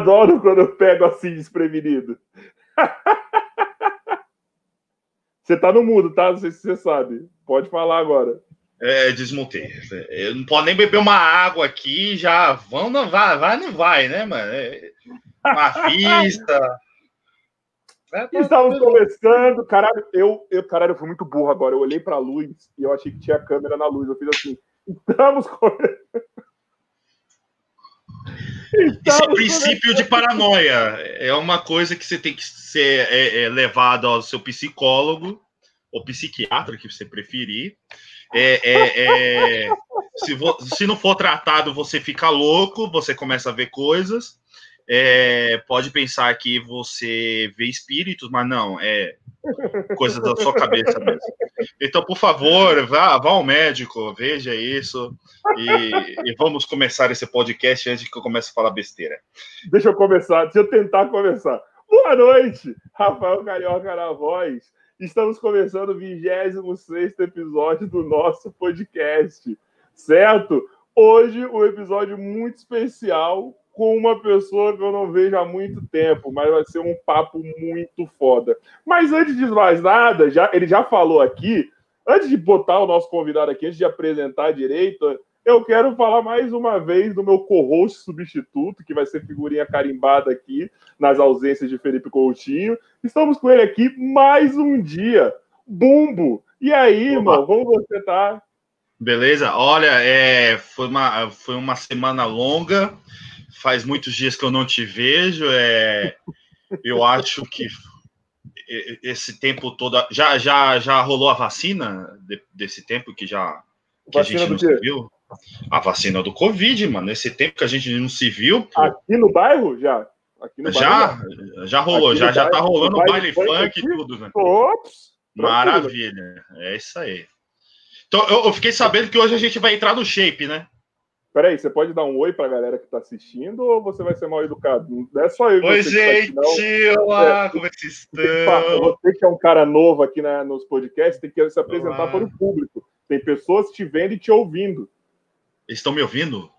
Adoro quando eu pego assim desprevenido. Você tá no mudo, tá? Não sei se você sabe. Pode falar agora. É, desmontei. Eu não posso nem beber uma água aqui, já vão, não vai, vai, não vai, né, mano? É, uma vista. É, tá Estávamos começando, caralho, eu, eu, caralho, eu fui muito burro agora. Eu olhei pra luz e eu achei que tinha câmera na luz. Eu fiz assim, estamos começando. Esse é princípio de paranoia. É uma coisa que você tem que ser é, é, levado ao seu psicólogo ou psiquiatra, que você preferir. É, é, é se, vo, se, não for tratado, você fica louco, você começa a ver coisas. Pode pensar que você vê espíritos, mas não, é coisa da sua cabeça mesmo. Então, por favor, vá, vá ao médico, veja isso e, e, vamos começar esse podcast antes que eu comece a falar besteira. Deixa eu começar, deixa eu tentar começar. Boa noite, Rafael Carioca na voz. Estamos começando o 26 episódio do nosso podcast, certo? Hoje, um episódio muito especial com uma pessoa que eu não vejo há muito tempo, mas vai ser um papo muito foda. Mas antes de mais nada, já, ele já falou aqui, antes de botar o nosso convidado aqui, antes de apresentar direito, eu quero falar mais uma vez do meu co-host substituto, que vai ser figurinha carimbada aqui, nas ausências de Felipe Coutinho. Estamos com ele aqui mais um dia. Bumbo! E aí, Opa. irmão, como você tá? Beleza? Olha, é, foi, uma, foi uma semana longa faz muitos dias que eu não te vejo. É, eu acho que esse tempo todo. Já, já, já rolou a vacina de, desse tempo que já que a gente não se viu? A vacina do Covid, mano. Nesse tempo que a gente não se viu. Pô. Aqui no bairro, já? No já, bairro, já rolou, já, já tá rolando o baile, funk e tudo, né? Ops, Maravilha, é isso aí. Então, eu, eu, fiquei sabendo que hoje a gente vai entrar no shape, né? Peraí, você pode dar um oi pra galera que tá assistindo ou você vai ser mal educado? Não é só eu. Oi, gente! Tá olá, é, como é que vocês estão? Você que é um cara novo aqui na, nos podcasts, tem que se apresentar olá. para o público. Tem pessoas te vendo e te ouvindo. Eles estão me ouvindo?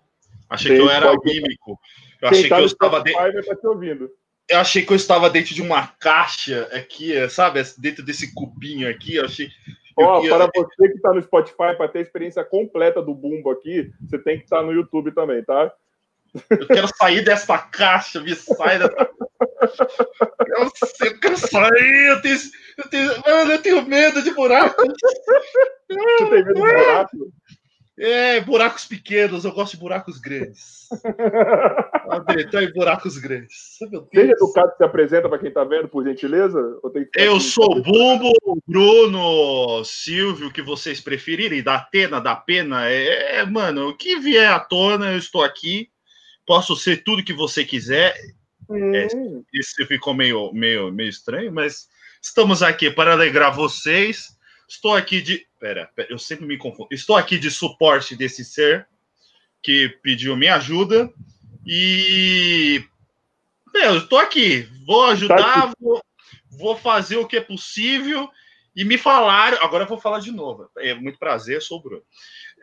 Achei tem, que eu era mímico. Eu achei tá que eu estava dentro. Tá te ouvindo. Eu achei que eu estava dentro de uma caixa aqui, sabe? Dentro desse cubinho aqui. Eu achei. Ó, oh, para você que está no Spotify, para ter a experiência completa do Bumbo aqui, você tem que estar tá no YouTube também, tá? Eu quero sair dessa caixa, me sai da. Eu, eu quero sair, eu tenho, eu tenho, mano, eu tenho medo de buraco. Você tem medo de buraco? É, buracos pequenos, eu gosto de buracos grandes. Então, em buracos grandes. Seja educado se apresenta para quem está vendo, por gentileza. eu sou o Bumbo, Bruno, Silvio, que vocês preferirem, da Atena, da Pena. É, é, mano, o que vier à tona, eu estou aqui. Posso ser tudo que você quiser. Hum. É, isso ficou meio, meio, meio estranho, mas estamos aqui para alegrar vocês. Estou aqui de. Pera, pera, eu sempre me confundo. Estou aqui de suporte desse ser que pediu minha ajuda. E. Meu, estou aqui. Vou ajudar, tá. Vou, vou fazer o que é possível. E me falaram. Agora eu vou falar de novo. É muito prazer, sou o Bruno.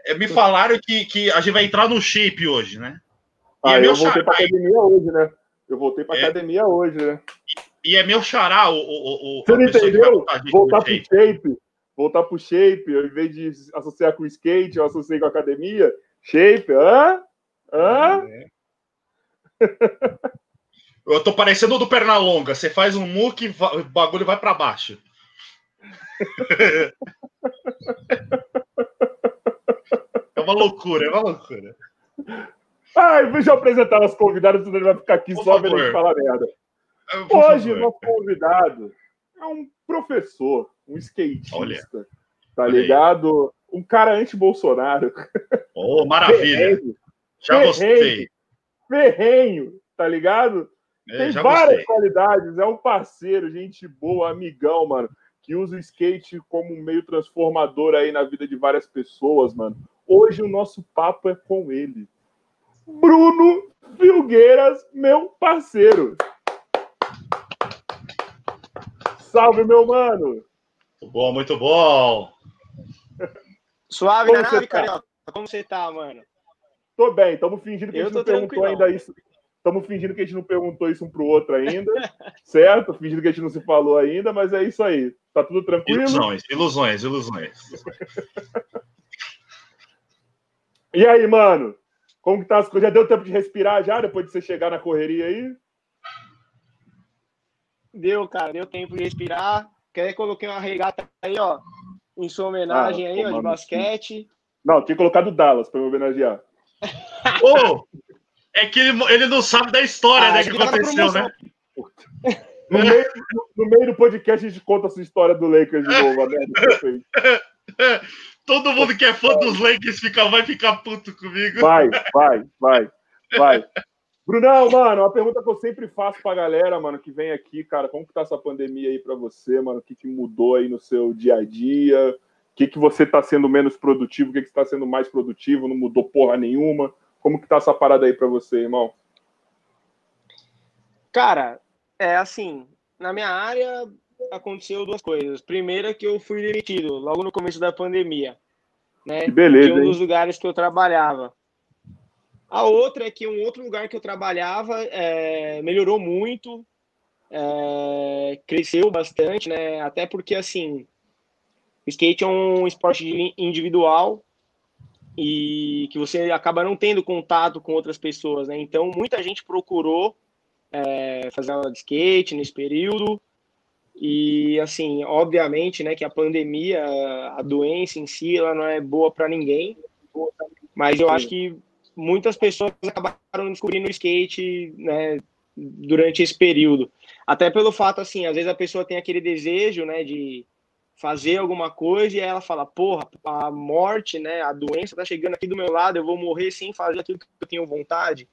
É, me falaram que, que a gente vai entrar no shape hoje, né? E ah, é eu voltei para academia hoje, né? Eu voltei para é. academia hoje, né? E, e é meu xará o. o, o Você não entendeu? Voltar para o shape voltar pro shape, ao invés de associar com skate, eu associei com academia. Shape, hã? Hã? É. Eu tô parecendo o do Pernalonga. Você faz um muque e o bagulho vai para baixo. é uma loucura, é uma loucura. Ai, deixa eu apresentar os convidados, senão ele vai ficar aqui Por só vendo a gente falar merda. Hoje, o nosso convidado é um professor, um skatista, Olha. tá Olha ligado? Aí. Um cara anti-Bolsonaro. Oh, maravilha! Ferrenho, já gostei. Ferrenho, tá ligado? É, Tem várias gostei. qualidades, é um parceiro, gente boa, amigão, mano, que usa o skate como um meio transformador aí na vida de várias pessoas, mano. Hoje o nosso papo é com ele. Bruno Filgueiras, meu parceiro. salve, meu mano! Muito bom, muito bom! Suave Como na nave, tá? Carioca. Como você tá, mano? Tô bem, estamos fingindo que eu a gente não perguntou ainda isso. Estamos fingindo que a gente não perguntou isso um pro outro ainda, certo? Fingindo que a gente não se falou ainda, mas é isso aí. Tá tudo tranquilo? Ilusões, ilusões, ilusões. e aí, mano? Como que tá as coisas? Já deu tempo de respirar já, depois de você chegar na correria aí? Deu, cara, deu tempo de respirar. Quer coloquei uma regata aí, ó, em sua homenagem ah, aí, ó, de basquete. Não, tinha colocado Dallas para me homenagear. oh, é que ele, ele não sabe da história, ah, né, que aconteceu, né? No meio, no meio, do podcast a gente conta essa história do Lakers de novo, né? Todo mundo que é fã dos Lakers fica, vai ficar puto comigo. Vai, vai, vai, vai. Brunão, mano, uma pergunta que eu sempre faço pra galera, mano, que vem aqui, cara, como que tá essa pandemia aí pra você, mano? O que, que mudou aí no seu dia a dia? O que, que você tá sendo menos produtivo? O que, que você tá sendo mais produtivo? Não mudou porra nenhuma? Como que tá essa parada aí pra você, irmão? Cara, é assim, na minha área aconteceu duas coisas. Primeira que eu fui demitido logo no começo da pandemia, né? Que beleza, de um dos lugares que eu trabalhava. A outra é que um outro lugar que eu trabalhava é, melhorou muito, é, cresceu bastante, né? Até porque, assim, o skate é um esporte individual e que você acaba não tendo contato com outras pessoas, né? Então, muita gente procurou é, fazer aula de skate nesse período. E, assim, obviamente, né, que a pandemia, a doença em si, ela não é boa para ninguém. Mas eu acho que muitas pessoas acabaram descobrindo o skate né, durante esse período. Até pelo fato, assim, às vezes a pessoa tem aquele desejo, né, de fazer alguma coisa e ela fala, porra, a morte, né, a doença tá chegando aqui do meu lado, eu vou morrer sem fazer aquilo que eu tenho vontade.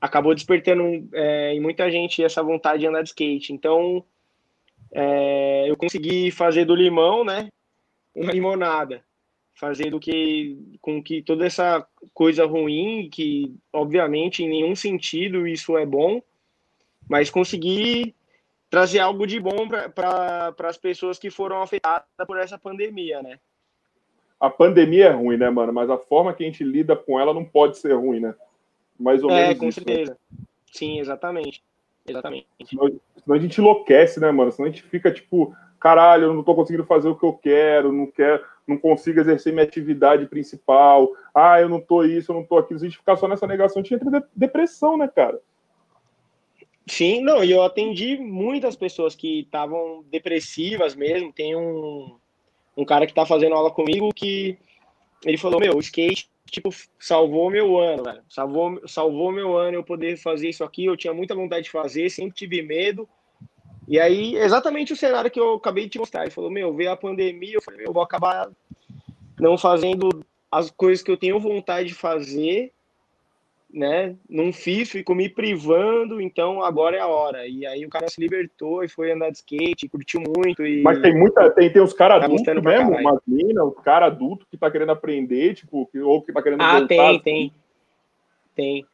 Acabou despertando é, em muita gente essa vontade de andar de skate. Então, é, eu consegui fazer do limão, né, uma limonada fazendo que com que toda essa coisa ruim, que obviamente em nenhum sentido isso é bom, mas conseguir trazer algo de bom para as pessoas que foram afetadas por essa pandemia, né? A pandemia é ruim, né, mano? Mas a forma que a gente lida com ela não pode ser ruim, né? Mais ou é, menos. com isso, né? certeza. Né? Sim, exatamente. Exatamente. Senão, senão a gente enlouquece, né, mano? Senão a gente fica tipo, caralho, eu não tô conseguindo fazer o que eu quero, não quero, não consigo exercer minha atividade principal, ah, eu não tô isso, eu não tô aquilo. Se a gente ficar só nessa negação, a gente entra em depressão, né, cara? Sim, não, e eu atendi muitas pessoas que estavam depressivas mesmo. Tem um, um cara que tá fazendo aula comigo que ele falou: Meu, o skate, tipo, salvou meu ano, velho. Salvou, salvou meu ano eu poder fazer isso aqui. Eu tinha muita vontade de fazer, sempre tive medo e aí, exatamente o cenário que eu acabei de te mostrar. Ele falou: Meu, veio a pandemia, eu falei: Eu vou acabar não fazendo as coisas que eu tenho vontade de fazer, né? Não fiz, fico me privando, então agora é a hora. E aí o cara se libertou e foi andar de skate, curtiu muito. E... Mas tem muita, tem, tem os caras tá adultos mesmo, umas minas, o cara adulto que tá querendo aprender, tipo, ou que tá querendo Ah, voltar, tem, assim. tem. Tem.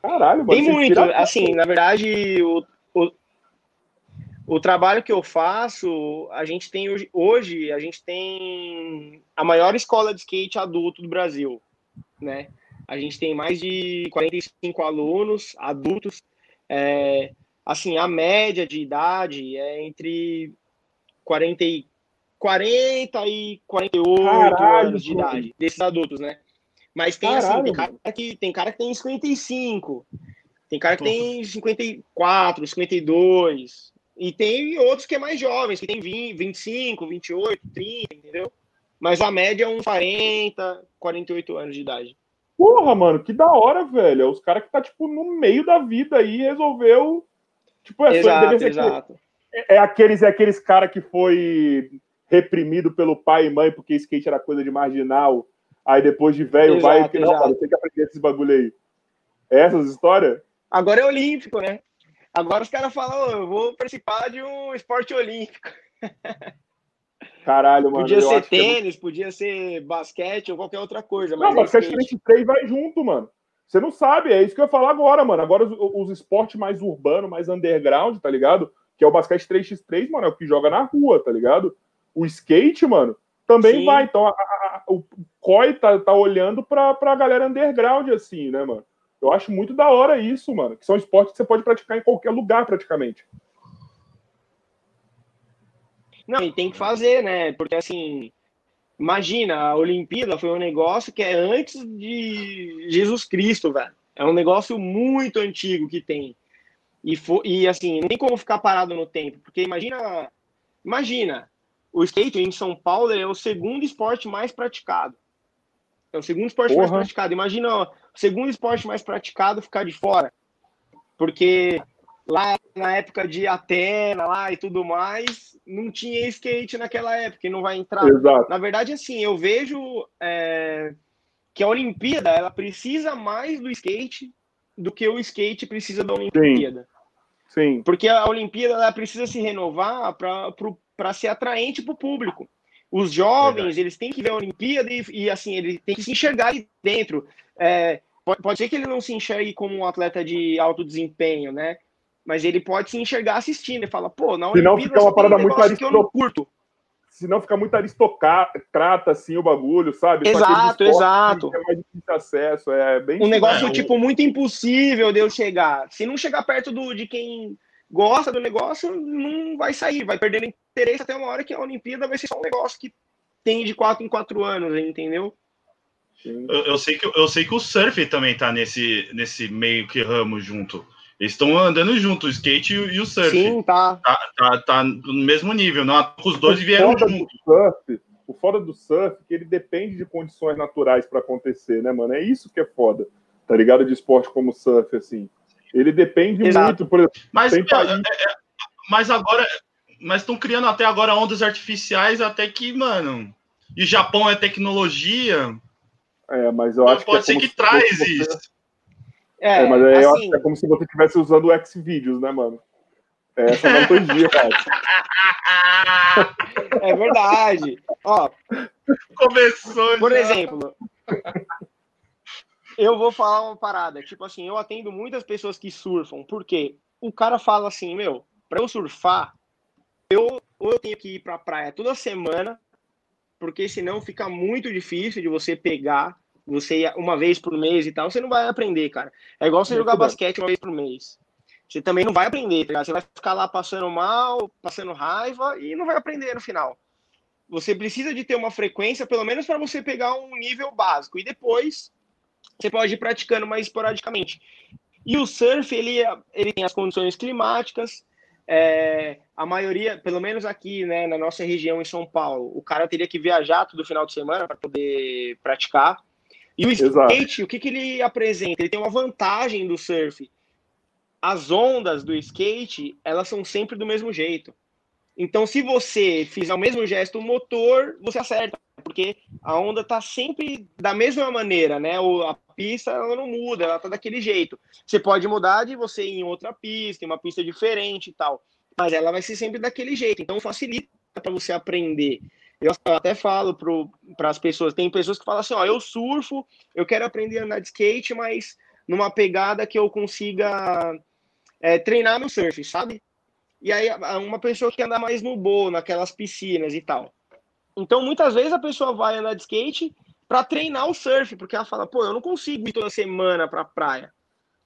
Caralho, mano. Tem muito, assim, na verdade, o, o trabalho que eu faço, a gente tem hoje, hoje, a gente tem a maior escola de skate adulto do Brasil, né? A gente tem mais de 45 alunos adultos. É, assim, a média de idade é entre 40 e, 40 e 48 Caralho, anos de idade, desses adultos, né? Mas tem, assim, tem cara, que, tem cara que tem 55, tem cara que tem 54, 52, e tem outros que é mais jovens, que tem 20, 25, 28, 30, entendeu? Mas a média é uns 40, 48 anos de idade. Porra, mano, que da hora, velho. É os caras que tá, tipo, no meio da vida aí resolveu. Tipo, é, exato, exato. É, é, aqueles, é aqueles cara que foi reprimido pelo pai e mãe porque skate era coisa de marginal. Aí depois de velho vai e não, cara, tem que aprender esses bagulho aí. É essas histórias? Agora é olímpico, né? Agora os caras falam, oh, eu vou participar de um esporte olímpico. Caralho, mano. Podia ser é tênis, é... podia ser basquete ou qualquer outra coisa. Não, basquete 33 vai junto, mano. Você não sabe, é isso que eu ia falar agora, mano. Agora os, os esportes mais urbanos, mais underground, tá ligado? que é o basquete 3x3, mano, é o que joga na rua, tá ligado? O skate, mano, também Sim. vai. Então, a, a, o COI tá, tá olhando pra, pra galera underground, assim, né, mano? Eu acho muito da hora isso, mano. Que são esportes que você pode praticar em qualquer lugar, praticamente. Não, e tem que fazer, né? Porque, assim, imagina, a Olimpíada foi um negócio que é antes de Jesus Cristo, velho. É um negócio muito antigo que tem. E, for, e assim, não tem como ficar parado no tempo, porque imagina, imagina, o skate em São Paulo é o segundo esporte mais praticado. É o segundo esporte Porra. mais praticado. Imagina segundo esporte mais praticado ficar de fora. Porque lá na época de Atena lá e tudo mais, não tinha skate naquela época e não vai entrar. Exato. Na verdade, assim, eu vejo é, que a Olimpíada ela precisa mais do skate do que o skate precisa da Olimpíada. Sim. Sim. Porque a Olimpíada ela precisa se renovar para ser atraente para o público. Os jovens, Verdade. eles têm que ver a Olimpíada e, e, assim, ele tem que se enxergar ali dentro. É, pode, pode ser que ele não se enxergue como um atleta de alto desempenho, né? Mas ele pode se enxergar assistindo e fala, pô, na Olimpíada... Senão fica uma parada um muito aristocrata. eu não fica muito aristocrata, assim, o bagulho, sabe? Exato, exato. É mais difícil acesso, é bem... Um negócio, é, tipo, muito impossível de eu chegar. Se não chegar perto do, de quem gosta do negócio, não vai sair, vai perdendo interesse até uma hora que a Olimpíada vai ser só um negócio que tem de quatro em quatro anos, entendeu? Eu, eu, sei que, eu sei que o surf também tá nesse, nesse meio que ramo junto. Eles estão andando junto, o skate e o surf. Sim, tá. Tá, tá, tá no mesmo nível, não? Os dois o vieram juntos. Surf, o foda do surf é que ele depende de condições naturais para acontecer, né, mano? É isso que é foda, tá ligado? De esporte como surf, assim. Ele depende Exato. muito, por exemplo. Mas, é, país... é, mas agora. Mas estão criando até agora ondas artificiais, até que, mano. E Japão é tecnologia. É, mas eu acho pode que. Pode é ser que traz você... isso. É, é mas assim... eu acho que é como se você estivesse usando o Xvideos, né, mano? É essa analogia, cara. É verdade. Ó, Começou. Por já. exemplo, eu vou falar uma parada. Tipo assim, eu atendo muitas pessoas que surfam, porque o cara fala assim, meu, para eu surfar, eu ou eu tenho que ir pra praia toda semana, porque senão fica muito difícil de você pegar você uma vez por mês e tal, você não vai aprender, cara. É igual você jogar basquete uma vez por mês. Você também não vai aprender, tá Você vai ficar lá passando mal, passando raiva e não vai aprender no final. Você precisa de ter uma frequência, pelo menos para você pegar um nível básico. E depois você pode ir praticando mais esporadicamente. E o surf, ele, ele tem as condições climáticas. É, a maioria, pelo menos aqui, né, na nossa região em São Paulo, o cara teria que viajar todo final de semana para poder praticar. E o skate, Exato. o que, que ele apresenta? Ele tem uma vantagem do surf. As ondas do skate, elas são sempre do mesmo jeito. Então, se você fizer o mesmo gesto motor, você acerta, porque a onda tá sempre da mesma maneira, né? A pista ela não muda, ela tá daquele jeito. Você pode mudar de você ir em outra pista, em uma pista diferente e tal, mas ela vai ser sempre daquele jeito. Então, facilita para você aprender. Eu até falo para as pessoas, tem pessoas que falam assim, ó, eu surfo, eu quero aprender a andar de skate, mas numa pegada que eu consiga é, treinar no surf, sabe? E aí uma pessoa que anda mais no bowl, naquelas piscinas e tal. Então muitas vezes a pessoa vai andar de skate para treinar o surf, porque ela fala, pô, eu não consigo ir toda semana para praia,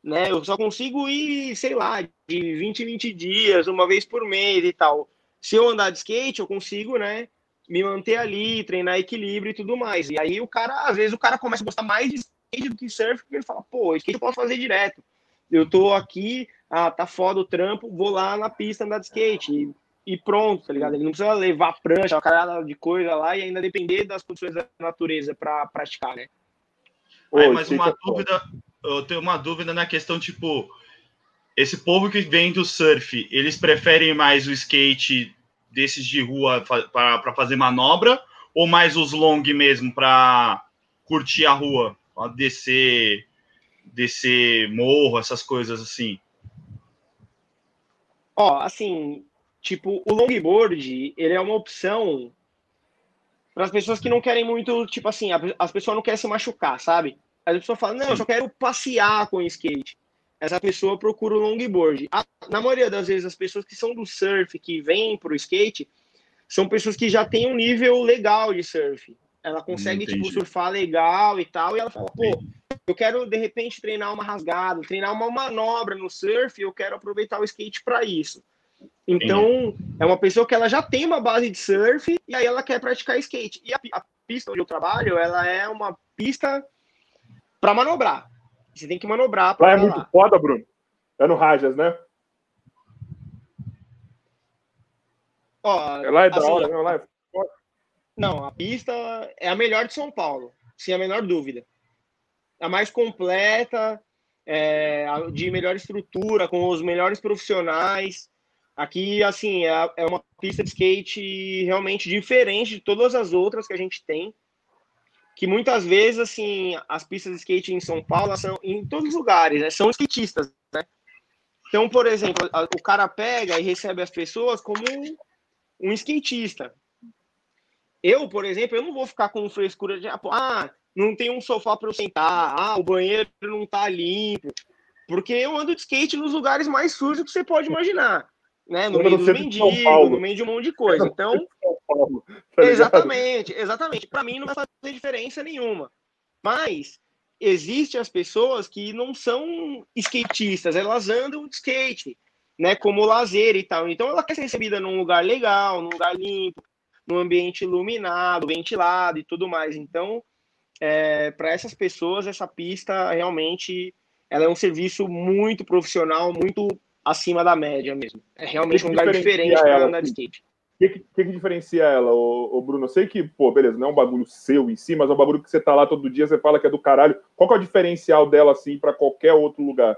né? Eu só consigo ir, sei lá, de 20 em 20 dias, uma vez por mês e tal. Se eu andar de skate, eu consigo, né, me manter ali, treinar equilíbrio e tudo mais. E aí o cara, às vezes, o cara começa a gostar mais de skate do que surf, porque ele fala, pô, skate eu posso fazer direto. Eu tô aqui, ah, tá foda o trampo, vou lá na pista andar de skate. E, e pronto, tá ligado? Ele não precisa levar prancha, uma carada de coisa lá e ainda depender das condições da natureza para praticar, né? Aí, mas uma é dúvida, eu tenho uma dúvida na questão, tipo, esse povo que vem do surf, eles preferem mais o skate desses de rua para fazer manobra ou mais os long mesmo para curtir a rua, pra descer, descer morro, essas coisas assim? Ó, assim, tipo, o longboard, ele é uma opção para as pessoas que não querem muito, tipo assim, as pessoas não querem se machucar, sabe? As pessoas falam, não, eu só quero passear com o skate. essa pessoa procura o longboard. A, na maioria das vezes, as pessoas que são do surf, que vêm para o skate, são pessoas que já têm um nível legal de surf. Ela consegue, tipo, surfar legal e tal, e ela fala, pô, eu quero, de repente, treinar uma rasgada, treinar uma manobra no surf, eu quero aproveitar o skate para isso. Então, é uma pessoa que ela já tem uma base de surf e aí ela quer praticar skate. E a, a pista onde eu trabalho, ela é uma pista para manobrar. Você tem que manobrar para Lá é muito lá. foda, Bruno. É no Rajas, né? Ó, é lá é da assim, hora, não, lá é foda. Não, a pista é a melhor de São Paulo, sem a menor dúvida. A mais completa, é, de melhor estrutura, com os melhores profissionais. Aqui, assim, é, é uma pista de skate realmente diferente de todas as outras que a gente tem. Que muitas vezes, assim, as pistas de skate em São Paulo são em todos os lugares, né? São skatistas, né? Então, por exemplo, o cara pega e recebe as pessoas como um, um skatista. Eu, por exemplo, eu não vou ficar com frescura de ah, não tem um sofá para eu sentar, ah, o banheiro não tá limpo, porque eu ando de skate nos lugares mais sujos que você pode imaginar né? No meio dos mendigos, no meio de um monte de coisa. Então, Paulo, tá exatamente, exatamente. Para mim não vai fazer diferença nenhuma. Mas existem as pessoas que não são skatistas, elas andam de skate, né? Como lazer e tal. Então ela quer ser recebida num lugar legal, num lugar limpo, num ambiente iluminado, ventilado e tudo mais. Então, é, para essas pessoas, essa pista realmente ela é um serviço muito profissional, muito acima da média mesmo. É realmente um lugar diferente para andar de skate. O que, que, que, diferencia ela, o, Bruno? Eu sei que, pô, beleza, não é um bagulho seu em si, mas é um bagulho que você tá lá todo dia, você fala que é do caralho. Qual que é o diferencial dela, assim, para qualquer outro lugar?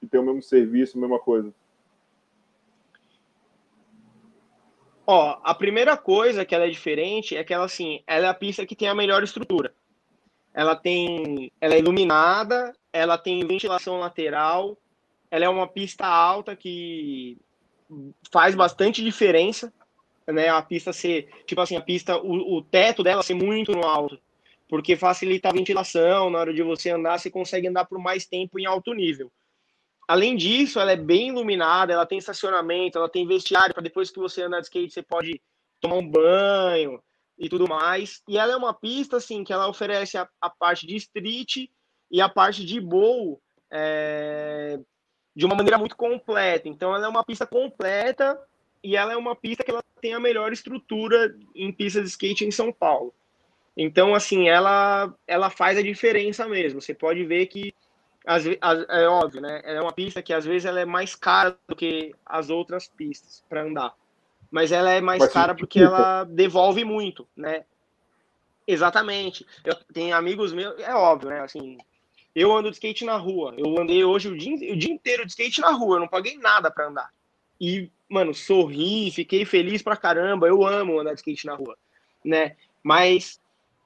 Que tem o mesmo serviço, a mesma coisa. Ó, a primeira coisa que ela é diferente é que ela, assim, ela é a pista que tem a melhor estrutura. Ela tem, ela é iluminada, ela tem ventilação lateral, ela é uma pista alta que faz bastante diferença, né? A pista ser, tipo assim, a pista, o, o teto dela ser muito no alto, porque facilita a ventilação, na hora de você andar, você consegue andar por mais tempo em alto nível. Além disso, ela é bem iluminada, ela tem estacionamento, ela tem vestiário para depois que você andar de skate, você pode tomar um banho e tudo mais. E ela é uma pista assim que ela oferece a, a parte de street e a parte de bowl é, de uma maneira muito completa. Então, ela é uma pista completa e ela é uma pista que ela tem a melhor estrutura em pistas de skate em São Paulo. Então, assim, ela, ela faz a diferença mesmo. Você pode ver que, as, as, é óbvio, né? É uma pista que às vezes ela é mais cara do que as outras pistas para andar. Mas ela é mais Mas, cara porque ela devolve muito, né? Exatamente. Eu tenho amigos meus, é óbvio, né? Assim, eu ando de skate na rua. Eu andei hoje o dia, o dia inteiro de skate na rua. Eu não paguei nada para andar. E, mano, sorri, fiquei feliz pra caramba. Eu amo andar de skate na rua, né? Mas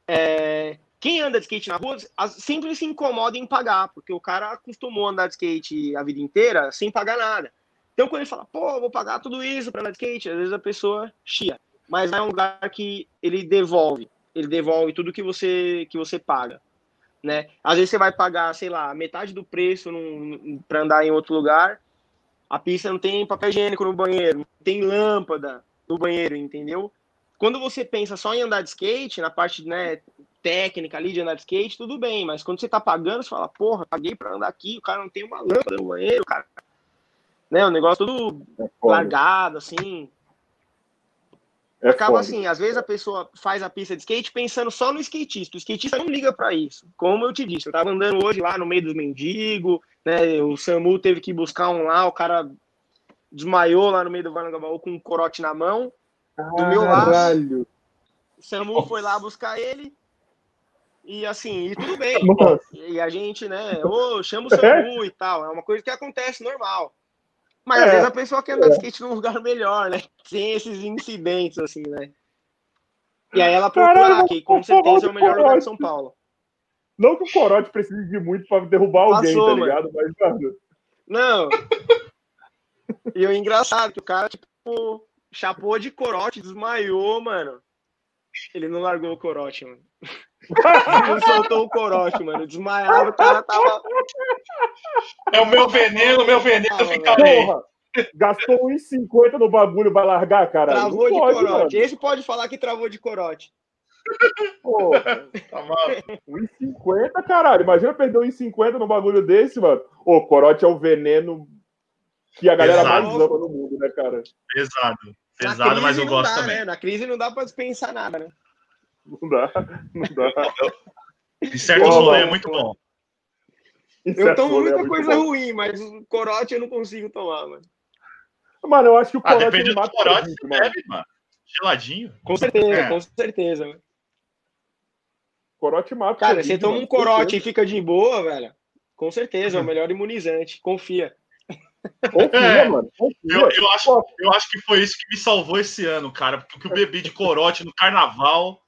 é, quem anda de skate na rua sempre se incomoda em pagar, porque o cara acostumou a andar de skate a vida inteira sem pagar nada. Então, quando ele fala, pô, vou pagar tudo isso para andar de skate, às vezes a pessoa chia. Mas é um lugar que ele devolve. Ele devolve tudo que você, que você paga né? Às vezes você vai pagar, sei lá, metade do preço para andar em outro lugar. A pista não tem papel higiênico no banheiro, não tem lâmpada no banheiro, entendeu? Quando você pensa só em andar de skate, na parte né, técnica ali de andar de skate, tudo bem, mas quando você tá pagando, você fala, porra, paguei para andar aqui, o cara não tem uma lâmpada no banheiro, cara. Né, o negócio tudo é largado, assim, é Acaba foda. assim, às vezes a pessoa faz a pista de skate pensando só no skatista. O skatista não liga para isso. Como eu te disse, eu tava andando hoje lá no meio dos mendigos, né? O Samu teve que buscar um lá, o cara desmaiou lá no meio do Varangabaú com um corote na mão. Do meu lado. O Samu Nossa. foi lá buscar ele. E assim, e tudo bem. E a gente, né, ô, chama o Samu e tal. É uma coisa que acontece normal. Mas é, às vezes a pessoa quer andar de skate num lugar melhor, né? Sem esses incidentes, assim, né? E aí ela procura Caralho, que com certeza é o melhor lugar de São Paulo. Não que o Corote precise de muito para derrubar alguém, Passou, tá ligado? Mas, mano. Não. E o engraçado, que o cara, tipo, chapou de corote, desmaiou, mano. Ele não largou o corote, mano. Não soltou o corote, mano. Desmaiava, o cara tava. É o meu veneno, meu veneno ah, fica aí. Porra, gastou 1,50 no bagulho, vai largar, cara. Travou de pode, corote. Mano. Esse pode falar que travou de corote. Pô, tá 1,50, caralho. Imagina perder 1,50 no bagulho desse, mano. Ô, corote é o veneno que a galera Pesado. mais ama no mundo, né, cara? Pesado. Pesado, mas eu gosto dá, também. Né? Na crise não dá pra dispensar nada, né? Não dá, não dá. Em certos rolês é muito bom. Eu tomo muita é coisa bom. ruim, mas o corote eu não consigo tomar, mano. Mano, eu acho que o ah, corote depende do corote, gente, bebe, mano. Geladinho. Com certeza, é. com certeza. Mano. Corote mata. Cara, você toma um corote e fica de boa, velho. Com certeza, é o melhor imunizante. Confia. Confia, é, mano. Confia. Eu, eu, acho, eu acho que foi isso que me salvou esse ano, cara. Porque eu bebi de corote no carnaval.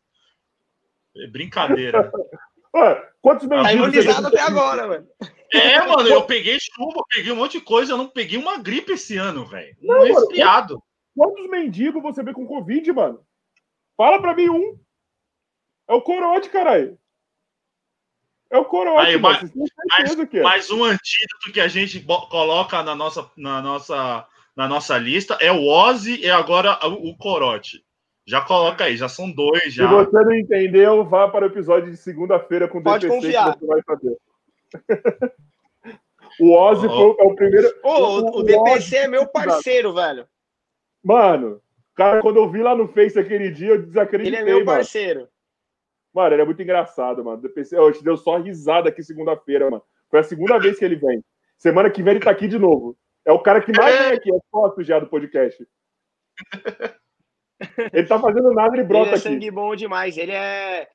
É brincadeira. Ué, quantos mendigos? Tá imunizado até agora, mano. É, mano, eu peguei chuva, peguei um monte de coisa, eu não peguei uma gripe esse ano, velho. Não, não resfriado. Quantos mendigos você vê com Covid, mano? Fala pra mim um. É o corote, caralho. É o corote. Aí, mais, mais, é. mais, um antídoto que a gente coloca na nossa, na nossa, na nossa lista é o Ozzy e agora o corote. Já coloca aí, já são dois. Já. Se você não entendeu, vá para o episódio de segunda-feira com o Pode DPC confiar. que você vai saber. o Ozzy oh. foi é o primeiro. Oh, o, o, DPC é meu parceiro, velho. Mano, cara, quando eu vi lá no Face aquele dia, eu desacreditei. Ele é meu parceiro. Mano, mano ele é muito engraçado, mano. DPC, eu te deu só risada aqui segunda-feira, mano. Foi a segunda vez que ele vem. Semana que vem ele tá aqui de novo. É o cara que mais vem aqui, é sócio já do podcast. Ele tá fazendo nada, ele brota ele é aqui. sangue bom demais. Ele é.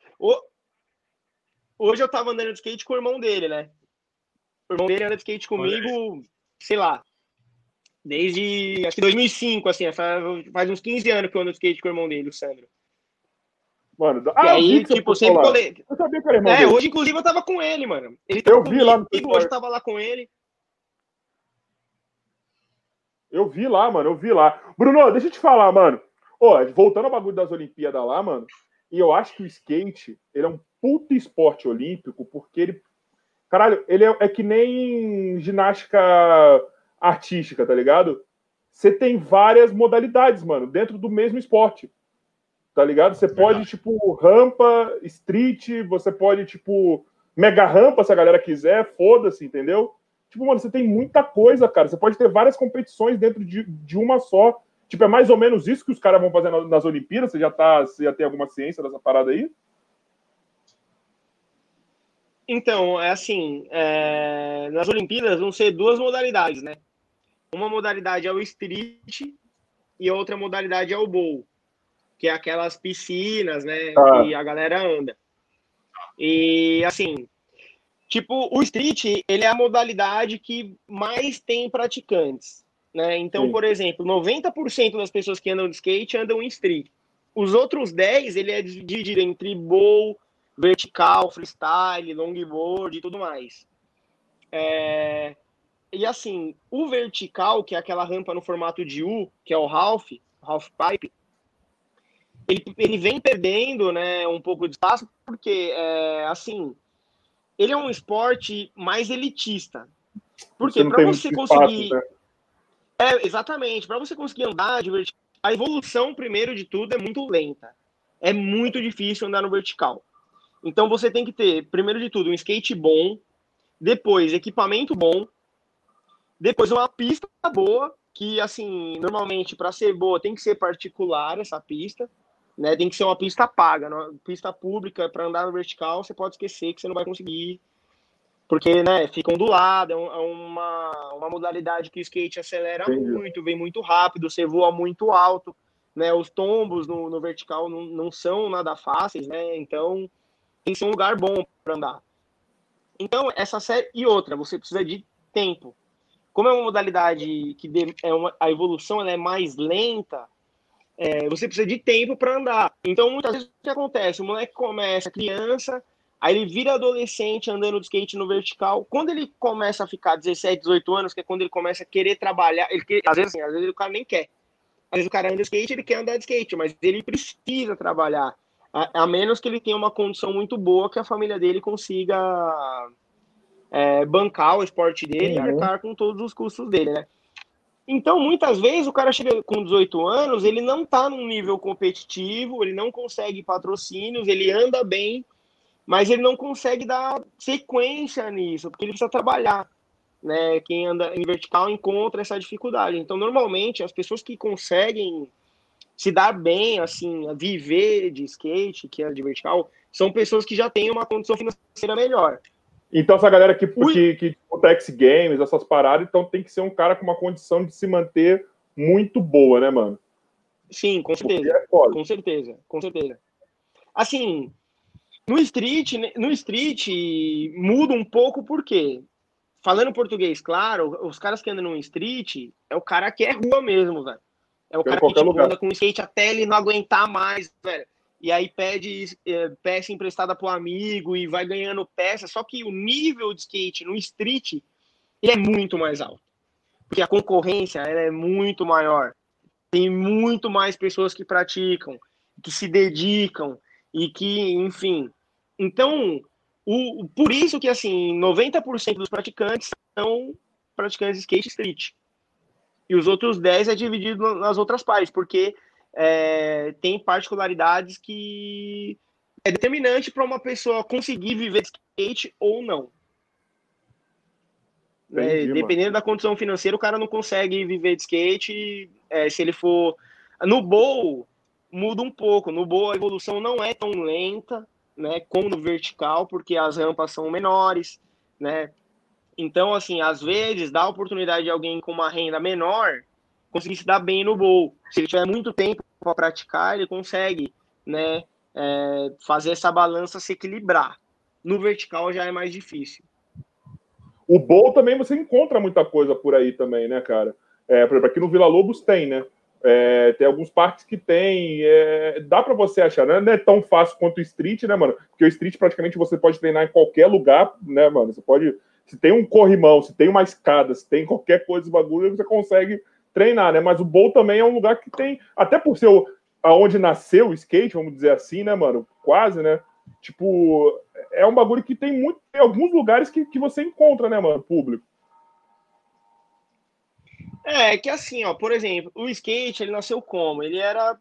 Hoje eu tava andando de skate com o irmão dele, né? O irmão dele anda de skate comigo, sei lá, desde acho que 2005, assim, faz uns 15 anos que eu ando de skate com o irmão dele, o Sandro. Mano, ah, e aí, tipo, sempre colei. Eu sabia que era irmão É, dele. hoje, inclusive, eu tava com ele, mano. Ele eu vi lá no Hoje eu tava lá com ele. Eu vi lá, mano, eu vi lá. Bruno, deixa eu te falar, mano. Ó, voltando ao bagulho das Olimpíadas lá, mano, e eu acho que o skate, ele é um puto esporte olímpico, porque ele. Caralho, ele é, é que nem ginástica artística, tá ligado? Você tem várias modalidades, mano, dentro do mesmo esporte. Tá ligado? Você pode, tipo, rampa, street, você pode, tipo, mega rampa, se a galera quiser, foda-se, entendeu? Tipo, mano, você tem muita coisa, cara. Você pode ter várias competições dentro de, de uma só. Tipo, é mais ou menos isso que os caras vão fazer nas Olimpíadas? Você já, tá, você já tem alguma ciência dessa parada aí? Então, é assim, é... nas Olimpíadas vão ser duas modalidades, né? Uma modalidade é o street e a outra modalidade é o bowl, que é aquelas piscinas, né, ah. que a galera anda. E assim, tipo, o street, ele é a modalidade que mais tem praticantes. Né? Então, Sim. por exemplo, 90% das pessoas que andam de skate andam em street. Os outros 10, ele é dividido entre bowl, vertical, freestyle, longboard e tudo mais. É... E assim, o vertical, que é aquela rampa no formato de U, que é o half, half pipe, ele, ele vem perdendo né, um pouco de espaço, porque, é, assim, ele é um esporte mais elitista. Porque para você conseguir... Espaço, né? É, exatamente. Para você conseguir andar de vertical, a evolução, primeiro de tudo, é muito lenta. É muito difícil andar no vertical. Então você tem que ter, primeiro de tudo, um skate bom, depois equipamento bom, depois uma pista boa, que assim, normalmente para ser boa tem que ser particular essa pista, né? Tem que ser uma pista paga, não? pista pública para andar no vertical, você pode esquecer que você não vai conseguir porque né, fica ondulado, é, é uma, uma modalidade que o skate acelera Entendi. muito, vem muito rápido, você voa muito alto, né? Os tombos no, no vertical não, não são nada fáceis, né? Então tem que ser um lugar bom para andar. Então, essa série. E outra, você precisa de tempo. Como é uma modalidade que é uma, a evolução é mais lenta, é, você precisa de tempo para andar. Então, muitas vezes o que acontece? O moleque começa criança, Aí ele vira adolescente andando de skate no vertical. Quando ele começa a ficar 17, 18 anos, que é quando ele começa a querer trabalhar, ele quer, às vezes assim, às vezes o cara nem quer. Às vezes o cara anda de skate, ele quer andar de skate, mas ele precisa trabalhar. A, a, menos que ele tenha uma condição muito boa que a família dele consiga é, bancar o esporte dele e arcar com todos os custos dele, né? Então, muitas vezes, o cara chega com 18 anos, ele não tá num nível competitivo, ele não consegue patrocínios, ele anda bem, mas ele não consegue dar sequência nisso, porque ele precisa trabalhar. Né? Quem anda em vertical encontra essa dificuldade. Então, normalmente, as pessoas que conseguem se dar bem, assim, viver de skate, que é de vertical, são pessoas que já têm uma condição financeira melhor. Então, essa galera que, que, que o Tex Games, essas paradas, então tem que ser um cara com uma condição de se manter muito boa, né, mano? Sim, com certeza. É com certeza, com certeza. Assim, no street, no street muda um pouco porque, falando português, claro, os caras que andam no street é o cara que é rua mesmo, velho. É o cara que tipo, anda com skate até ele não aguentar mais, velho e aí pede é, peça emprestada para o amigo e vai ganhando peça. Só que o nível de skate no street ele é muito mais alto, porque a concorrência é muito maior. Tem muito mais pessoas que praticam, que se dedicam e que, enfim. Então, o, por isso que assim, 90% dos praticantes são praticantes de skate street. E os outros 10 é dividido nas outras partes, porque é, tem particularidades que é determinante para uma pessoa conseguir viver de skate ou não. É, Entendi, é, dependendo da condição financeira, o cara não consegue viver de skate. É, se ele for. No bowl, muda um pouco. No bowl, a evolução não é tão lenta né, como no vertical, porque as rampas são menores. Né? Então, assim, às vezes, dá a oportunidade de alguém com uma renda menor conseguir se dar bem no bowl. Se ele tiver muito tempo para praticar, ele consegue, né, é, fazer essa balança se equilibrar. No vertical já é mais difícil. O bowl também você encontra muita coisa por aí também, né, cara? É, por exemplo, aqui no Vila Lobos tem, né? É, tem alguns parques que tem. É, dá para você achar, né? não é tão fácil quanto o street, né, mano? Porque o street praticamente você pode treinar em qualquer lugar, né, mano? Você pode. Se tem um corrimão, se tem uma escada, se tem qualquer coisa de bagulho, você consegue treinar, né? Mas o bowl também é um lugar que tem, até por ser aonde nasceu o skate, vamos dizer assim, né, mano? Quase, né? Tipo, é um bagulho que tem muito, tem alguns lugares que, que você encontra, né, mano, público. É, que assim, ó, por exemplo, o skate, ele nasceu como? Ele era,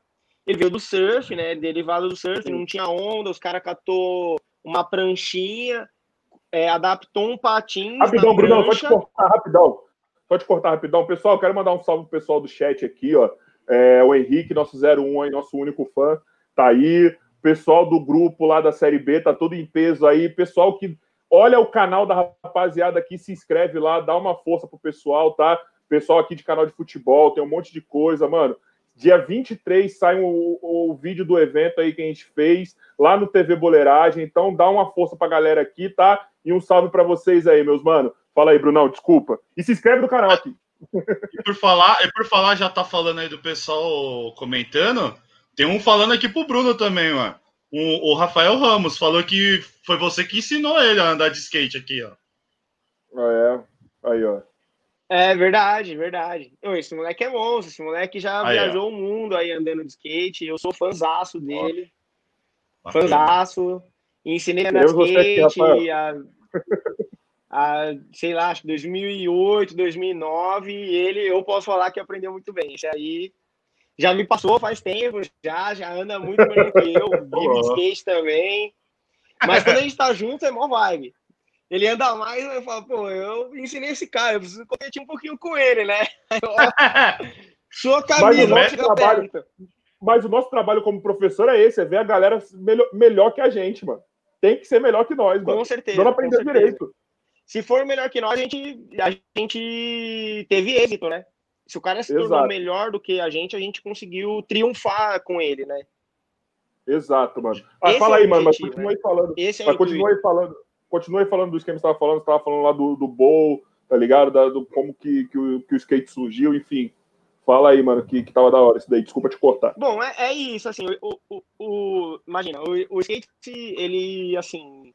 ele veio do surf, né, derivado do surf, não tinha onda, os caras catou uma pranchinha, é, adaptou um patins Rapidão, Bruno, pode cortar, rapidão. Te cortar rapidão. Pessoal, quero mandar um salve pro pessoal do chat aqui, ó. É, o Henrique, nosso 01 aí, nosso único fã, tá aí. Pessoal do grupo lá da Série B, tá tudo em peso aí. Pessoal que olha o canal da rapaziada aqui, se inscreve lá, dá uma força pro pessoal, tá? Pessoal aqui de canal de futebol, tem um monte de coisa, mano. Dia 23 sai o, o, vídeo do evento aí que a gente fez lá no TV Boleiragem. Então dá uma força pra galera aqui, tá? E um salve para vocês aí, meus mano. Fala aí, Brunão, desculpa. E se inscreve no canal aqui. E por falar, e por falar, já tá falando aí do pessoal comentando. Tem um falando aqui pro Bruno também, mano. O, o Rafael Ramos falou que foi você que ensinou ele a andar de skate aqui, ó. Ah, é. Aí, ó. É verdade, verdade. Esse moleque é monstro, esse moleque já aí, viajou ó. o mundo aí andando de skate. Eu sou fãzaço dele. Ó. Fãzaço. Ensinei a andar de skate, aqui, a a, sei lá, acho que 2008, 2009, e ele, eu posso falar que aprendeu muito bem. Esse aí já me passou faz tempo, já, já anda muito melhor que eu, vive skate também. Mas quando a gente tá junto, é mó vibe. Ele anda mais, eu falo, pô, eu ensinei esse cara, eu preciso competir um pouquinho com ele, né? Sua camisa, mas o, trabalho, mas o nosso trabalho como professor é esse, é ver a galera melhor, melhor que a gente, mano. Tem que ser melhor que nós, mano. Com certeza. Não aprender direito. Se for melhor que nós, a gente, a gente teve êxito, né? Se o cara se tornou Exato. melhor do que a gente, a gente conseguiu triunfar com ele, né? Exato, mano. Ah, fala é aí, mano, mas continue né? falando. Esse é mas continue falando. Continue falando do esquema que você estava falando, você estava falando lá do, do bowl, tá ligado? Da, do como que, que, o, que o skate surgiu, enfim. Fala aí, mano, que, que tava da hora isso daí. Desculpa te cortar. Bom, é, é isso, assim, o, o, o imagina, o, o skate, ele, assim,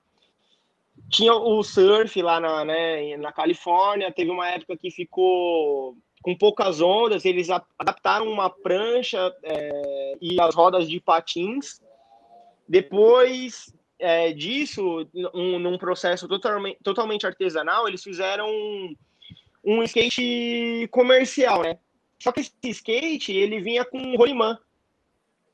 tinha o surf lá na, né, na Califórnia, teve uma época que ficou com poucas ondas, eles adaptaram uma prancha é, e as rodas de patins Depois é, disso, um, num processo totalmente, totalmente artesanal, eles fizeram um, um skate comercial, né? Só que esse skate, ele vinha com rolimã.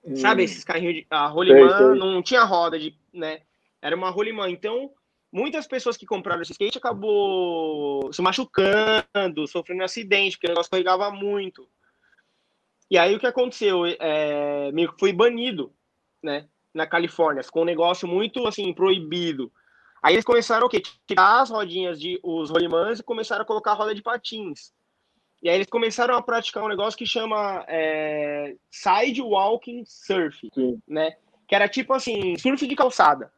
Hum. Sabe esses carrinhos de... A rolimã não tinha roda, de, né? Era uma rolimã. Então, muitas pessoas que compraram esse skate acabou se machucando, sofrendo um acidente, porque o negócio carregava muito. E aí o que aconteceu? É, meio que foi banido, né? Na Califórnia. Ficou um negócio muito assim, proibido. Aí eles começaram o quê? Tirar as rodinhas de os rolimãs e começaram a colocar a roda de patins. E aí eles começaram a praticar um negócio que chama é, sidewalking surf, Sim. né? Que era tipo assim, surf de calçada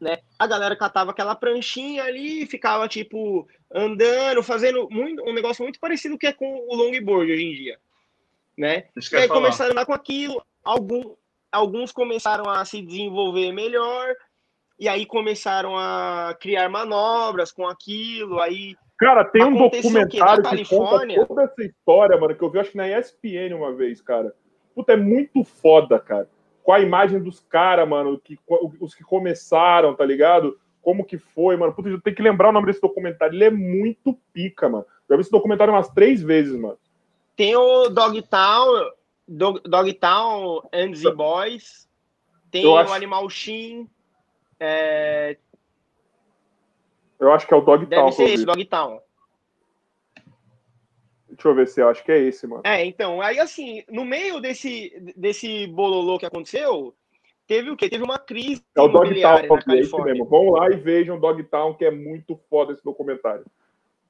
né? A galera catava aquela pranchinha ali e ficava, tipo, andando, fazendo muito, um negócio muito parecido que é com o longboard hoje em dia, né? E aí falar. começaram a andar com aquilo, algum, alguns começaram a se desenvolver melhor, e aí começaram a criar manobras com aquilo, aí... Cara, tem um documentário que conta toda essa história, mano, que eu vi, acho que na ESPN uma vez, cara. Puta, é muito foda, cara com a imagem dos caras, mano, que, os que começaram, tá ligado? Como que foi, mano. Puta, eu tenho que lembrar o nome desse documentário. Ele é muito pica, mano. Já vi esse documentário umas três vezes, mano. Tem o Dogtown, Dog, Dogtown and the Boys. Tem o acho... Animal Shin. É... Eu acho que é o Dogtown. Deve ser esse, Dogtown. Deixa eu ver se eu acho que é esse, mano. É, então, aí assim, no meio desse, desse bololô que aconteceu, teve o quê? Teve uma crise. É o Dogtown, é esse mesmo. Vão lá e vejam o Dogtown, que é muito foda esse documentário.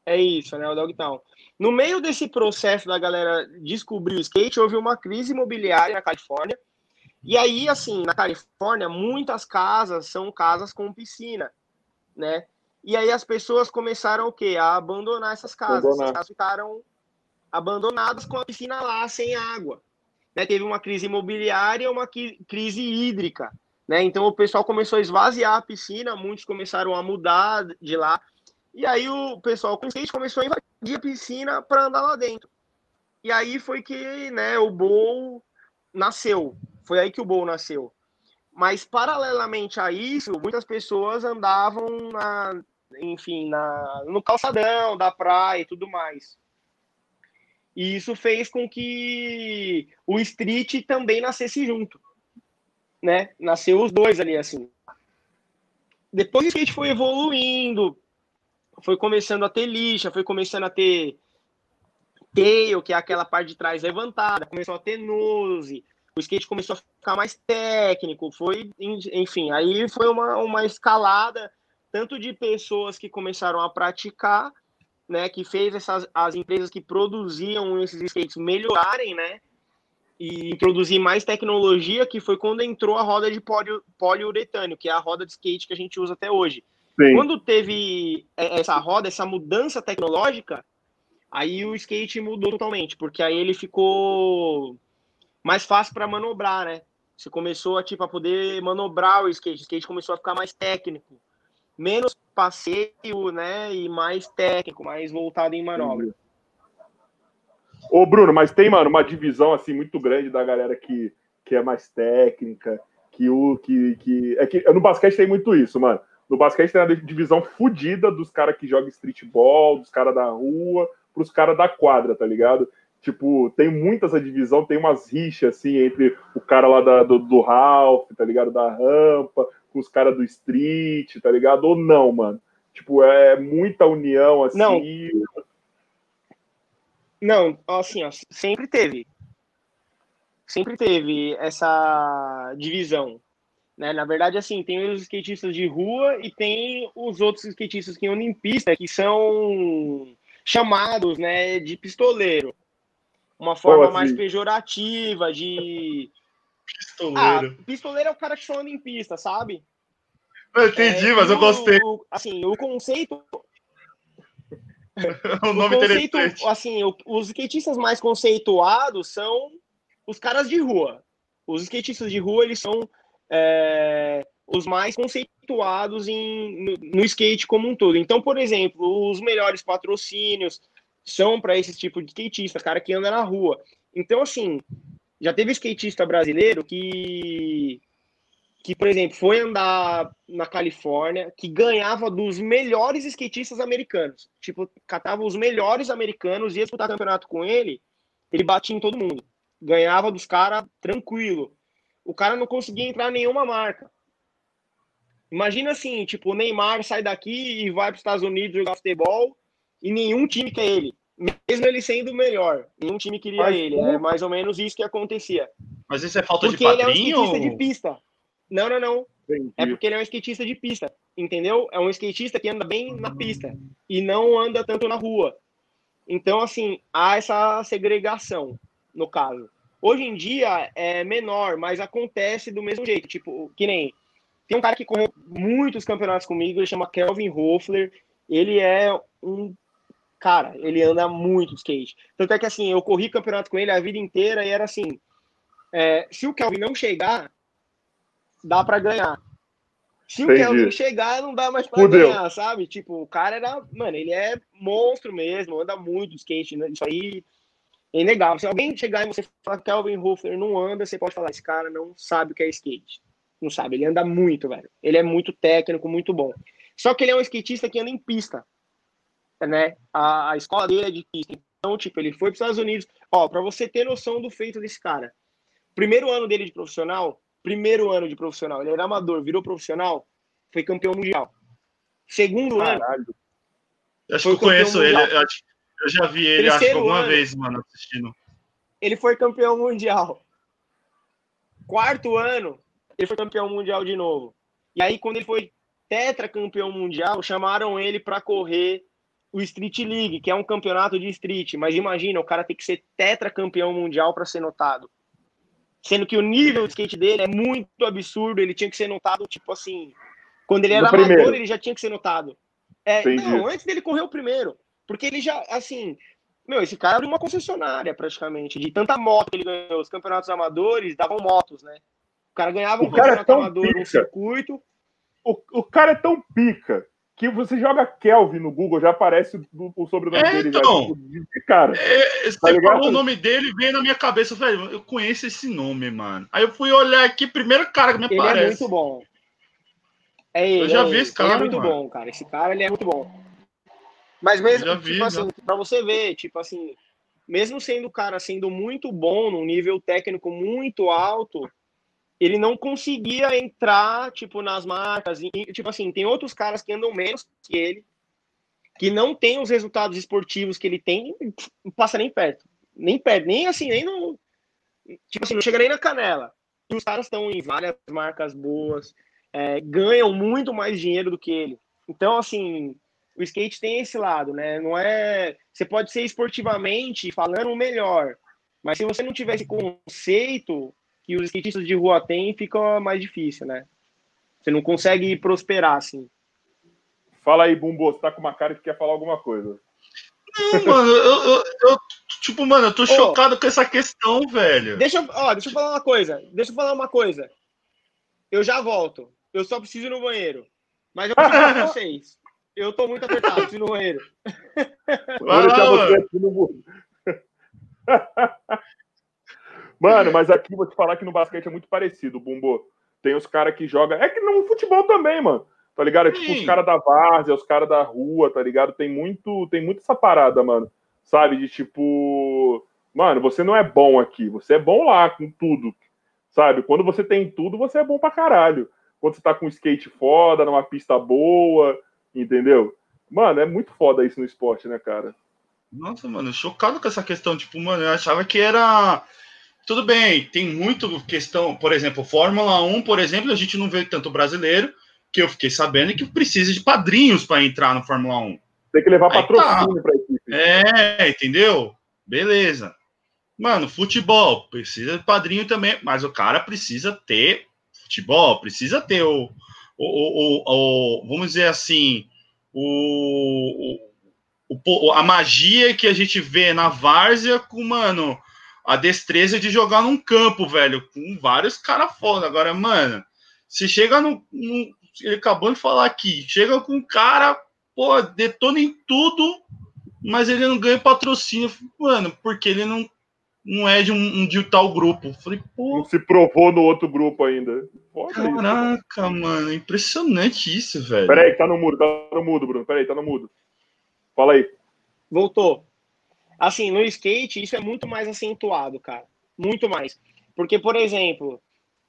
É isso, né? O Dogtown. No meio desse processo da galera descobrir o skate, houve uma crise imobiliária na Califórnia. E aí, assim, na Califórnia, muitas casas são casas com piscina, né? E aí as pessoas começaram o quê? A abandonar essas casas. Abandonar. Essas casas ficaram abandonadas com a piscina lá sem água. Né? Teve uma crise imobiliária, uma crise hídrica. Né? Então o pessoal começou a esvaziar a piscina, muitos começaram a mudar de lá. E aí o pessoal com skate começou a invadir a piscina para andar lá dentro. E aí foi que né, o Bowl nasceu. Foi aí que o Bowl nasceu. Mas paralelamente a isso, muitas pessoas andavam na, enfim, na, no calçadão da praia e tudo mais. E isso fez com que o Street também nascesse junto. Né? Nasceu os dois ali, assim. Depois o skate foi evoluindo, foi começando a ter lixa, foi começando a ter tail, que é aquela parte de trás levantada, começou a ter nose, o skate começou a ficar mais técnico, foi, enfim, aí foi uma, uma escalada tanto de pessoas que começaram a praticar, né, que fez essas, as empresas que produziam esses skates melhorarem, né, e introduzir mais tecnologia, que foi quando entrou a roda de polio, poliuretânio, que é a roda de skate que a gente usa até hoje. Sim. Quando teve essa roda, essa mudança tecnológica, aí o skate mudou totalmente, porque aí ele ficou mais fácil para manobrar, né? Você começou a tipo a poder manobrar o skate, o skate começou a ficar mais técnico menos passeio, né? E mais técnico, mais voltado em manobra. Ô, Bruno, mas tem, mano, uma divisão assim muito grande da galera que, que é mais técnica, que o que, que é que no basquete tem muito isso, mano. No basquete tem a divisão fodida dos caras que jogam streetball, dos caras da rua, pros caras da quadra, tá ligado? Tipo, tem muitas a divisão, tem umas rixas assim entre o cara lá da, do, do Ralph, tá ligado? Da rampa, com os caras do street, tá ligado? Ou não, mano? Tipo, é muita união assim. Não, não assim, ó, sempre teve. Sempre teve essa divisão. Né? Na verdade, assim, tem os skatistas de rua e tem os outros skatistas que andam em pista, que são chamados né, de pistoleiro. Uma forma assim? mais pejorativa de Pistoleiro. Ah, pistoleiro é o cara que só anda em pista, sabe? Eu entendi, é, mas eu gostei. O, assim, o conceito. o nome o conceito, assim, os skatistas mais conceituados são os caras de rua. Os skatistas de rua, eles são é, os mais conceituados em, no, no, skate como um todo. Então, por exemplo, os melhores patrocínios são para esse tipo de skatista, cara que anda na rua. Então, assim, já teve skatista brasileiro que que, por exemplo, foi andar na Califórnia, que ganhava dos melhores skatistas americanos. Tipo, catava os melhores americanos, ia disputar campeonato com ele, ele batia em todo mundo. Ganhava dos caras tranquilo. O cara não conseguia entrar em nenhuma marca. Imagina assim, tipo, o Neymar sai daqui e vai para os Estados Unidos jogar futebol e nenhum time quer ele. Mesmo ele sendo o melhor, nenhum time queria Mas, ele. É mais ou menos isso que acontecia. Mas isso é falta Porque de padrinho? Porque ele é um skatista de pista. Não, não, não. Entendi. É porque ele é um skatista de pista, entendeu? É um skatista que anda bem na pista e não anda tanto na rua. Então, assim, há essa segregação, no caso. Hoje em dia é menor, mas acontece do mesmo jeito. Tipo, que nem. Tem um cara que correu muitos campeonatos comigo, ele chama Kelvin Hoffler. Ele é um. Cara, ele anda muito de skate. Tanto é que, assim, eu corri campeonato com ele a vida inteira e era assim. É, se o Kelvin não chegar, dá para ganhar. Se Entendi. o Kelvin chegar, não dá mais para ganhar, sabe? Tipo, o cara era. Mano, ele é monstro mesmo, anda muito skate, né? Isso aí é inegável. Se alguém chegar e você falar que Kelvin Hofer não anda, você pode falar: esse cara não sabe o que é skate. Não sabe, ele anda muito, velho. Ele é muito técnico, muito bom. Só que ele é um skatista que anda em pista, né? A, a escola dele é de pista. Então, tipo, ele foi para os Estados Unidos. Ó, para você ter noção do feito desse cara. Primeiro ano dele de profissional, Primeiro ano de profissional, ele era amador, virou profissional, foi campeão mundial. Segundo Caralho. ano. Acho que eu conheço mundial. ele, eu, acho, eu, já vi ele acho, alguma ano, vez, mano, assistindo. Ele foi campeão mundial. Quarto ano, ele foi campeão mundial de novo. E aí, quando ele foi tetracampeão mundial, chamaram ele para correr o Street League, que é um campeonato de street. Mas imagina, o cara tem que ser tetracampeão mundial para ser notado. Sendo que o nível de skate dele é muito absurdo, ele tinha que ser notado, tipo assim. Quando ele era amador, ele já tinha que ser notado. É, não, antes dele correr o primeiro. Porque ele já, assim. Meu, esse cara abriu uma concessionária praticamente. De tanta moto que ele ganhou. Os campeonatos amadores davam motos, né? O cara ganhava um o cara é campeonato é amador, pica. um circuito. O, o cara é tão pica que você joga Kelvin no Google, já aparece o, o sobrenome é, dele. Então, já, de cara. É, tá você falou o nome dele, veio na minha cabeça, velho, eu conheço esse nome, mano. Aí eu fui olhar aqui, primeiro cara que me ele aparece. Ele é muito bom. É ele, eu já vi esse cara, Ele é muito mano. bom, cara. Esse cara, ele é muito bom. Mas mesmo, tipo vi, assim, pra você ver, tipo assim, mesmo sendo o cara sendo muito bom, num nível técnico muito alto, ele não conseguia entrar, tipo, nas marcas. E, tipo assim, tem outros caras que andam menos que ele, que não tem os resultados esportivos que ele tem, não passa nem perto. Nem perto, nem assim, nem no. Tipo assim, não chega nem na canela. E os caras estão em várias marcas boas, é, ganham muito mais dinheiro do que ele. Então, assim, o skate tem esse lado, né? Não é. Você pode ser esportivamente falando o melhor, mas se você não tiver esse conceito, que os skatistas de rua têm, fica mais difícil, né? Você não consegue prosperar assim. Fala aí, Bumbo, você tá com uma cara que quer falar alguma coisa. Não, mano, eu, eu, eu, tipo, mano, eu tô chocado com essa questão, velho. Deixa, ó, deixa eu falar uma coisa. Deixa eu falar uma coisa. Eu já volto. Eu só preciso ir no banheiro. Mas eu preciso de vocês. Eu tô muito apertado, preciso ir no banheiro. Vou deixar você aqui no Mano, mas aqui vou te falar que no basquete é muito parecido, Bumbo. Tem os caras que jogam. É que no futebol também, mano. Tá ligado? É tipo os caras da várzea, os caras da rua, tá ligado? Tem muito, tem muito essa parada, mano. Sabe? De tipo. Mano, você não é bom aqui, você é bom lá com tudo. Sabe? Quando você tem tudo, você é bom pra caralho. Quando você tá com skate foda, numa pista boa, entendeu? Mano, é muito foda isso no esporte, né, cara? Nossa, mano, chocado com essa questão. Tipo, mano, eu achava que era tudo bem, tem muito questão, por exemplo, Fórmula 1, por exemplo, a gente não vê tanto brasileiro, que eu fiquei sabendo que precisa de padrinhos para entrar no Fórmula 1. Tem que levar patrocínio tá. para equipe. É, entendeu? Beleza. Mano, futebol precisa de padrinho também, mas o cara precisa ter futebol, precisa ter o, o, o, o vamos dizer assim, o, a magia que a gente vê na várzea com, mano, a destreza de jogar num campo, velho, com vários caras foda. Agora, mano, se chega no, no, Ele acabou de falar aqui, chega com um cara, pô, detona em tudo, mas ele não ganha patrocínio, mano, porque ele não não é de um, um de tal grupo. Falei, pô. Não se provou no outro grupo ainda. Foda Caraca, isso, mano. Impressionante isso, velho. Peraí, tá no mudo, tá no mudo, Bruno. Peraí, tá no mudo. Fala aí. Voltou. Assim, no skate, isso é muito mais acentuado, cara. Muito mais. Porque, por exemplo,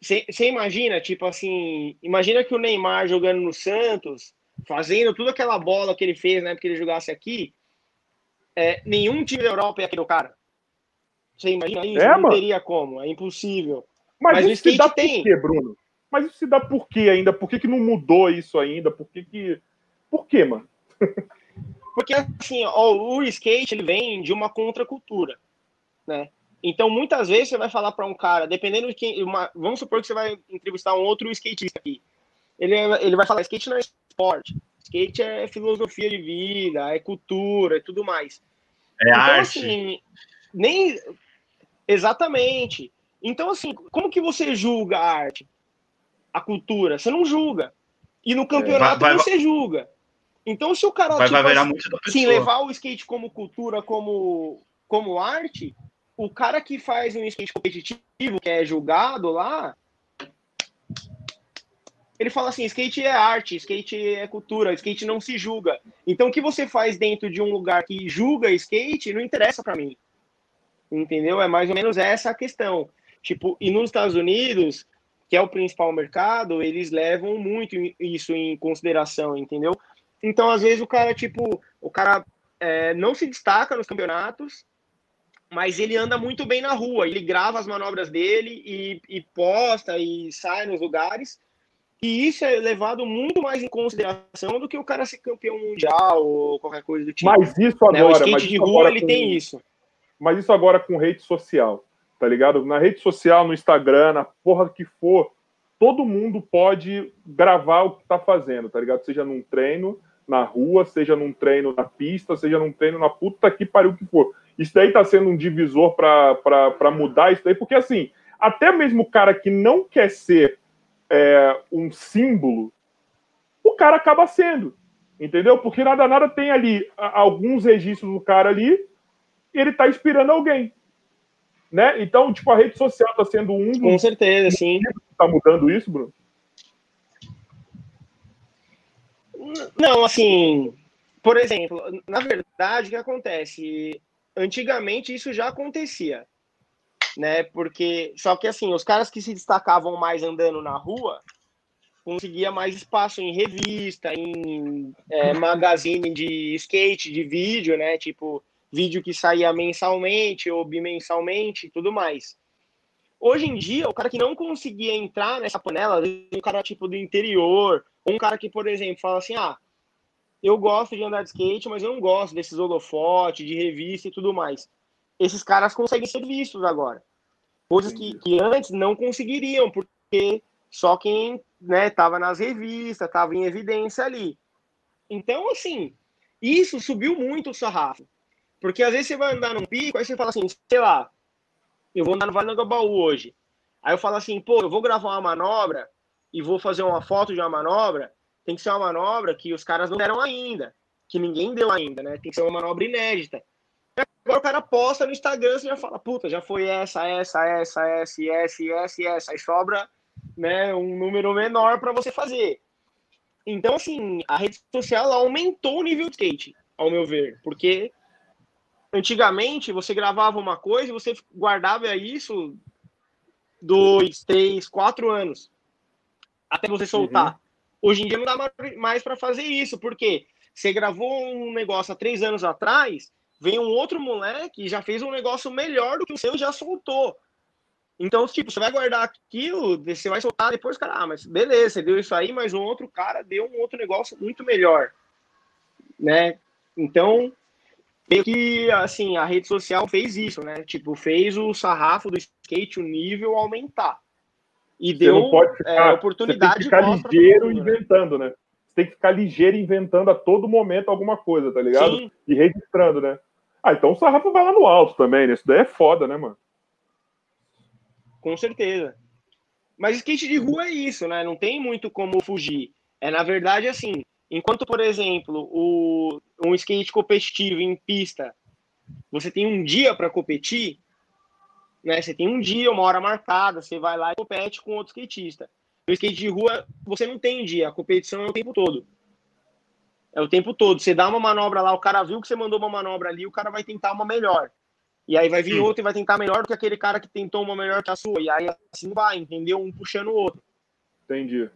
você imagina, tipo assim, imagina que o Neymar jogando no Santos, fazendo tudo aquela bola que ele fez, né, porque ele jogasse aqui, é, nenhum time da Europa ia querer o cara. Você imagina isso? É, não mano. teria como, é impossível. Mas, Mas se dá tem. por quê, Bruno? Mas isso se dá por quê ainda? Por que, que não mudou isso ainda? Por que que... Por quê, mano? Porque, assim, ó, o skate, ele vem de uma contracultura, né? Então, muitas vezes você vai falar para um cara, dependendo de quem... Uma, vamos supor que você vai entrevistar um outro skatista aqui. Ele, ele vai falar, skate não é esporte. Skate é filosofia de vida, é cultura e tudo mais. É então, arte. Assim, nem exatamente. Então, assim, como que você julga a arte? A cultura? Você não julga. E no campeonato vai, vai, você julga. Então, se o cara vai, tipo, vai assim, assim, levar o skate como cultura, como, como arte, o cara que faz um skate competitivo, que é julgado lá, ele fala assim: skate é arte, skate é cultura, skate não se julga. Então, o que você faz dentro de um lugar que julga skate não interessa para mim. Entendeu? É mais ou menos essa a questão. Tipo, e nos Estados Unidos, que é o principal mercado, eles levam muito isso em consideração, entendeu? Então, às vezes, o cara, tipo, o cara é, não se destaca nos campeonatos, mas ele anda muito bem na rua. Ele grava as manobras dele e, e posta e sai nos lugares e isso é levado muito mais em consideração do que o cara ser campeão mundial ou qualquer coisa do tipo. Mas isso agora. Né? O skate de rua, ele com... tem isso. Mas isso agora com rede social, tá ligado? Na rede social, no Instagram, na porra que for, todo mundo pode gravar o que tá fazendo, tá ligado? Seja num treino na rua, seja num treino na pista, seja num treino na puta que pariu que for. Isso daí tá sendo um divisor para mudar isso daí, porque assim, até mesmo o cara que não quer ser é, um símbolo, o cara acaba sendo. Entendeu? Porque nada, nada tem ali alguns registros do cara ali ele está inspirando alguém. Né? Então, tipo, a rede social está sendo um. Com certeza, sim. Está mudando isso, Bruno? Não, assim, por exemplo, na verdade, o que acontece? Antigamente isso já acontecia né? Porque só que assim, os caras que se destacavam mais andando na rua conseguia mais espaço em revista, em é, magazine de skate, de vídeo, né? Tipo vídeo que saía mensalmente ou bimensalmente, tudo mais. Hoje em dia, o cara que não conseguia entrar nessa panela, um cara tipo do interior, um cara que, por exemplo, fala assim: ah, eu gosto de andar de skate, mas eu não gosto desses holofotes, de revista e tudo mais esses caras conseguem ser vistos agora. Coisas que, que antes não conseguiriam, porque só quem estava né, nas revistas, estava em evidência ali. Então, assim, isso subiu muito o sarrafo. Porque às vezes você vai andar num pico, aí você fala assim, sei lá, eu vou andar no Vale do Baú hoje. Aí eu falo assim, pô, eu vou gravar uma manobra e vou fazer uma foto de uma manobra. Tem que ser uma manobra que os caras não deram ainda, que ninguém deu ainda, né? Tem que ser uma manobra inédita. Agora o cara posta no Instagram e já fala, puta, já foi essa, essa, essa, essa, essa, essa, essa. Aí sobra né, um número menor para você fazer. Então, assim, a rede social aumentou o nível de skate, ao meu ver. Porque antigamente você gravava uma coisa e você guardava isso dois, três, quatro anos até você soltar. Uhum. Hoje em dia não dá mais para fazer isso, porque você gravou um negócio há três anos atrás, vem um outro moleque e já fez um negócio melhor do que o seu e já soltou. Então, tipo, você vai guardar aquilo, você vai soltar depois, cara, ah, mas beleza, você deu isso aí, mas um outro cara deu um outro negócio muito melhor, né? Então, meio que, assim, a rede social fez isso, né? Tipo, fez o sarrafo do skate, o nível aumentar. E você deu ficar, é, oportunidade você tem que ficar ligeiro mundo, né? inventando, né? Você tem que ficar ligeiro inventando a todo momento alguma coisa, tá ligado? Sim. E registrando, né? Ah, então o sarrafo vai lá no alto também, né? Isso daí é foda, né, mano? Com certeza. Mas skate de rua é isso, né? Não tem muito como fugir. É, na verdade, assim, enquanto, por exemplo, o, um skate competitivo em pista, você tem um dia para competir, Né? Você tem um dia, uma hora marcada, você vai lá e compete com outro skatista. No skate de rua, você não tem dia, a competição é o tempo todo. É o tempo todo. Você dá uma manobra lá, o cara viu que você mandou uma manobra ali, o cara vai tentar uma melhor. E aí vai vir Sim. outro e vai tentar melhor do que aquele cara que tentou uma melhor que a sua. E aí assim vai, entendeu? Um puxando o outro. Entendi.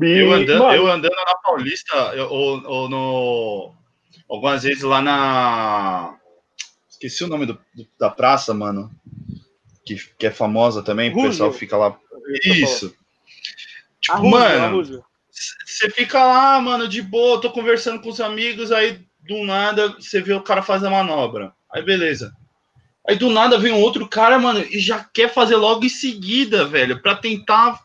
Eu andando, eu andando na Paulista, eu, ou, ou, no. Algumas vezes lá na. Esqueci o nome do, da praça, mano. Que, que é famosa também, o pessoal fica lá. Isso. Tipo, mano, você fica lá, mano, de boa, tô conversando com os amigos, aí do nada você vê o cara fazer a manobra. Aí beleza. Aí do nada vem um outro cara, mano, e já quer fazer logo em seguida, velho, para tentar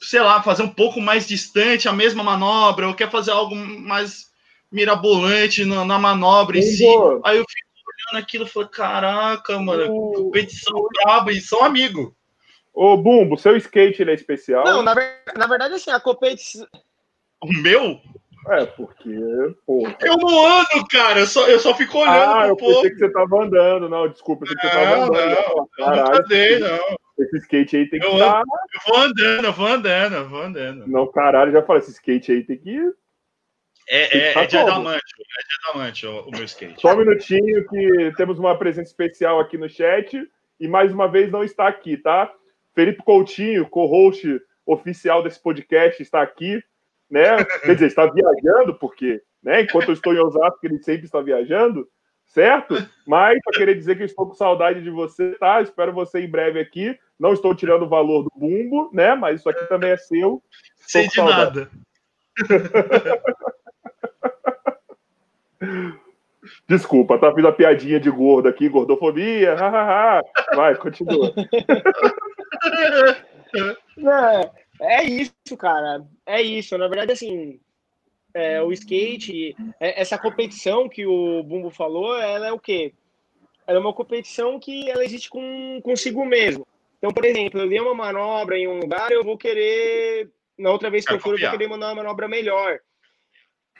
sei lá, fazer um pouco mais distante a mesma manobra, ou quer fazer algo mais mirabolante na, na manobra em si. Aí eu fico olhando aquilo e falo, caraca, mano, competição braba e são amigos. Ô, Bumbo, seu skate ele é especial? Não, na, ver... na verdade, assim, a competição. O meu? É, porque, pô. Eu não ando, cara, eu só, eu só fico olhando. Ah, eu pensei que você tava andando, não, desculpa, eu pensei que você tava andando. Não, Caralho, não, andei, não. Esse skate aí tem que eu, dar... eu vou andando, eu vou andando, eu vou andando. Não, caralho, já falei, esse skate aí tem que. É, é, é de adamante, é de adamante o, o meu skate. Só um minutinho que temos uma presença especial aqui no chat e mais uma vez não está aqui, tá? Felipe Coutinho, co-host oficial desse podcast, está aqui, né? Quer dizer, está viajando, porque, né? Enquanto eu estou em Osasco, ele sempre está viajando, certo? Mas só queria dizer que estou com saudade de você, tá? Espero você em breve aqui. Não estou tirando o valor do bumbo, né? Mas isso aqui também é seu. Sem de nada. Desculpa, tá vindo a piadinha de gordo aqui, gordofobia. Vai, continua. É, é isso, cara. É isso. Na verdade, assim, é, o skate, é, essa competição que o Bumbo falou, ela é o quê? Ela é uma competição que ela existe com consigo mesmo. Então, por exemplo, eu dei uma manobra em um lugar, eu vou querer, na outra vez que eu for, eu vou querer mandar uma manobra melhor.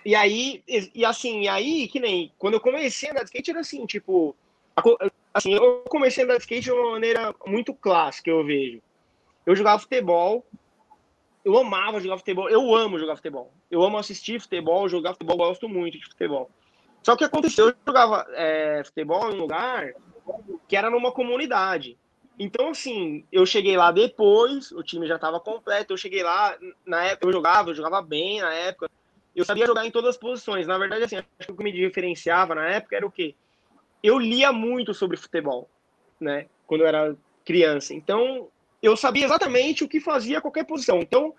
E aí, e assim, e aí, que nem, quando eu comecei a andar de skate, era assim, tipo, assim, eu comecei a andar de skate de uma maneira muito clássica, eu vejo. Eu jogava futebol, eu amava jogar futebol, eu amo jogar futebol. Eu amo assistir futebol, jogar futebol, gosto muito de futebol. Só que aconteceu, eu jogava é, futebol em um lugar que era numa comunidade. Então, assim, eu cheguei lá depois, o time já estava completo, eu cheguei lá, na época eu jogava, eu jogava bem na época, eu sabia jogar em todas as posições. Na verdade, assim, acho que o que me diferenciava na época era o quê? Eu lia muito sobre futebol, né, quando eu era criança. Então, eu sabia exatamente o que fazia qualquer posição. Então,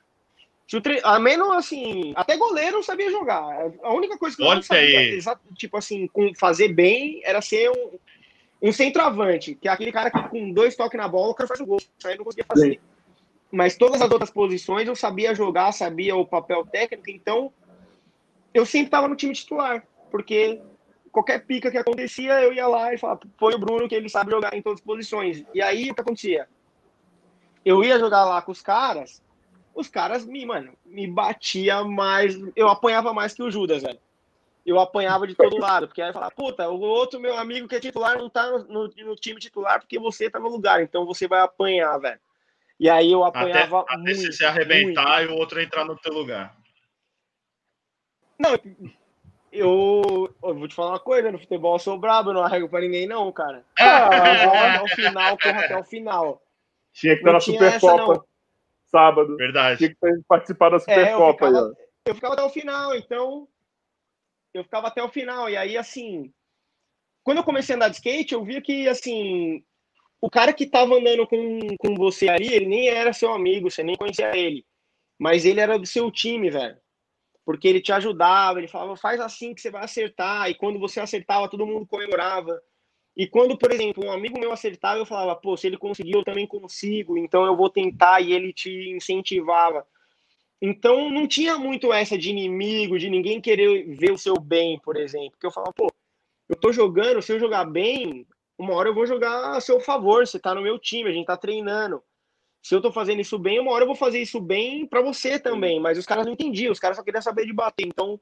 se o tre... a menos assim, até goleiro eu sabia jogar. A única coisa que eu não sabia, tipo assim, com fazer bem, era ser um, um centroavante, que é aquele cara que com dois toques na bola, o cara faz o gol. Isso aí eu não conseguia fazer. Sim. Mas todas as outras posições eu sabia jogar, sabia o papel técnico, então eu sempre estava no time titular, porque qualquer pica que acontecia, eu ia lá e falava, põe o Bruno que ele sabe jogar em todas as posições. E aí o que acontecia? eu ia jogar lá com os caras, os caras me, mano, me batia mais, eu apanhava mais que o Judas, velho. Eu apanhava de todo lado, porque aí falava, puta, o outro meu amigo que é titular não tá no, no, time titular porque você tá no lugar, então você vai apanhar, velho. E aí eu apanhava até, muito. Até se arrebentar muito. e o outro entrar no teu lugar. Não, eu, eu, vou te falar uma coisa, no futebol eu sou brabo, eu não arrego pra ninguém não, cara. Ah, até o final, corra até o final. Tinha que estar na Supercopa sábado. Verdade. Tinha que participar da Supercopa. É, eu, ficava, eu ficava até o final, então. Eu ficava até o final. E aí, assim. Quando eu comecei a andar de skate, eu via que, assim. O cara que tava andando com, com você ali, ele nem era seu amigo, você nem conhecia ele. Mas ele era do seu time, velho. Porque ele te ajudava, ele falava, faz assim que você vai acertar. E quando você acertava, todo mundo comemorava. E quando, por exemplo, um amigo meu acertava, eu falava, pô, se ele conseguiu, eu também consigo, então eu vou tentar, e ele te incentivava. Então não tinha muito essa de inimigo, de ninguém querer ver o seu bem, por exemplo. Porque eu falava, pô, eu tô jogando, se eu jogar bem, uma hora eu vou jogar a seu favor, você tá no meu time, a gente tá treinando. Se eu tô fazendo isso bem, uma hora eu vou fazer isso bem para você também. Mas os caras não entendiam, os caras só queriam saber de bater. Então,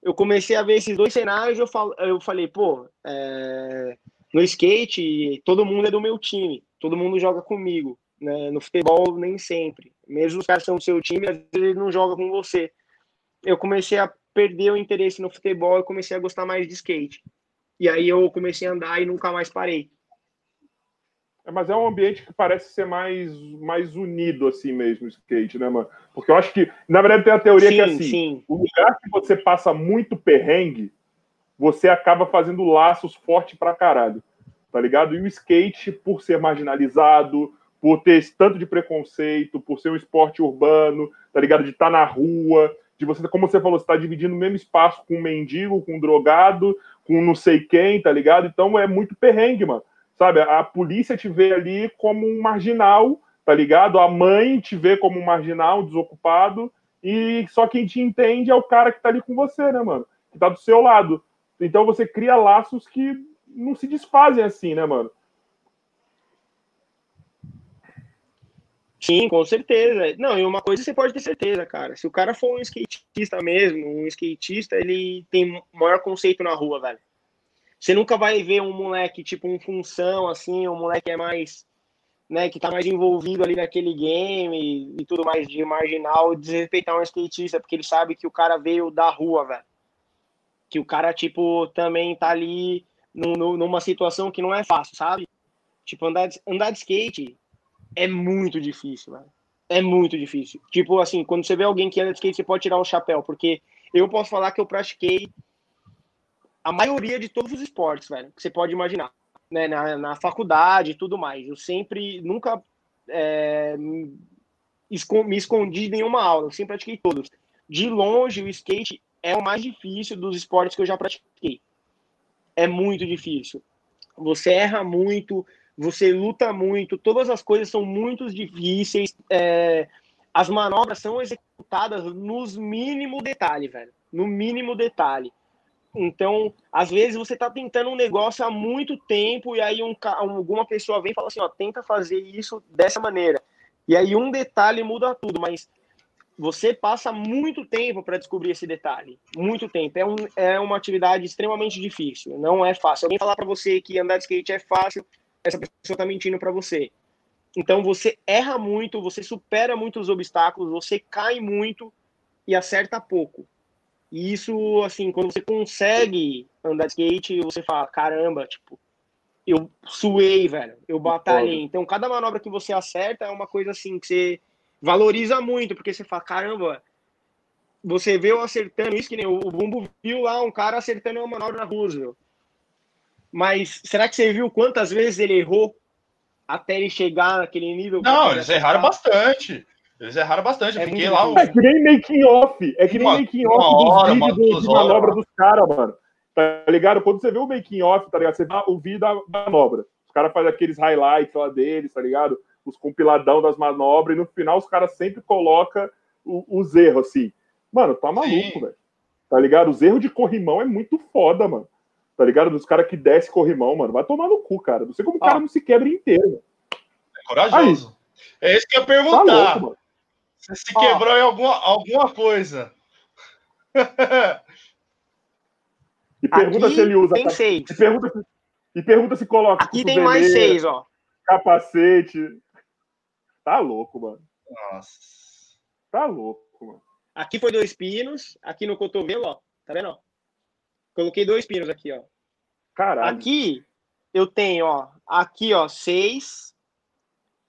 eu comecei a ver esses dois cenários, eu, fal, eu falei, pô, é, No skate, todo mundo é do meu time, todo mundo joga comigo. Né? No futebol, nem sempre. Mesmo os caras são do seu time, às vezes eles não jogam com você. Eu comecei a perder o interesse no futebol e comecei a gostar mais de skate. E aí eu comecei a andar e nunca mais parei. É, mas é um ambiente que parece ser mais, mais unido, assim mesmo, o skate, né, mano? Porque eu acho que, na verdade, tem a teoria sim, que é assim: sim. o lugar que você passa muito perrengue, você acaba fazendo laços fortes pra caralho, tá ligado? E o skate, por ser marginalizado, por ter esse tanto de preconceito, por ser um esporte urbano, tá ligado? De estar tá na rua, de você, como você falou, você tá dividindo o mesmo espaço com um mendigo, com um drogado, com não sei quem, tá ligado? Então é muito perrengue, mano. Sabe? A polícia te vê ali como um marginal, tá ligado? A mãe te vê como um marginal, desocupado, e só quem te entende é o cara que tá ali com você, né, mano? Que tá do seu lado. Então você cria laços que não se desfazem assim, né, mano? Sim, com certeza. Não, e uma coisa você pode ter certeza, cara. Se o cara for um skatista mesmo, um skatista, ele tem maior conceito na rua, velho. Você nunca vai ver um moleque, tipo, um função, assim, um moleque é mais, né, que tá mais envolvido ali naquele game e, e tudo mais de marginal, desrespeitar um skatista, porque ele sabe que o cara veio da rua, velho. Que o cara, tipo, também tá ali no, no, numa situação que não é fácil, sabe? Tipo, andar de, andar de skate é muito difícil, velho. É muito difícil. Tipo, assim, quando você vê alguém que anda de skate, você pode tirar o chapéu, porque eu posso falar que eu pratiquei a maioria de todos os esportes, velho, que você pode imaginar, né, na, na faculdade e tudo mais. Eu sempre, nunca é, me escondi em nenhuma aula, eu sempre pratiquei todos. De longe, o skate é o mais difícil dos esportes que eu já pratiquei. É muito difícil. Você erra muito, você luta muito, todas as coisas são muito difíceis. É, as manobras são executadas nos mínimo detalhe, velho. No mínimo detalhe. Então, às vezes você está tentando um negócio há muito tempo e aí um, alguma pessoa vem e fala assim, ó, tenta fazer isso dessa maneira. E aí um detalhe muda tudo, mas você passa muito tempo para descobrir esse detalhe. Muito tempo. É, um, é uma atividade extremamente difícil. Não é fácil. Alguém falar para você que andar de skate é fácil, essa pessoa está mentindo para você. Então você erra muito, você supera muitos obstáculos, você cai muito e acerta pouco. E isso, assim, quando você consegue andar de skate, você fala, caramba, tipo, eu suei, velho, eu batalhei. Então, cada manobra que você acerta é uma coisa, assim, que você valoriza muito, porque você fala, caramba, você vê eu acertando isso, que nem o Bumbo viu lá um cara acertando uma manobra na Roosevelt. Mas será que você viu quantas vezes ele errou até ele chegar naquele nível? Não, eles erraram bastante. Eles erraram bastante. É, fiquei lá. é que nem making off. É que nem making off dos vídeos de manobra dos caras, mano. Tá ligado? Quando você vê o making off, tá ligado? Você vê o vídeo da manobra. Os caras fazem aqueles highlights lá deles, tá ligado? Os compiladão das manobras, e no final os caras sempre colocam os erros, assim. Mano, tá maluco, velho. Tá ligado? Os erros de corrimão é muito foda, mano. Tá ligado? Dos caras que desce corrimão, mano. Vai tomar no cu, cara. Não sei como o cara não se quebra inteiro. Mano. É corajoso. Aí. É isso que eu ia perguntar. Tá louco, você se quebrou Ó, em alguma, alguma coisa. e pergunta se ele usa. Tem seis. E pergunta se, e pergunta se coloca. Aqui tem mais seis, ó. Capacete. Tá louco, mano. Nossa. Tá louco, mano. Aqui foi dois pinos. Aqui no cotovelo, ó. Tá vendo? Ó? Coloquei dois pinos aqui, ó. Caralho. Aqui eu tenho, ó. Aqui, ó, seis.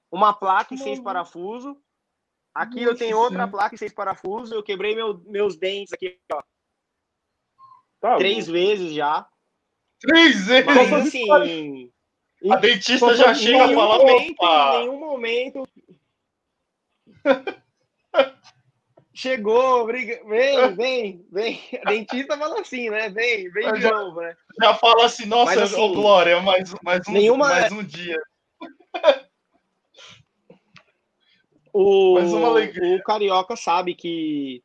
Uma placa e seis parafusos. Aqui Nossa, eu tenho outra placa e seis parafusos. Eu quebrei meu, meus dentes aqui, ó. Tá Três vezes já. Três vezes? Mas assim. A dentista já chega a falar. Momento, Opa. Em nenhum momento. Chegou, briga. Vem, vem, vem. A dentista fala assim, né? Vem, vem de já, novo, né? Já fala assim, nossa, Mas, assim, Glória, mais, mais, um, nenhuma... mais um dia. O, o Carioca sabe que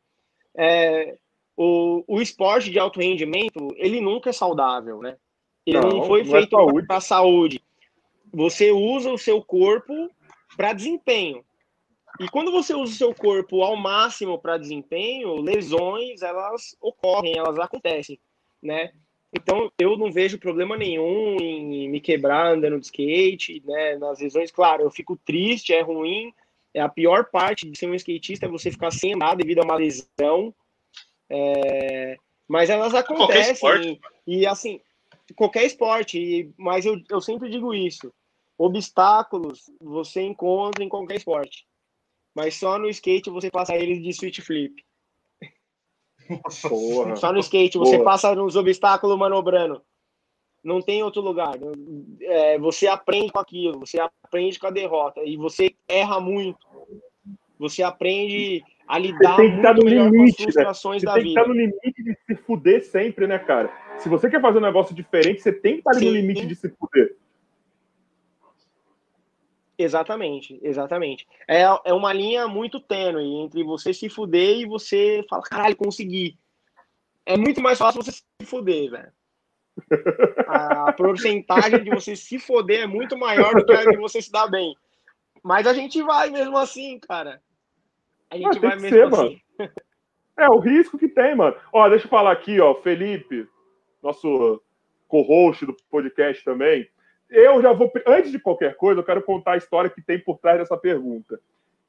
é, o, o esporte de alto rendimento, ele nunca é saudável, né? Ele não, não foi não é feito é para saúde. Você usa o seu corpo para desempenho. E quando você usa o seu corpo ao máximo para desempenho, lesões, elas ocorrem, elas acontecem, né? Então, eu não vejo problema nenhum em me quebrar andando de skate, né? Nas lesões, claro, eu fico triste, é ruim. É a pior parte de ser um skatista é você ficar sem andar devido a uma lesão. É... Mas elas acontecem. E, e, assim, qualquer esporte, mas eu, eu sempre digo isso. Obstáculos você encontra em qualquer esporte. Mas só no skate você passa eles de switch flip. Porra. Só no skate, você Porra. passa nos obstáculos manobrando. Não tem outro lugar. É, você aprende com aquilo, você aprende com a derrota. E você erra muito. Você aprende a lidar você tem que estar no limite, né? Você da tem que estar no limite de se fuder sempre, né, cara? Se você quer fazer um negócio diferente, você tem que estar Sim. no limite de se fuder. Exatamente, exatamente. É, é uma linha muito tênue entre você se fuder e você falar, caralho, consegui. É muito mais fácil você se fuder, velho. A porcentagem de você se foder é muito maior do que a de você se dar bem. Mas a gente vai mesmo assim, cara. A gente vai mesmo ser, assim. Mano. É o risco que tem, mano. Ó, deixa eu falar aqui, ó, Felipe, nosso co-host do podcast também eu já vou. Antes de qualquer coisa, eu quero contar a história que tem por trás dessa pergunta.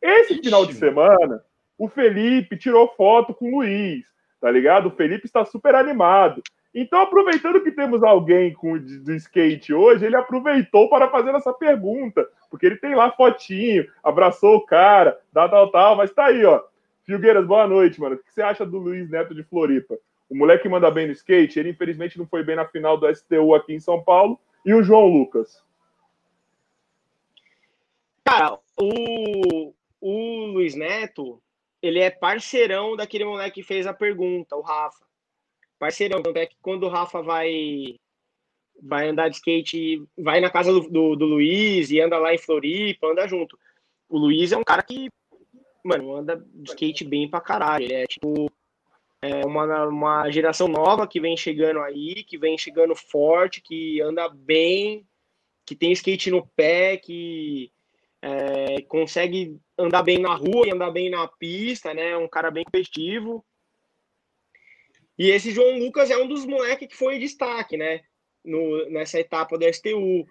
Esse final de semana, o Felipe tirou foto com o Luiz, tá ligado? O Felipe está super animado. Então, aproveitando que temos alguém com do skate hoje, ele aproveitou para fazer essa pergunta, porque ele tem lá fotinho, abraçou o cara, tal, tal, tal, mas tá aí, ó. Filgueiras, boa noite, mano. O que você acha do Luiz Neto de Floripa? O moleque manda bem no skate, ele infelizmente não foi bem na final do STU aqui em São Paulo, e o João Lucas? Cara, o, o Luiz Neto, ele é parceirão daquele moleque que fez a pergunta, o Rafa. Parceirão, tanto é que quando o Rafa vai vai andar de skate, vai na casa do, do, do, Luiz e anda lá em Floripa, anda junto. O Luiz é um cara que, mano, anda de skate bem pra caralho. Ele é tipo é uma, uma geração nova que vem chegando aí, que vem chegando forte, que anda bem, que tem skate no pé, que é, consegue andar bem na rua e andar bem na pista, né? Um cara bem competitivo. E esse João Lucas é um dos moleques que foi destaque, né? No, nessa etapa do STU.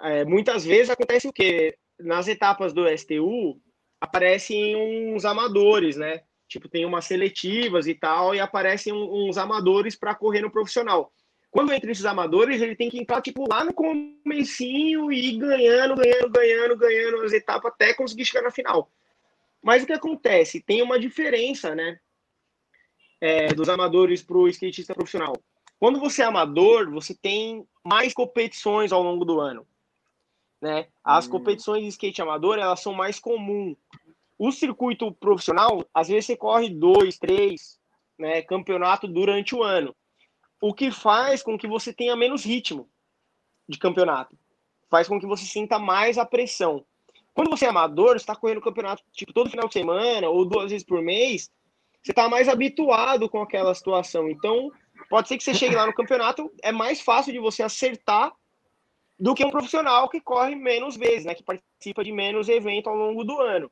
É, muitas vezes acontece o quê? Nas etapas do STU aparecem uns amadores, né? Tipo, tem umas seletivas e tal, e aparecem uns amadores para correr no profissional. Quando entra esses amadores, ele tem que entrar, tipo, lá no comecinho e ir ganhando, ganhando, ganhando, ganhando as etapas até conseguir chegar na final. Mas o que acontece? Tem uma diferença, né? É, dos amadores para o skatista profissional. Quando você é amador, você tem mais competições ao longo do ano. Né? As hum. competições de skate amador, elas são mais comuns o circuito profissional, às vezes você corre dois, três né, campeonato durante o ano. O que faz com que você tenha menos ritmo de campeonato. Faz com que você sinta mais a pressão. Quando você é amador, você está correndo campeonato tipo todo final de semana ou duas vezes por mês, você está mais habituado com aquela situação. Então, pode ser que você chegue lá no campeonato, é mais fácil de você acertar do que um profissional que corre menos vezes, né, que participa de menos eventos ao longo do ano.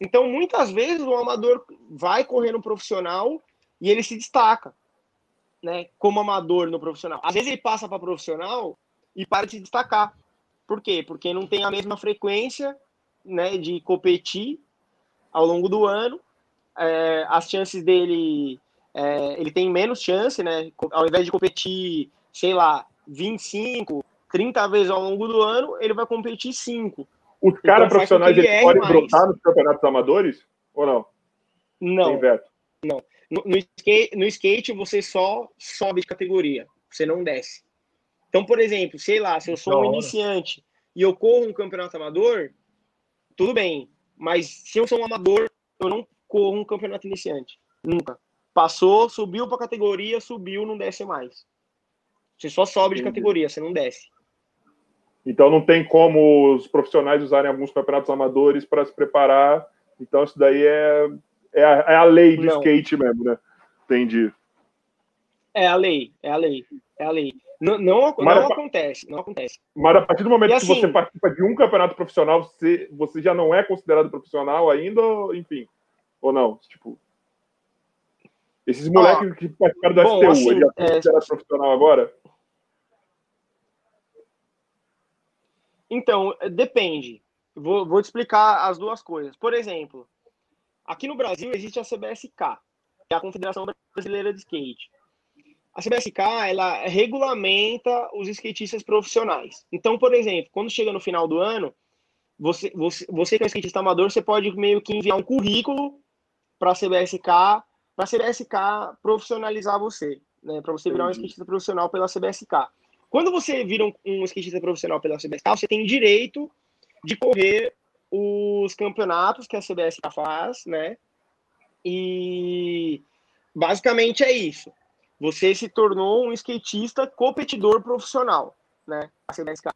Então, muitas vezes, o amador vai correr no profissional e ele se destaca, né? Como amador no profissional. Às vezes ele passa para profissional e para de se destacar. Por quê? Porque não tem a mesma frequência né, de competir ao longo do ano. É, as chances dele. É, ele tem menos chance, né? Ao invés de competir, sei lá, 25, 30 vezes ao longo do ano, ele vai competir 5. Os então, caras profissionais eles podem mais. brotar nos campeonatos amadores? Ou não? Não. Não. No, no, skate, no skate você só sobe de categoria, você não desce. Então, por exemplo, sei lá, se eu sou um iniciante e eu corro um campeonato amador, tudo bem. Mas se eu sou um amador, eu não corro um campeonato iniciante. Nunca. Passou, subiu para categoria, subiu, não desce mais. Você só sobe de categoria, você não desce. Então não tem como os profissionais usarem alguns campeonatos amadores para se preparar. Então isso daí é, é, a, é a lei do não. skate mesmo, né? Entendi. É a lei, é a lei, é a lei. Não, não, não acontece, não acontece. Mas a partir do momento assim, que você participa de um campeonato profissional, você, você já não é considerado profissional ainda, enfim, ou não? Tipo... Esses moleques que participaram do bom, STU, assim, ele já é- era profissional agora? Então, depende. Vou, vou te explicar as duas coisas. Por exemplo, aqui no Brasil existe a CBSK, que é a Confederação Brasileira de Skate. A CBSK, ela regulamenta os skatistas profissionais. Então, por exemplo, quando chega no final do ano, você, você, você que é um skatista amador, você pode meio que enviar um currículo para a CBSK, para a CBSK profissionalizar você, né? Para você virar um skatista profissional pela CBSK. Quando você vira um, um skatista profissional pela CBSK, você tem direito de correr os campeonatos que a CBSK faz, né? E basicamente é isso. Você se tornou um skatista competidor profissional, né? A CBSK.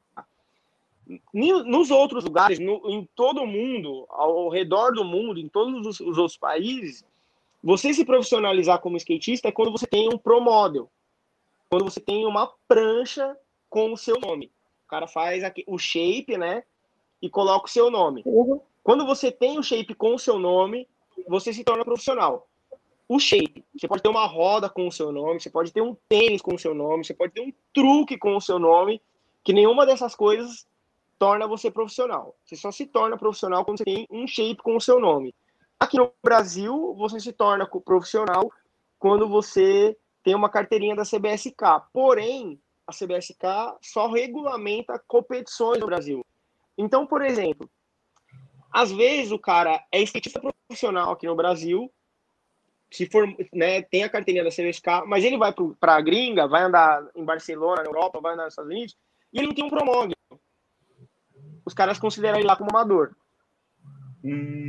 Nos outros lugares, no- em todo o mundo, ao redor do mundo, em todos os, os outros países, você se profissionalizar como skatista é quando você tem um pro model, quando você tem uma prancha com o seu nome. O cara faz aqui, o shape, né? E coloca o seu nome. Quando você tem o shape com o seu nome, você se torna profissional. O shape, você pode ter uma roda com o seu nome, você pode ter um tênis com o seu nome, você pode ter um truque com o seu nome, que nenhuma dessas coisas torna você profissional. Você só se torna profissional quando você tem um shape com o seu nome. Aqui no Brasil, você se torna profissional quando você tem uma carteirinha da CBSK. Porém, a CBSK só regulamenta competições no Brasil. Então, por exemplo, às vezes o cara é skatista profissional aqui no Brasil, se for, né, tem a carteirinha da CBSK, mas ele vai para a gringa, vai andar em Barcelona, na Europa, vai andar nos Estados Unidos, e ele não tem um promóvel. Os caras consideram ele lá como amador.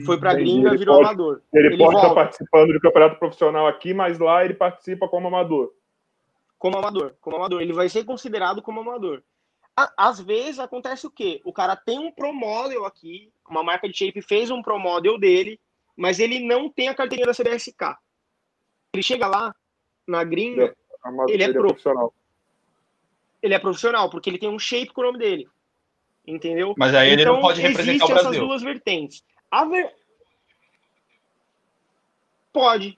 Foi para a Entendi. gringa, Ele virou pode- amador. Ele, Ele pode estar volta. participando de campeonato profissional aqui, mas lá ele participa como amador. como amador, como amador. Ele vai ser considerado como amador. Às vezes acontece o quê? O cara tem um pro model aqui, uma marca de shape fez um pro model dele, mas ele não tem a carteirinha da CBSK. Ele chega lá na gringa, Ele é pro. profissional. ele é profissional porque ele tem um shape com o nome dele. Entendeu? Mas aí ele não pode representar o essas Brasil. duas vertentes. A ver... Pode.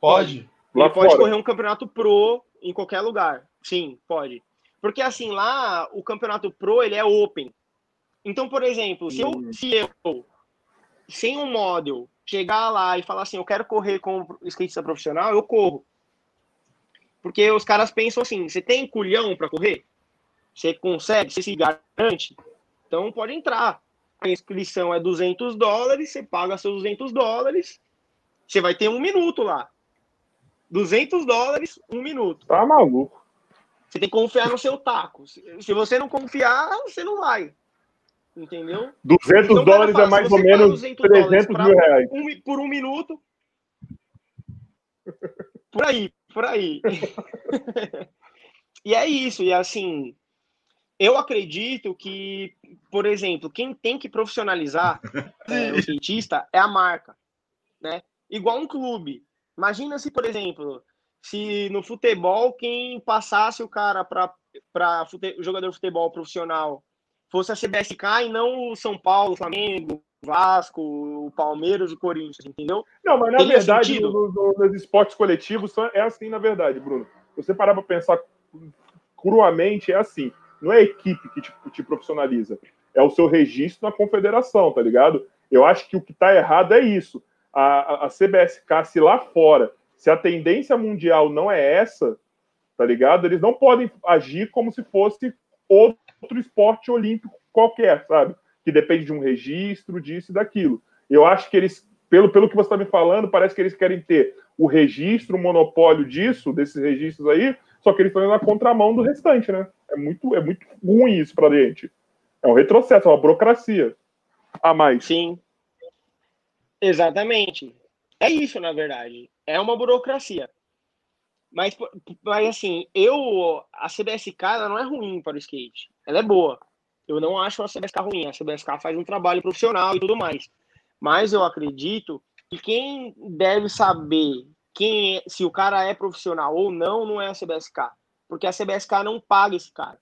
Pode. Lá ele pode fora. correr um campeonato pro em qualquer lugar. Sim, pode. Porque assim, lá o campeonato pro ele é open. Então, por exemplo, se eu, Hum. se eu sem um model chegar lá e falar assim, eu quero correr como skatista profissional, eu corro. Porque os caras pensam assim, você tem culhão para correr? Você consegue? Você se garante? Então pode entrar. A inscrição é 200 dólares, você paga seus 200 dólares, você vai ter um minuto lá. 200 dólares, um minuto. Tá maluco. Você tem que confiar no seu taco. Se você não confiar, você não vai. Entendeu? 200 Então, dólares fala, é mais ou menos 200 dólares 300 pra- mil reais. Um por um minuto. Por aí, por aí. e é isso. E assim, eu acredito que, por exemplo, quem tem que profissionalizar é, o skatista é a marca, né? Igual um clube. Imagina se, por exemplo, se no futebol quem passasse o cara para para jogador de futebol profissional fosse a CBSK e não o São Paulo, o Flamengo, o Vasco, o Palmeiras, o Corinthians, entendeu? Não, mas na Teria verdade, no- no- nos esportes coletivos é assim, na verdade, Bruno. Se você parar para pensar cruamente, é assim. Não é a equipe que te, te profissionaliza, é o seu registro na confederação, tá ligado? Eu acho que o que tá errado é isso. A, a, a CBSK, se lá fora, se a tendência mundial não é essa, tá ligado? Eles não podem agir como se fosse outro esporte olímpico qualquer, sabe? Que depende de um registro, disso e daquilo. Eu acho que eles, pelo, pelo que você está me falando, parece que eles querem ter o registro, o monopólio disso, desses registros aí, só que eles estão na contramão do restante, né? É muito, é muito ruim isso pra gente. É um retrocesso, é uma burocracia a mais. Sim. Exatamente. É isso, na verdade. É uma burocracia. Mas, mas assim, eu. A CBSK ela não é ruim para o skate. Ela é boa. Eu não acho a CBSK ruim. A CBSK faz um trabalho profissional e tudo mais. Mas eu acredito que quem deve saber quem é- se o cara é profissional ou não, não é a CBSK. Porque a CBSK não paga esse cara.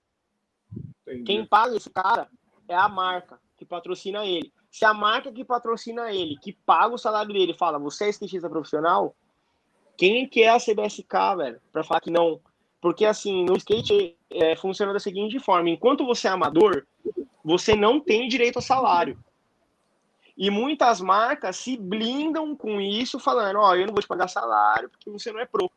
Entendi. Quem paga esse cara é a marca que patrocina ele. Se a marca que patrocina ele, que paga o salário dele, fala, você é skatista profissional, Quem que é a CBSK, velho? Pra falar que não. Porque, assim, no skate é, funciona da seguinte forma: enquanto você é amador, você não tem direito a salário. E muitas marcas se blindam com isso, falando: Ó, oh, eu não vou te pagar salário porque você não é pro.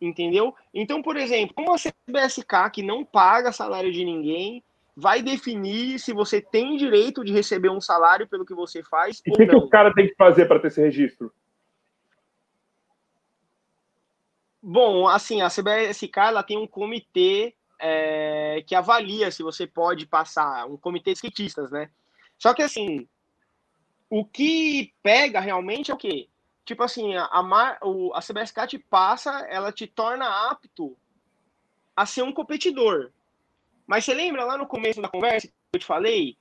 Entendeu? Então, por exemplo, como a CBSK, que não paga salário de ninguém, vai definir se você tem direito de receber um salário pelo que você faz e o que, que o cara tem que fazer para ter esse registro? Bom, assim, a CBSK ela tem um comitê é, que avalia se você pode passar, um comitê de skatistas, né? Só que assim, o que pega realmente é o quê? Tipo assim, a, a, a CBSK te passa, ela te torna apto a ser um competidor. Mas você lembra lá no começo da conversa que eu te falei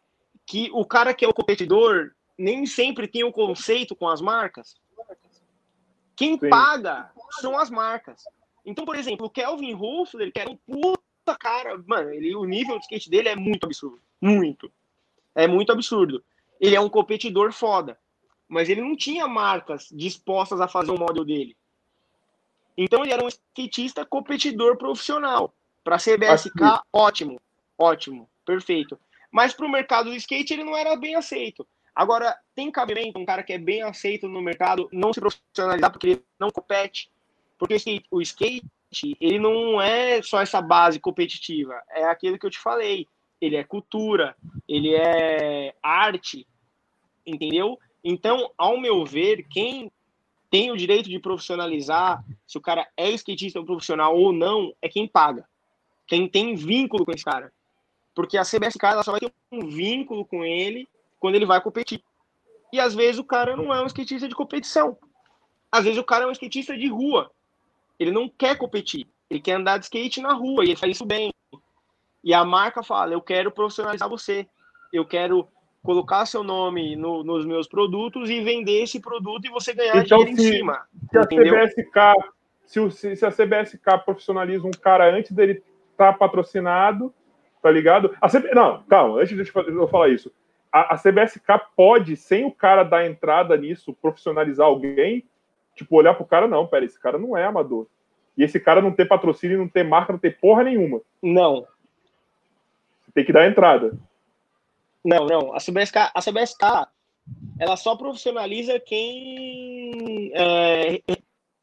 que o cara que é o competidor nem sempre tem o um conceito com as marcas? Quem Sim. paga são as marcas. Então, por exemplo, o Kelvin Russell, que era um puta cara, mano, ele, o nível de skate dele é muito absurdo. Muito. É muito absurdo. Ele é um competidor foda. Mas ele não tinha marcas dispostas a fazer o model dele. Então ele era um skatista competidor profissional. Para CBSK, ótimo. Ótimo. Perfeito. Mas para o mercado do skate ele não era bem aceito. Agora, tem cabimento um cara que é bem aceito no mercado não se profissionalizar porque ele não compete? Porque o skate, ele não é só essa base competitiva, é aquilo que eu te falei. Ele é cultura, ele é arte, entendeu? Então, ao meu ver, quem tem o direito de profissionalizar, se o cara é skatista profissional ou não, é quem paga. Quem tem vínculo com esse cara. Porque a ela só vai ter um vínculo com ele quando ele vai competir. E às vezes o cara não é um skatista de competição. Às vezes o cara é um skatista de rua. Ele não quer competir. Ele quer andar de skate na rua e ele faz isso bem. E a marca fala: Eu quero profissionalizar você. Eu quero colocar seu nome no, nos meus produtos e vender esse produto e você ganhar então, dinheiro se, em cima. Se a, CBSK, se, se a CBSK profissionaliza um cara antes dele estar tá patrocinado, tá ligado? A CB... Não, calma, antes de eu falar isso a, a CBSK pode, sem o cara dar entrada nisso, profissionalizar alguém, tipo, olhar pro cara, não, pera, esse cara não é amador. E esse cara não ter patrocínio, não ter marca, não ter porra nenhuma. Não. Tem que dar entrada. Não, não. A CBSK, a CBSK ela só profissionaliza quem é,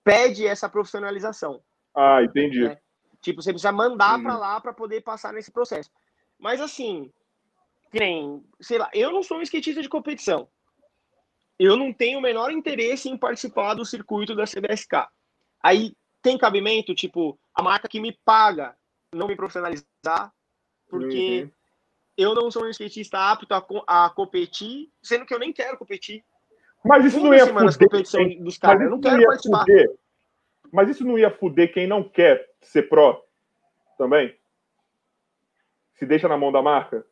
pede essa profissionalização. Ah, entendi. Né? Tipo, você precisa mandar para lá para poder passar nesse processo. Mas assim, que nem, sei lá, eu não sou um skatista de competição. Eu não tenho o menor interesse em participar do circuito da CBSK. Aí tem cabimento, tipo, a marca que me paga não me profissionalizar, porque uhum. eu não sou um skatista apto a, a, competir, sendo que eu nem quero competir. Mas isso não ia fuder. competição dos caras, eu não quero não participar. Fuder. Mas isso não ia fuder quem não quer ser pró também? Se deixa na mão da marca?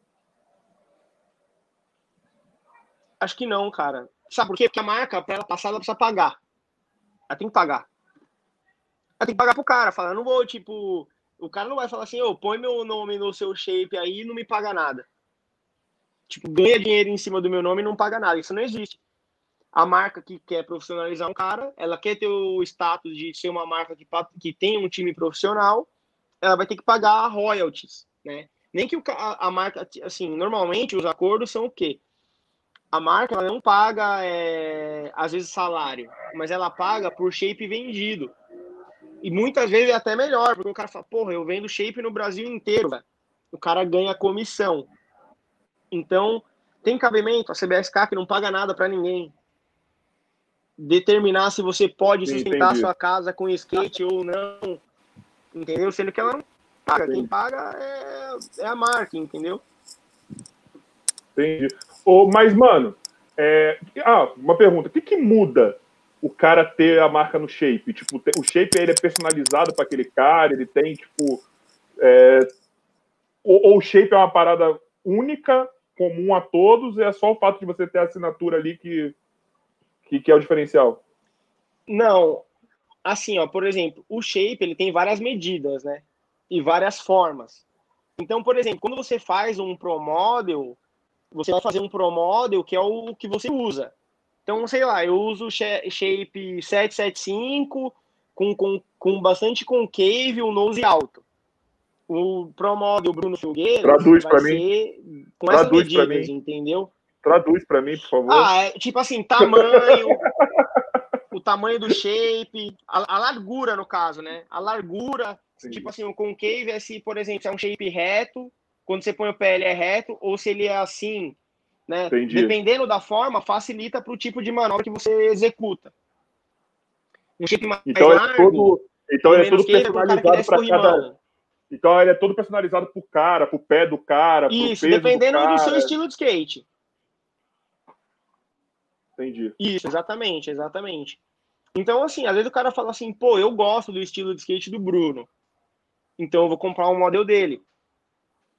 Acho que não, cara. Sabe por quê? Porque a marca, para ela passar, ela precisa pagar. Ela tem que pagar. Ela tem que pagar pro cara. Fala, não vou, tipo. O cara não vai falar assim, ô, oh, põe meu nome no seu shape aí e não me paga nada. Tipo, ganha dinheiro em cima do meu nome e não paga nada. Isso não existe. A marca que quer profissionalizar um cara, ela quer ter o status de ser uma marca que, que tem um time profissional, ela vai ter que pagar royalties, né? Nem que o, a, a marca, assim, normalmente os acordos são o quê? a marca ela não paga, é, às vezes, salário, mas ela paga por shape vendido. E muitas vezes é até melhor, porque o cara fala, porra, eu vendo shape no Brasil inteiro, velho. O cara ganha comissão. Então, tem cabimento a CBSK que não paga nada para ninguém. Determinar se você pode sustentar a sua casa com skate ou não. Entendeu? Sendo que ela não paga. Quem paga é, é a marca, entendeu? Entendi. Oh, mas, mano, é... ah, uma pergunta: o que, que muda o cara ter a marca no shape? Tipo, o shape ele é personalizado para aquele cara, ele tem, tipo. É... Ou, o shape é uma parada única, comum a todos, e é só o fato de você ter a assinatura ali que, que, que é o diferencial? Não. Assim, ó, por exemplo, o shape ele tem várias medidas, né? E várias formas. Então, por exemplo, quando você faz um Pro Model, você vai fazer um Pro Model que é o que você usa. Então, sei lá, eu uso shape 775 com, com, com bastante concave, um nose alto. O Pro Model Bruno Filgueira Traduz para mim. com Traduz essas medidas, entendeu? Traduz para mim, por favor. Ah, é, tipo assim, tamanho, o tamanho do shape, a, a, largura, no caso, né? A largura, Sim. tipo assim, o concave é se, por exemplo, se é um shape reto, quando você põe o pé ele é reto, ou se ele é assim, né? Entendi. Dependendo da forma, facilita para o tipo de manobra que você executa. Um shape mais então largo, é todo, então é tudo personalizado para cada. Então ele é todo personalizado pro cara, pro pé do cara, Isso, dependendo do, do, seu estilo de skate. Entendi. Isso, exatamente, exatamente. Então, assim, às vezes o cara fala assim, pô, eu gosto do estilo de skate do Bruno. Então eu vou comprar um modelo dele.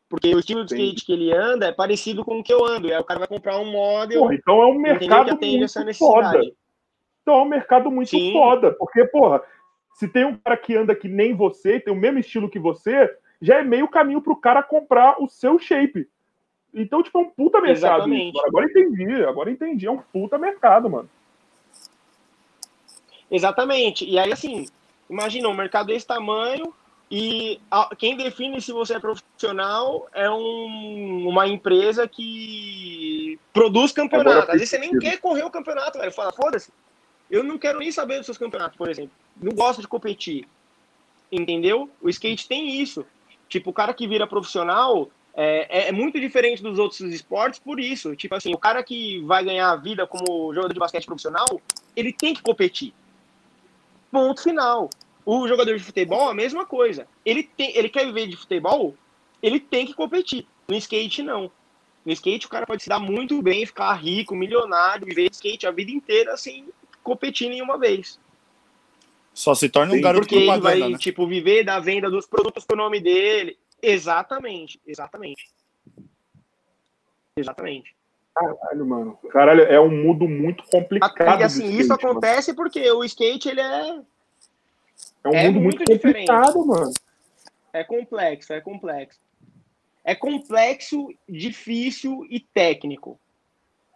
Porque o estilo de skate que ele anda é parecido com o que eu ando. E aí o cara vai comprar um modelo. então é um mercado muito foda. Então é um mercado muito Sim. foda. Porque, porra, se tem um cara que anda que nem você, tem o mesmo estilo que você, já é meio caminho pro cara comprar o seu shape. Então, tipo, é um puta mercado. Agora entendi, agora entendi. É um puta mercado, mano. Exatamente. E aí, assim, imagina um mercado desse tamanho e quem define se você é profissional é um, uma empresa que produz campeonato. Às vezes você nem quer correr o campeonato, velho. Fala, foda-se. Eu não quero nem saber dos seus campeonatos, por exemplo. Não gosto de competir. Entendeu? O skate tem isso. Tipo, o cara que vira profissional, é, é, muito diferente dos outros esportes por isso. Tipo assim, o cara que vai ganhar a vida como jogador de basquete profissional, ele tem que competir. Ponto final. O jogador de futebol, a mesma coisa. Ele, tem, ele quer viver de futebol, ele tem que competir. No skate, não. No skate, o cara pode se dar muito bem, ficar rico, milionário, viver de skate a vida inteira sem competir nenhuma vez. Só se torna um Sim, garoto Porque ele vai, né? tipo, viver da venda dos produtos com o nome dele. Exatamente, exatamente. Exatamente. Caralho, mano. Caralho, é um mundo muito complicado. E assim, skate, isso acontece mano. porque o skate, ele é. É um é mundo muito, muito complicado, diferente. mano. É complexo, é complexo. É complexo, difícil e técnico.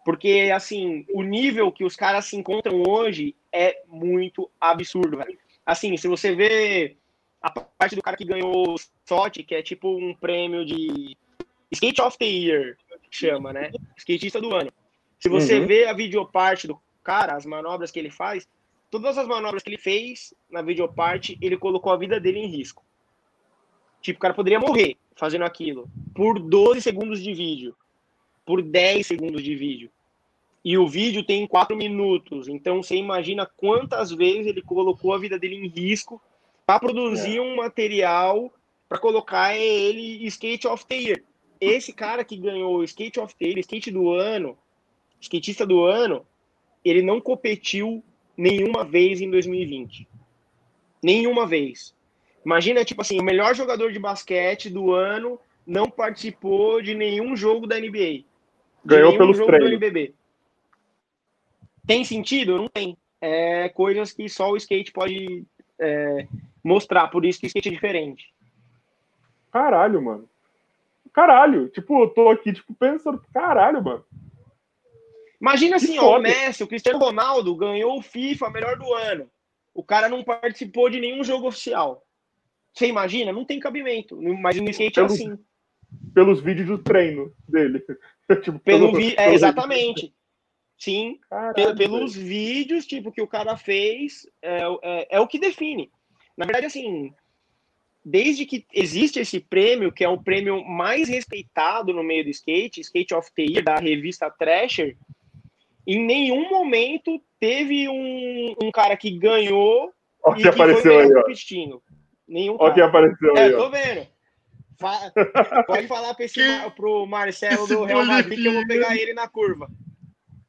Porque, assim, o nível que os caras se encontram hoje é muito absurdo, velho. Assim, se você vê a parte do cara que ganhou o SOT, que é tipo um prêmio de Skate of the Year, chama, né? Skatista do ano. Se você uhum. vê a videoparte do cara, as manobras que ele faz, todas as manobras que ele fez na videoparte, ele colocou a vida dele em risco. Tipo, o cara poderia morrer fazendo aquilo por 12 segundos de vídeo, por 10 segundos de vídeo. E o vídeo tem 4 minutos. Então você imagina quantas vezes ele colocou a vida dele em risco para produzir é. um material para colocar ele Skate of the Year. Esse cara que ganhou Skate of the Year, Skate do ano, skatista do ano, ele não competiu nenhuma vez em 2020. Nenhuma vez. Imagina, tipo assim, o melhor jogador de basquete do ano não participou de nenhum jogo da NBA. Ganhou pelos jogo do NBB. Tem sentido? Não tem. É coisas que só o skate pode é, mostrar, por isso que o skate é diferente. Caralho, mano. Caralho, tipo, eu tô aqui, tipo, pensando, caralho, mano. Imagina assim, ó, o Messi, o Cristiano Ronaldo ganhou o FIFA melhor do ano. O cara não participou de nenhum jogo oficial. Você imagina? Não tem cabimento. Mas no skate é assim. Pelos vídeos do treino dele. tipo, pelo, pelo. É, exatamente. Sim, Caralho, pelos vídeos, tipo, que o cara fez, é, é, é o que define. Na verdade, assim, desde que existe esse prêmio, que é o prêmio mais respeitado no meio do skate, Skate of the Year, da revista Thrasher, em nenhum momento teve um, um cara que ganhou Olha e que apareceu aí, competindo. Nenhum Olha que apareceu é, aí, tô vendo. Fa pode falar para esse, pro Marcelo do Real Madrid que eu vou pegar ele na curva.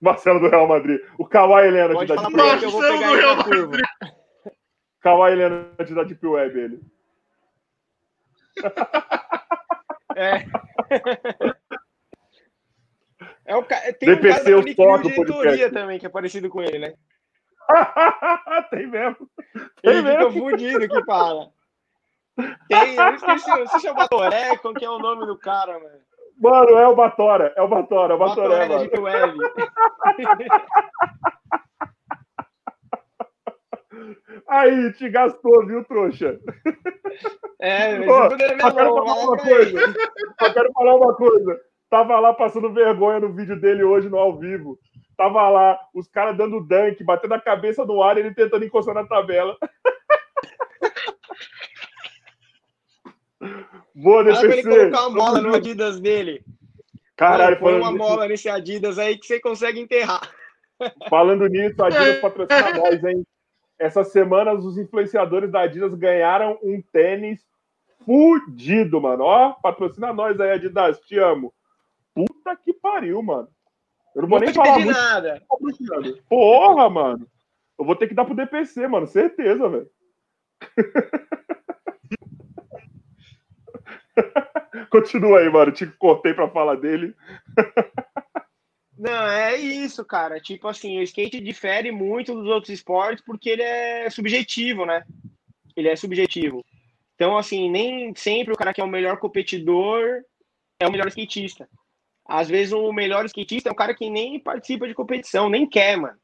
Marcelo do Real Madrid. O Kawhi Leonard pode da falar pra ele que eu vou pegar ele na curva. Kawhi Leonard da Deep Web, ele. É. É o ca... Tem DPC um cara da diretoria também, que é parecido com ele, né? Tem mesmo. Tem ele mesmo. fica fudido que fala. Tem, eu esqueci, você chama qual que é o nome do cara, mano? Mano, é o Batora, é o Batora, é o Batoré, Batoré mano. Aí, te gastou, viu, trouxa? É, mas Ô, eu quero falar uma coisa. Só quero falar uma coisa. Tava lá passando vergonha no vídeo dele hoje no ao vivo. Tava lá, os caras dando dunk, batendo a cabeça no ar e ele tentando encostar na tabela. Boa, Fala pra ele DPC. colocar uma mola no Adidas dele. Caralho, Põe uma mola nesse Adidas aí que você consegue enterrar. falando nisso, a Adidas patrocina nós, hein? Essa semana os influenciadores da Adidas ganharam um tênis fudido, mano. Ó, patrocina nós aí, Adidas, te amo. Puta que pariu, mano. Eu não vou nem vou te falar muito nada. Porra, mano. Eu vou ter que dar pro DPC, mano. Certeza, velho. Continua aí, mano. Te cortei pra falar dele. Não, é isso, cara. Tipo assim, o skate difere muito dos outros esportes porque ele é subjetivo, né? Ele é subjetivo. Então, assim, nem sempre o cara que é o melhor competidor é o melhor skatista. Às vezes o melhor skatista é um cara que nem participa de competição, nem quer, mano.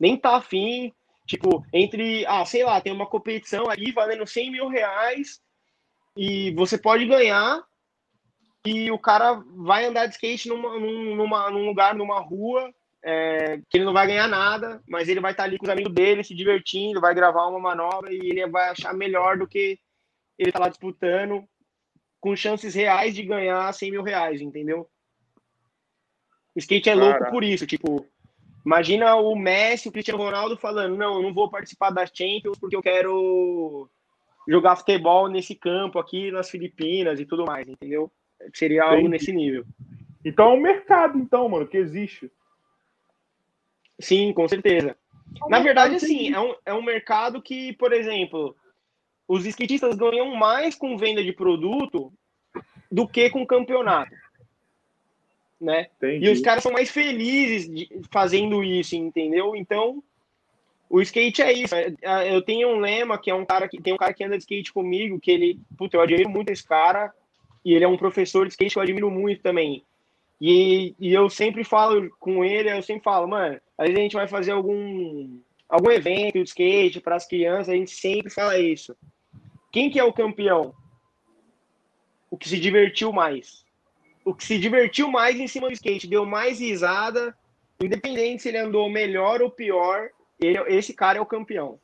Nem tá afim. Tipo, entre, ah, sei lá, tem uma competição ali valendo 100 mil reais e você pode ganhar e o cara vai andar de skate numa, num- numa, num lugar, numa rua, é, que ele não vai ganhar nada, mas ele vai estar ali com os amigos dele, se divertindo, vai gravar uma manobra e ele vai achar melhor do que ele tá lá disputando, com chances reais de ganhar 100 mil reais, entendeu? O skate é louco Caraca. por isso, tipo, imagina o Messi, o Cristiano Ronaldo falando, não, eu não vou participar das Champions porque eu quero jogar futebol nesse campo aqui nas Filipinas e tudo mais, entendeu? Seria algo Entendi. nesse nível. Então é um mercado, então, mano, que existe. Sim, com certeza. Na verdade, assim, é um, é um mercado que, por exemplo, os skatistas ganham mais com venda de produto do que com campeonato. Né? Entendi. E os caras são mais felizes fazendo isso, entendeu? Então, o skate é isso. É, Eu tenho um lema que é um cara que tem um cara que anda de skate comigo, que ele, puta, eu admiro muito esse cara, e ele é um professor de skate que eu admiro muito também. E, e eu sempre falo com ele, eu sempre falo, mano, às vezes a gente vai fazer algum algum evento de skate para as crianças, a gente sempre fala isso. Quem que é o campeão? O que se divertiu mais o que se divertiu mais em cima do skate, deu mais risada, independente se ele andou melhor ou pior, ele- esse cara é o campeão.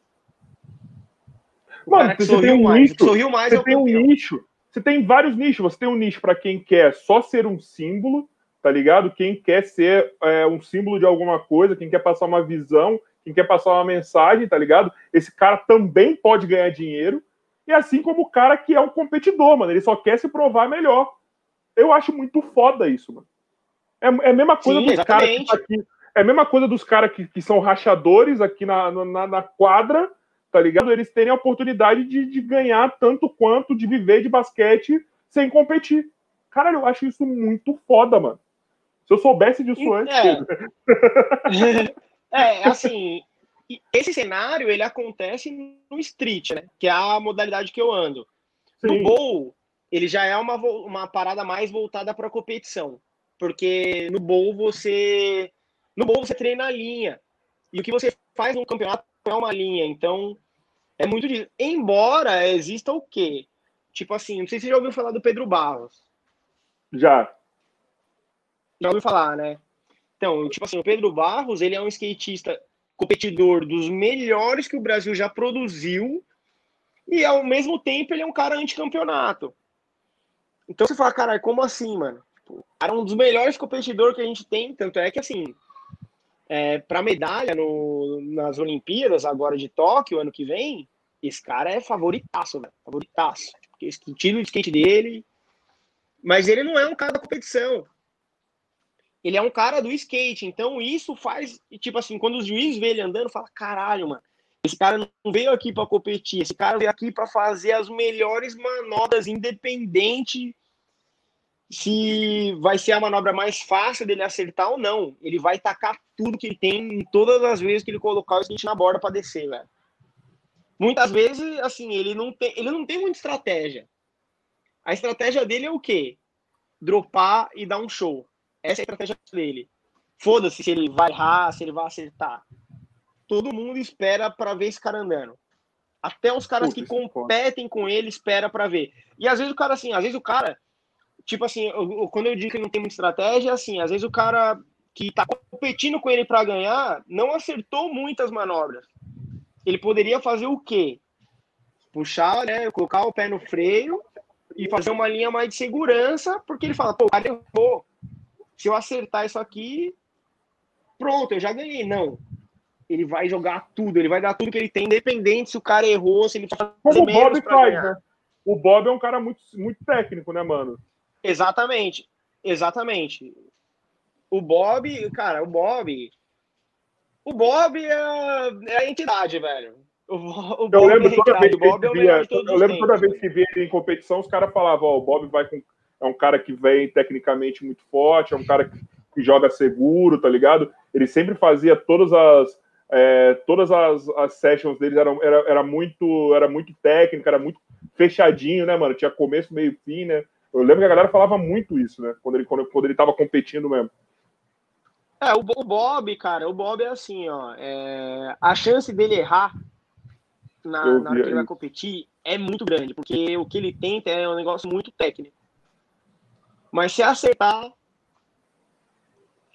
O Mano, você tem um mais, nicho, sorriu mais é Você o tem um campeão. nicho. Você tem vários nichos. Você tem um nicho para quem quer só ser um símbolo, tá ligado? Quem quer ser é, um símbolo de alguma coisa, quem quer passar uma visão, quem quer passar uma mensagem, tá ligado? Esse cara também pode ganhar dinheiro. E assim como o cara que é um competidor, mano. Ele só quer se provar melhor. Eu acho muito foda isso, mano. É, é a mesma coisa Sim, dos caras que tá aqui. É a mesma coisa dos caras que, que são rachadores aqui na, na, na quadra, tá ligado? Eles terem a oportunidade de, de ganhar tanto quanto de viver de basquete sem competir. Cara, eu acho isso muito foda, mano. Se eu soubesse disso antes. É, assim, e esse cenário ele acontece no street, né? Que é a modalidade que eu ando. No Sim. Ele já é uma, uma parada mais voltada para competição. Porque no bowl você. No bowl você treina a linha. E o que você faz no campeonato é uma linha. Então, é muito disso. Embora exista o quê? Tipo assim, não sei se você já ouviu falar do Pedro Barros. Já. Já ouviu falar, né? Então, tipo assim, o Pedro Barros, ele é um skatista competidor dos melhores que o Brasil já produziu e ao mesmo tempo ele é um cara anticampeonato. Então você fala, caralho, como assim, mano? Tipo, o é um dos melhores competidores que a gente tem, tanto é que assim, é, para medalha no, nas Olimpíadas agora de Tóquio, ano que vem, esse cara é favoritaço, velho, favoritaço. Porque esse estilo de skate dele, mas ele não é um cara da competição ele é um cara do skate, então isso faz, tipo assim, quando os juízes vê ele andando, fala, caralho, mano, esse cara não veio aqui para competir, esse cara veio aqui para fazer as melhores manobras, independente se vai ser a manobra mais fácil dele acertar ou não. Ele vai tacar tudo que ele tem em todas as vezes que ele colocar o skate na borda para descer, velho. Muitas vezes, assim, ele não tem, ele não tem muita estratégia. A estratégia dele é o quê? dropar e dar um show. Essa é a estratégia dele. Foda-se se ele vai errar, se ele vai acertar. Todo mundo espera para ver esse cara andando. Até os caras Puta, que competem com ele espera para ver. E às vezes o cara assim, às vezes o cara, tipo assim, eu, quando eu digo que não tem muita estratégia, assim, às vezes o cara que tá competindo com ele para ganhar não acertou muitas manobras. Ele poderia fazer o quê? Puxar, né, colocar o pé no freio e fazer uma linha mais de segurança, porque ele fala, pô, o cara errou. Se eu acertar isso aqui, pronto, eu já ganhei. Não. Ele vai jogar tudo, ele vai dar tudo que ele tem, independente se o cara errou, se ele fazer Como o Bob faz, né? O Bob é um cara muito, muito técnico, né, mano? Exatamente. Exatamente. O Bob, cara, o Bob. O Bob é, é a entidade, velho. O, o eu lembro é toda vez que Bob é via, eu lembro toda vez que via ele em competição, os caras falavam, ó, o Bob vai com é um cara que vem tecnicamente muito forte, é um cara que, que joga seguro, tá ligado? Ele sempre fazia todas as é, todas as, as sessions dele eram era, era muito era muito técnico, era muito fechadinho, né, mano? Tinha começo, meio, fim, né? Eu lembro que a galera falava muito isso, né? Quando ele quando, quando ele tava competindo mesmo. É, o, o Bob, cara, o Bob é assim, ó. É, a chance dele errar na, na hora que ele vai competir é muito grande, porque o que ele tenta é um negócio muito técnico. Mas se acertar,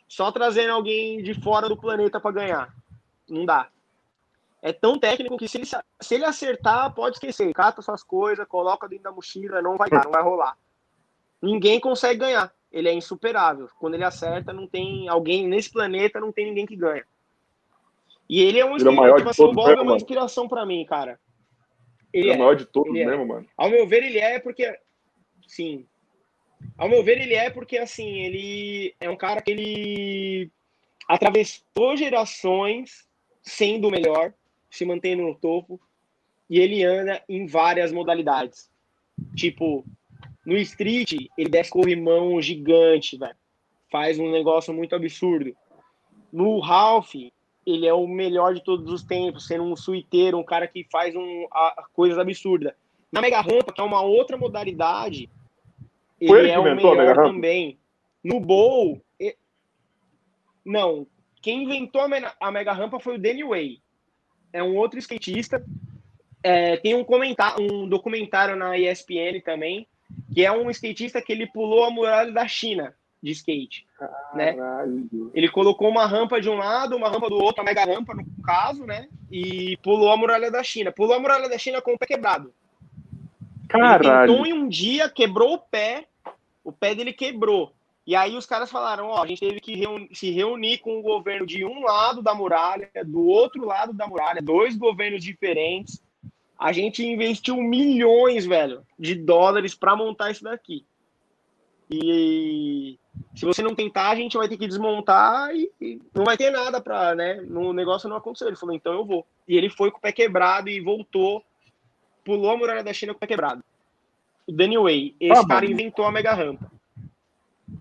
só trazendo alguém de fora do planeta para ganhar, não dá. É tão técnico que se ele, se ele acertar, pode esquecer. Cata suas coisas, coloca dentro da mochila, não vai dar, não vai rolar. Ninguém consegue ganhar. Ele é insuperável. Quando ele acerta, não tem alguém nesse planeta, não tem ninguém que ganha. E ele é um ele é maior de todos, Bob é uma inspiração para mim, cara. Ele, ele é, o maior de todos é. mesmo, mano. Ao meu ver, ele é porque sim, ao meu ver, ele é porque, assim, ele é um cara que ele atravessou gerações sendo o melhor, se mantendo no topo, e ele anda em várias modalidades. Tipo, no street, ele desce corrimão gigante, velho. Faz um negócio muito absurdo. No Ralph, ele é o melhor de todos os tempos, sendo um suiteiro, um cara que faz um, a, coisas absurdas. Na Mega Rampa, que é uma outra modalidade, foi ele, ele é o melhor também. No Bowl, não. Quem inventou a mega rampa foi o Danny Way. É um outro skatista. É, tem um, comentário, um documentário na ESPN também, que é um skatista que ele pulou a muralha da China de skate. Né? Ele colocou uma rampa de um lado, uma rampa do outro, a mega rampa no caso, né? E pulou a muralha da China. Pulou a muralha da China com o pé quebrado. Caralho. Ele tentou em um dia, quebrou o pé, o pé dele quebrou. E aí os caras falaram, ó, a gente teve que reunir, se reunir com o governo de um lado da muralha, do outro lado da muralha, dois governos diferentes. A gente investiu milhões, velho, de dólares para montar isso daqui. E se você não tentar, a gente vai ter que desmontar e, e não vai ter nada para, né? No negócio não aconteceu. Ele falou, então eu vou. E ele foi com o pé quebrado e voltou pulou a muralha da China com o pé quebrado. O Daniel Way, esse tá cara maluco. inventou a mega rampa.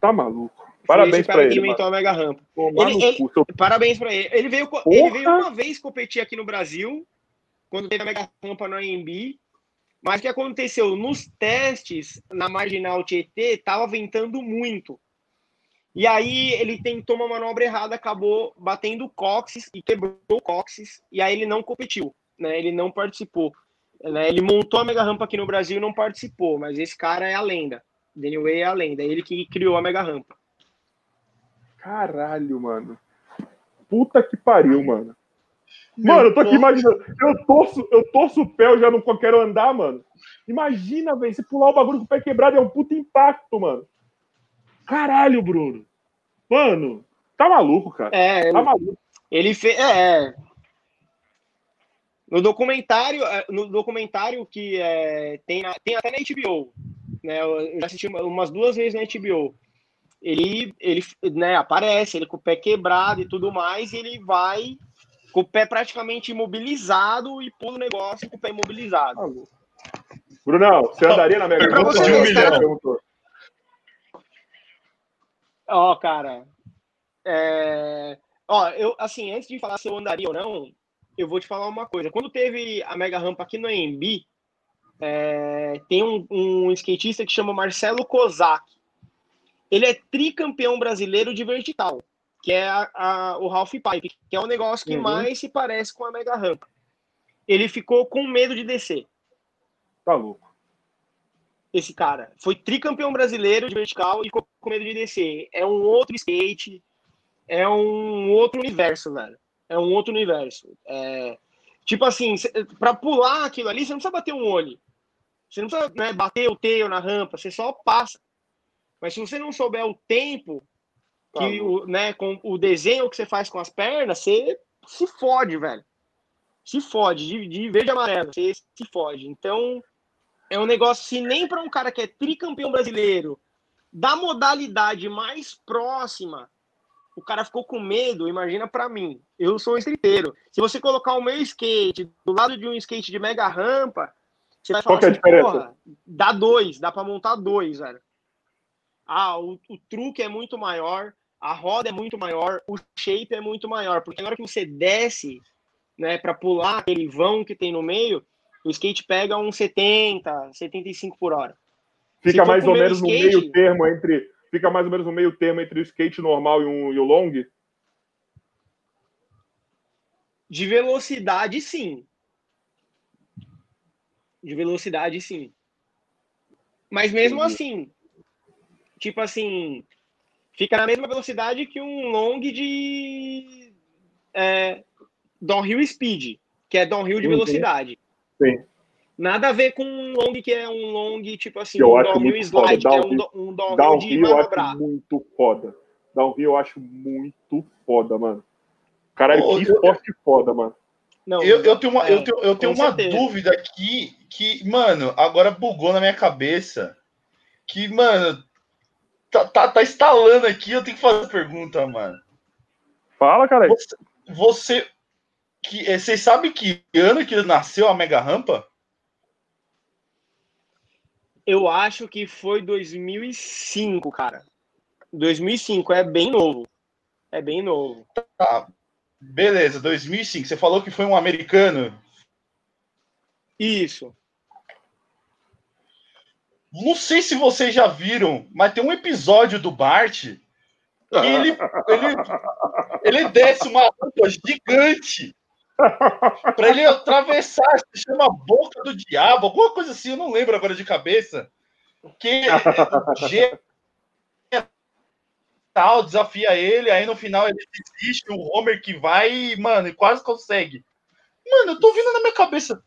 Tá maluco. Parabéns para ele. Que inventou mano. a mega rampa. Ele, ele, parabéns para ele. Ele veio, ele veio uma vez competir aqui no Brasil, quando teve a mega rampa no AMB. Mas o que aconteceu? Nos testes na marginal Tietê, tava ventando muito. E aí ele tentou uma manobra errada, acabou batendo o cóccix e quebrou o cóccix. E aí ele não competiu, né? Ele não participou. Né? Ele montou a mega rampa aqui no Brasil e não participou, mas esse cara é a lenda. Daniel Way é a lenda, é ele que criou a mega rampa. Caralho, mano. Puta que pariu, mano. Mano, eu tô aqui imaginando. Eu torço, eu torço o pé, eu já não quero andar, mano. Imagina, velho, se pular o bagulho com o pé quebrado é um puta impacto, mano. Caralho, Bruno. Mano, tá maluco, cara. É, tá maluco. Ele fez. É, no documentário, é, no documentário que é, tem, na, tem até na HBO, né? Eu já assisti umas duas vezes na HBO. Ele, ele né, aparece, ele com o pé quebrado e tudo mais, e ele vai com o pé praticamente imobilizado e pula o negócio com o pé imobilizado. Brunão, você andaria na Mega Rampa? Você Ó, oh, cara. É... Ó, eu, assim, antes de falar se eu andaria ou não, eu vou te falar uma coisa. Quando teve a mega rampa aqui no AMB, é, tem um, um, skatista que chama Marcelo Kozak. ele é tricampeão brasileiro de vertical, que é a, a, o Half Pipe, que é o negócio que uhum. mais se parece com a Mega Rampa. Ele ficou com medo de descer. Tá louco. Esse cara foi tricampeão brasileiro de vertical e ficou com medo de descer. É um outro skate, é um outro universo, velho. É um outro universo. É... Tipo assim, para pular aquilo ali, você não precisa bater um olho. Você não precisa né, bater o tail na rampa, você só passa. Mas se você não souber o tempo, que, o, né, com o desenho que você faz com as pernas, você se fode, velho. Se fode, de, de verde e amarelo, você se fode. Então, é um negócio, se nem para um cara que é tricampeão brasileiro, da modalidade mais próxima, o cara ficou com medo, imagina para mim. Eu sou um skateiro. Se você colocar o meu skate do lado de um skate de mega rampa, você vai falar Qual é assim, diferença? dá dois, dá para montar dois, velho. Ah, o, o truque é muito maior, a roda é muito maior, o shape é muito maior, porque na hora que você desce, né, para pular aquele vão que tem no meio, o skate pega uns 70, 75 por hora. Fica mais ou menos skate, no meio termo entre fica mais ou menos no meio termo entre o skate normal e, um, e o long? De velocidade, sim. De velocidade, sim. Mas mesmo assim, tipo assim, fica na mesma velocidade que um long de é, downhill speed, que é downhill de velocidade. Sim. Nada a ver com um long que é um long, tipo assim, eu um acho downhill slide, foda. que é um, um downhill, downhill de manobrar. Eu acho muito foda. Downhill eu acho muito foda, mano. Caralho, oh, que esporte foda, mano. Não, eu, eu tenho uma, é, eu tenho, eu tenho uma dúvida aqui que, mano, agora bugou na minha cabeça. Que, mano, tá, tá, tá instalando aqui, eu tenho que fazer a pergunta, mano. Fala, cara. Você, você que, é, vocês sabem que ano que nasceu a Mega Rampa? Eu acho que foi 2005, cara. 2005, é bem novo. É bem novo. Tá. Beleza, 2005. Você falou que foi um americano? Isso. Não sei se vocês já viram, mas tem um episódio do Bart ele, ele, ele desce uma rampa gigante para ele atravessar, se chama Boca do Diabo, alguma coisa assim, eu não lembro agora de cabeça. Que tal desafia ele, aí no final ele desiste, o Homer que vai, mano, e quase consegue. Mano, eu tô vindo na minha cabeça.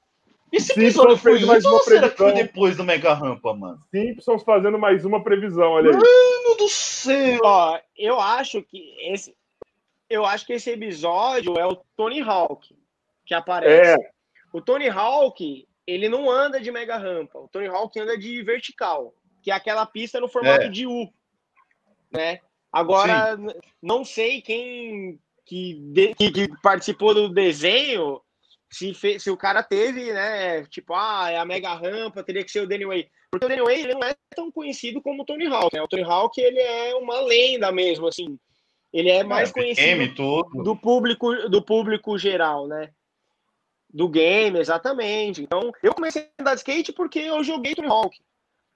Esse episódio foi mais uma será que foi depois do Mega Rampa, mano? Simpsons fazendo mais uma previsão, olha aí. Mano do céu! Ó, eu acho que esse eu acho que esse episódio é o Tony Hawk que aparece. É. O Tony Hawk, ele não anda de mega rampa. O Tony Hawk anda de vertical, que é aquela pista no formato é. de U, né? Agora, Sim. não sei quem que, que, que, participou do desenho, se, fez, se o cara teve, né? Tipo, ah, é a mega rampa, teria que ser o Danny Way. Porque o Danny Way ele não é tão conhecido como o Tony Hawk. Né? O Tony Hawk ele é uma lenda mesmo, assim. Ele é mais é, conhecido do público do público geral, né? do game, exatamente. Então, eu comecei a andar de skate porque eu joguei Tony Hawk,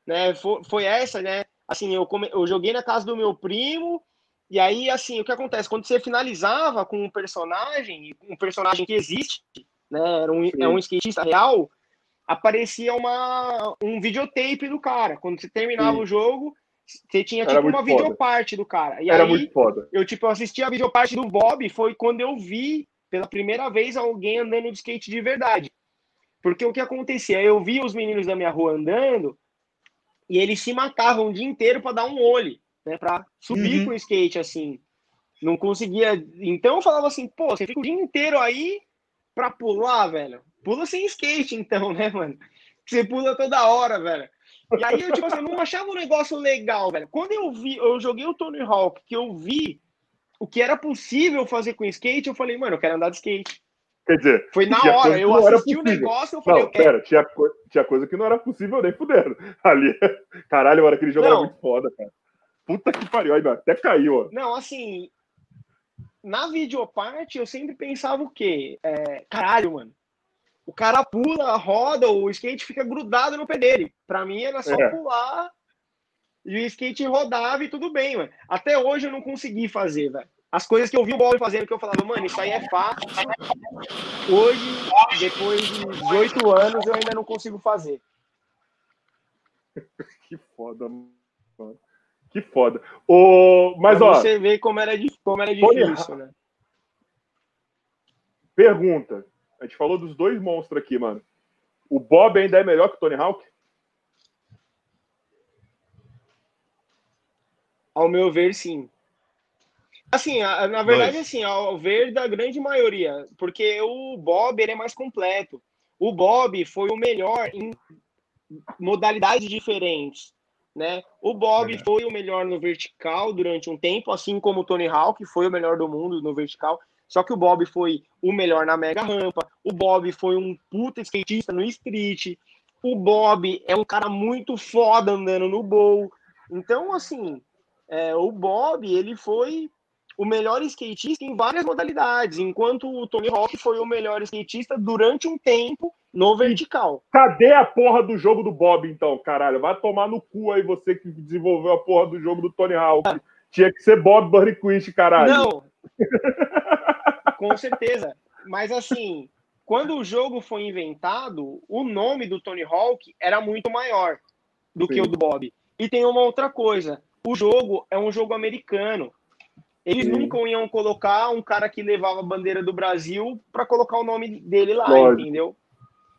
né? Foi, foi essa, né? Assim, eu, come... eu joguei na casa do meu primo, e aí, assim, o que acontece? Quando você finalizava com um personagem, um personagem que existe, né? Era um, é um skatista real, aparecia uma, um videotape do cara. Quando você terminava Sim. o jogo, você tinha tipo uma videoparte do cara. E Era aí, muito foda. Eu, tipo, assisti a videoparte do Bob, foi quando eu vi pela primeira vez alguém andando de skate de verdade. Porque o que acontecia? Eu via os meninos da minha rua andando e eles se matavam o dia inteiro para dar um olho, né? Para subir uhum. com o skate assim. Não conseguia. Então eu falava assim, pô, você fica o dia inteiro aí para pular, velho. Pula sem skate, então, né, mano? Você pula toda hora, velho. E aí eu, tipo assim, não achava um negócio legal, velho. Quando eu vi, eu joguei o Tony Hawk, que eu vi o que era possível fazer com skate, eu falei, mano, eu quero andar de skate. Quer dizer, foi na hora, eu assisti o negócio, eu falei, não, pera, tinha, tinha coisa que não era possível nem fudendo. Ali, caralho, hora aquele jogo não. era muito foda, cara. Puta que pariu, aí, até caiu, ó. Não, assim, na videoparte eu sempre pensava o quê? É, caralho, mano. O cara pula, roda, o skate fica grudado no pé dele. Pra mim era só é. pular E o skate rodava e tudo bem, mano. Até hoje eu não consegui fazer, velho. As coisas que eu vi o Bob fazendo, que eu falava, mano, isso aí é fácil. Hoje, depois de 18 anos, eu ainda não consigo fazer. que foda, mano. Que foda. O... Mas, pra ó. Você vê como era, como era difícil, né? Pergunta. A gente falou dos dois monstros aqui, mano. O Bob ainda é melhor que o Tony Hawk? Ao meu ver, sim. Assim, na verdade, dois. assim, ao ver da grande maioria, porque o Bob ele é mais completo. O Bob foi o melhor em modalidades diferentes, né? O Bob é. foi o melhor no vertical durante um tempo, assim como o Tony Hawk foi o melhor do mundo no vertical. Só que o Bob foi o melhor na mega rampa. O Bob foi um puta skatista no street. O Bob é um cara muito foda andando no bowl. Então, assim, é, o Bob ele foi o melhor skatista em várias modalidades, enquanto o Tony Hawk foi o melhor skatista durante um tempo no vertical. Cadê a porra do jogo do Bob, então, caralho? Vai tomar no cu aí você que desenvolveu a porra do jogo do Tony Hawk. Ah. Tinha que ser Bob Burnquist, caralho. Não. Com certeza. Mas assim, quando o jogo foi inventado, o nome do Tony Hawk era muito maior do Sim. que o do Bob. E tem uma outra coisa. O jogo é um jogo americano. Eles nunca iam colocar um cara que levava a bandeira do Brasil para colocar o nome dele lá, Lógico. entendeu?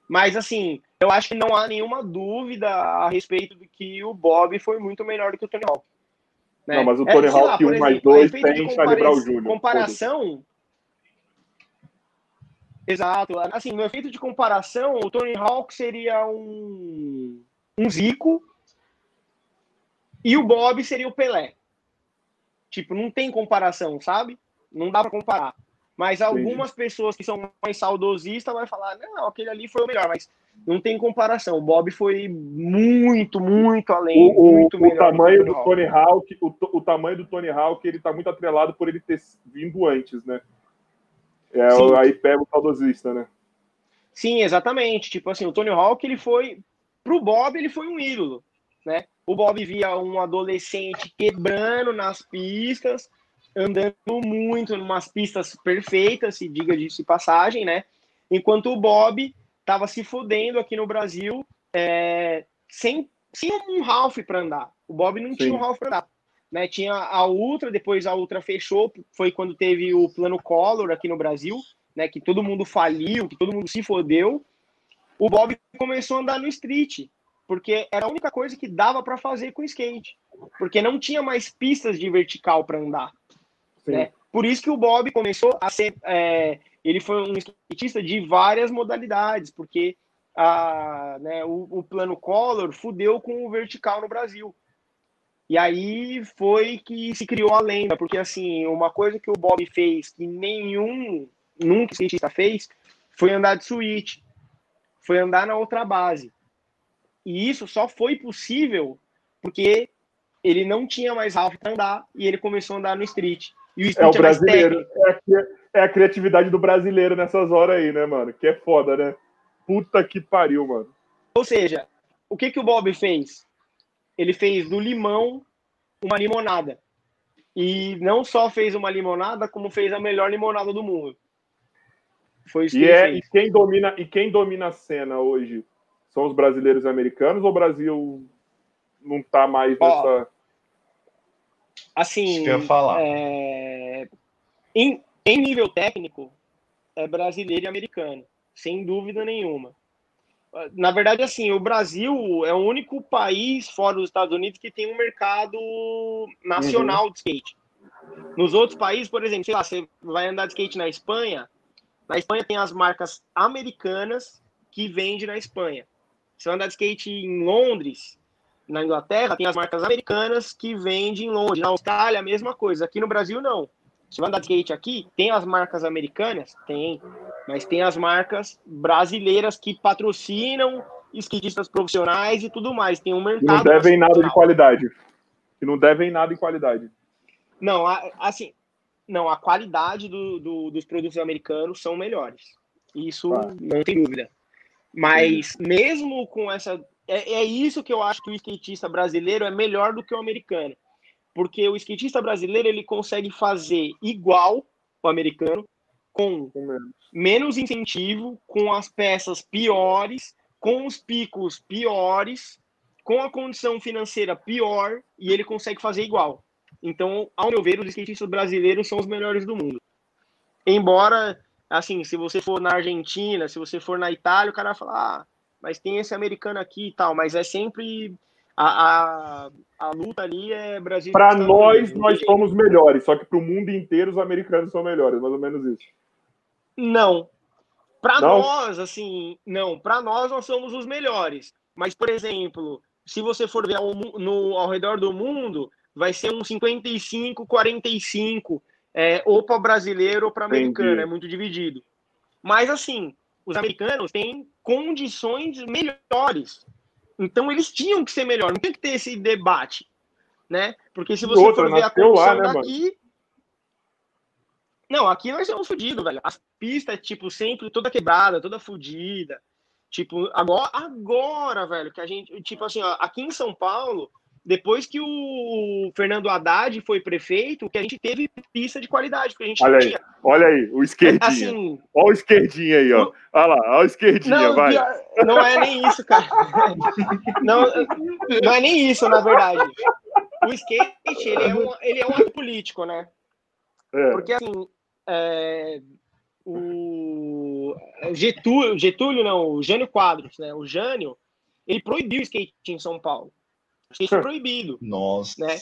Mas assim, eu acho que não há nenhuma dúvida a respeito de que o Bob foi muito melhor do que o Tony Hawk. Né? Não, mas o Tony é, Hawk 1 mais 2 tem Charlie Brown Jr. Comparação. Exato. Assim, no efeito de comparação, o Tony Hawk seria um, um Zico e o Bob seria o Pelé. Tipo, não tem comparação, sabe? Não dá para comparar. Mas algumas Sim. pessoas que são mais saudosistas vai falar, não, aquele ali foi o melhor, mas não tem comparação. O Bob foi muito, muito além, o, muito o, melhor. O tamanho do Tony Hawk, o, o, tamanho do Tony Hawk, ele tá muito atrelado por ele ter vindo antes, né? É, aí pega o saudosista, né? Sim, exatamente. Tipo assim, o Tony Hawk, ele foi pro Bob, ele foi um ídolo, né? O Bob via um adolescente quebrando nas pistas, andando muito, em umas pistas perfeitas, se diga de passagem, né? Enquanto o Bob estava se fudendo aqui no Brasil é, sem, sem um Ralph para andar. O Bob não Sim. tinha um Ralph para andar. Né? Tinha a Ultra, depois a Ultra fechou, foi quando teve o plano Collor aqui no Brasil, né? Que todo mundo faliu, que todo mundo se fodeu. O Bob começou a andar no street porque era a única coisa que dava para fazer com skate, porque não tinha mais pistas de vertical para andar. Né? Por isso que o Bob começou a ser, é, ele foi um skatista de várias modalidades, porque a, né, o, o plano Collor fudeu com o vertical no Brasil. E aí foi que se criou a lenda, porque assim, uma coisa que o Bob fez que nenhum nunca skatista fez foi andar de suíte, foi andar na outra base. E isso só foi possível porque ele não tinha mais Ralph para andar e ele começou a andar no street. E o street é o é brasileiro. É a, é a criatividade do brasileiro nessas horas aí, né, mano? Que é foda, né? Puta que pariu, mano. Ou seja, o que, que o Bob fez? Ele fez do limão uma limonada. E não só fez uma limonada, como fez a melhor limonada do mundo. Foi isso que e, é, e quem domina E quem domina a cena hoje são os brasileiros e americanos ou o Brasil não está mais nessa. Assim, eu falar. É... Em, em nível técnico, é brasileiro e americano, sem dúvida nenhuma. Na verdade, assim, o Brasil é o único país fora dos Estados Unidos que tem um mercado nacional uhum. de skate. Nos outros países, por exemplo, sei lá, você vai andar de skate na Espanha, na Espanha tem as marcas americanas que vendem na Espanha. Você vai andar de skate em Londres, na Inglaterra, tem as marcas americanas que vendem em Londres. Na Austrália, a mesma coisa. Aqui no Brasil, não. Você vai andar de skate aqui, tem as marcas americanas? Tem. Mas tem as marcas brasileiras que patrocinam skatistas profissionais e tudo mais. Tem um mercado. Que não devem nada de qualidade. Que não devem nada em qualidade. Não, assim, não, a qualidade do, do, dos produtos americanos são melhores. Isso ah. não tem dúvida. Mas mesmo com essa é, é isso que eu acho que o skatista brasileiro é melhor do que o americano. Porque o skatista brasileiro ele consegue fazer igual o americano, com menos incentivo, com as peças piores, com os picos piores, com a condição financeira pior, e ele consegue fazer igual. Então, ao meu ver, os skatistas brasileiros são os melhores do mundo. Embora, assim, se você for na Argentina, se você for na Itália, o cara vai falar, ah, mas tem esse americano aqui e tal, mas é sempre a, a, a luta ali é Brasil. Para nós, Unidos. nós somos melhores, só que para o mundo inteiro os americanos são melhores, mais ou menos isso. Não. Para nós, assim, não. Para nós, nós somos os melhores. Mas, por exemplo, se você for ver ao, no, ao redor do mundo, vai ser um 55, 45, é, ou para brasileiro ou para americano, é muito dividido. Mas, assim, os americanos têm condições melhores. Então eles tinham que ser melhor, não tem que ter esse debate, né? Porque se você outra, for ver a condição lá, né, daqui, mano? não, aqui nós somos fodidos, velho. As pistas tipo sempre toda quebrada, toda fodida. Tipo, agora, agora, velho, que a gente, tipo assim, ó, aqui em São Paulo, depois que o Fernando Haddad foi prefeito, que a gente teve pista de qualidade, porque a gente olha aí, tinha... Olha aí, o esquerdinho. Assim, olha o esquerdinho aí, ó. Olha lá, olha o esquerdinho, não, vai. Não é nem isso, cara. Não, não é nem isso, na verdade. O skate, ele é um, ele é um ato político, né? É. Porque, assim, é, o Getúlio, Getúlio, não, o Jânio Quadros, né? O Jânio, ele proibiu o skate em São Paulo skate proibido. Nossa. Né?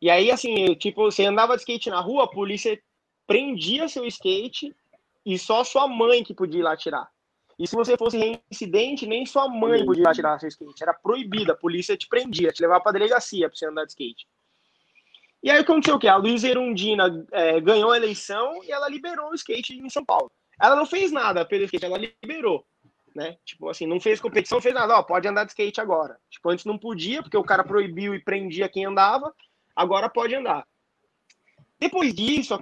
E aí, assim, tipo, você andava de skate na rua, a polícia prendia seu skate e só sua mãe que podia ir lá tirar. E se você fosse reincidente, nem sua mãe podia ir lá tirar seu skate. Era proibido, a polícia te prendia, te levava pra delegacia pra você andar de skate. E aí aconteceu o quê? A Luísa Erundina é, ganhou a eleição e ela liberou o skate em São Paulo. Ela não fez nada pelo skate, ela liberou né? Tipo assim, não fez competição, fez nada, ó, pode andar de skate agora. Tipo, antes não podia, porque o cara proibiu e prendia quem andava, agora pode andar. Depois disso,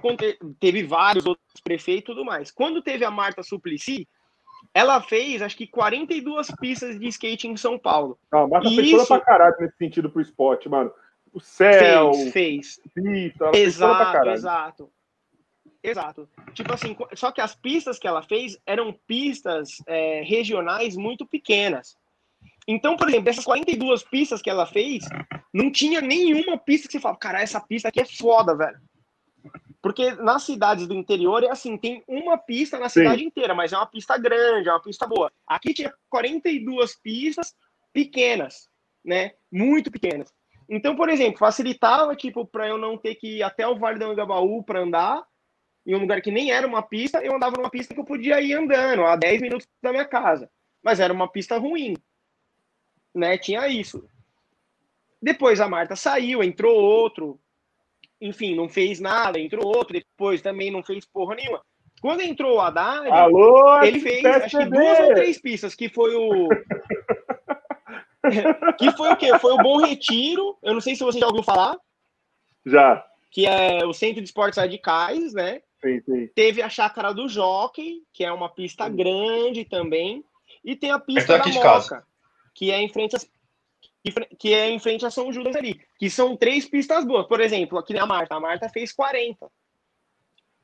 teve vários outros prefeitos e tudo mais. Quando teve a Marta Suplicy, ela fez, acho que 42 pistas de skate em São Paulo. Não, a Marta e fez isso... pra caralho nesse sentido pro esporte, mano. O céu, fez, fez. Pista, exato, exato. Exato. Tipo assim, só que as pistas que ela fez eram pistas é, regionais muito pequenas. Então, por exemplo, dessas 42 pistas que ela fez, não tinha nenhuma pista que você fala, cara, essa pista aqui é foda, velho. Porque nas cidades do interior é assim, tem uma pista na cidade Sim. inteira, mas é uma pista grande, é uma pista boa. Aqui tinha 42 pistas pequenas, né? Muito pequenas. Então, por exemplo, facilitava, tipo, para eu não ter que ir até o Vale do Angabaú para andar, em um lugar que nem era uma pista, eu andava numa pista que eu podia ir andando a 10 minutos da minha casa. Mas era uma pista ruim. Né? Tinha isso. Depois a Marta saiu, entrou outro. Enfim, não fez nada, entrou outro. Depois também não fez porra nenhuma. Quando entrou o Haddad, Alô, ele fez acho que duas ou três pistas, que foi o. que foi o quê? Foi o Bom Retiro. Eu não sei se você já ouviu falar. Já. Que é o Centro de Esportes Radicais, né? Sim, sim. Teve a chácara do Jockey, que é uma pista sim. grande também. E tem a pista da Moca, que é em frente a, que é em frente a São Judas ali. Que são três pistas boas. Por exemplo, aqui na Marta. A Marta fez 40.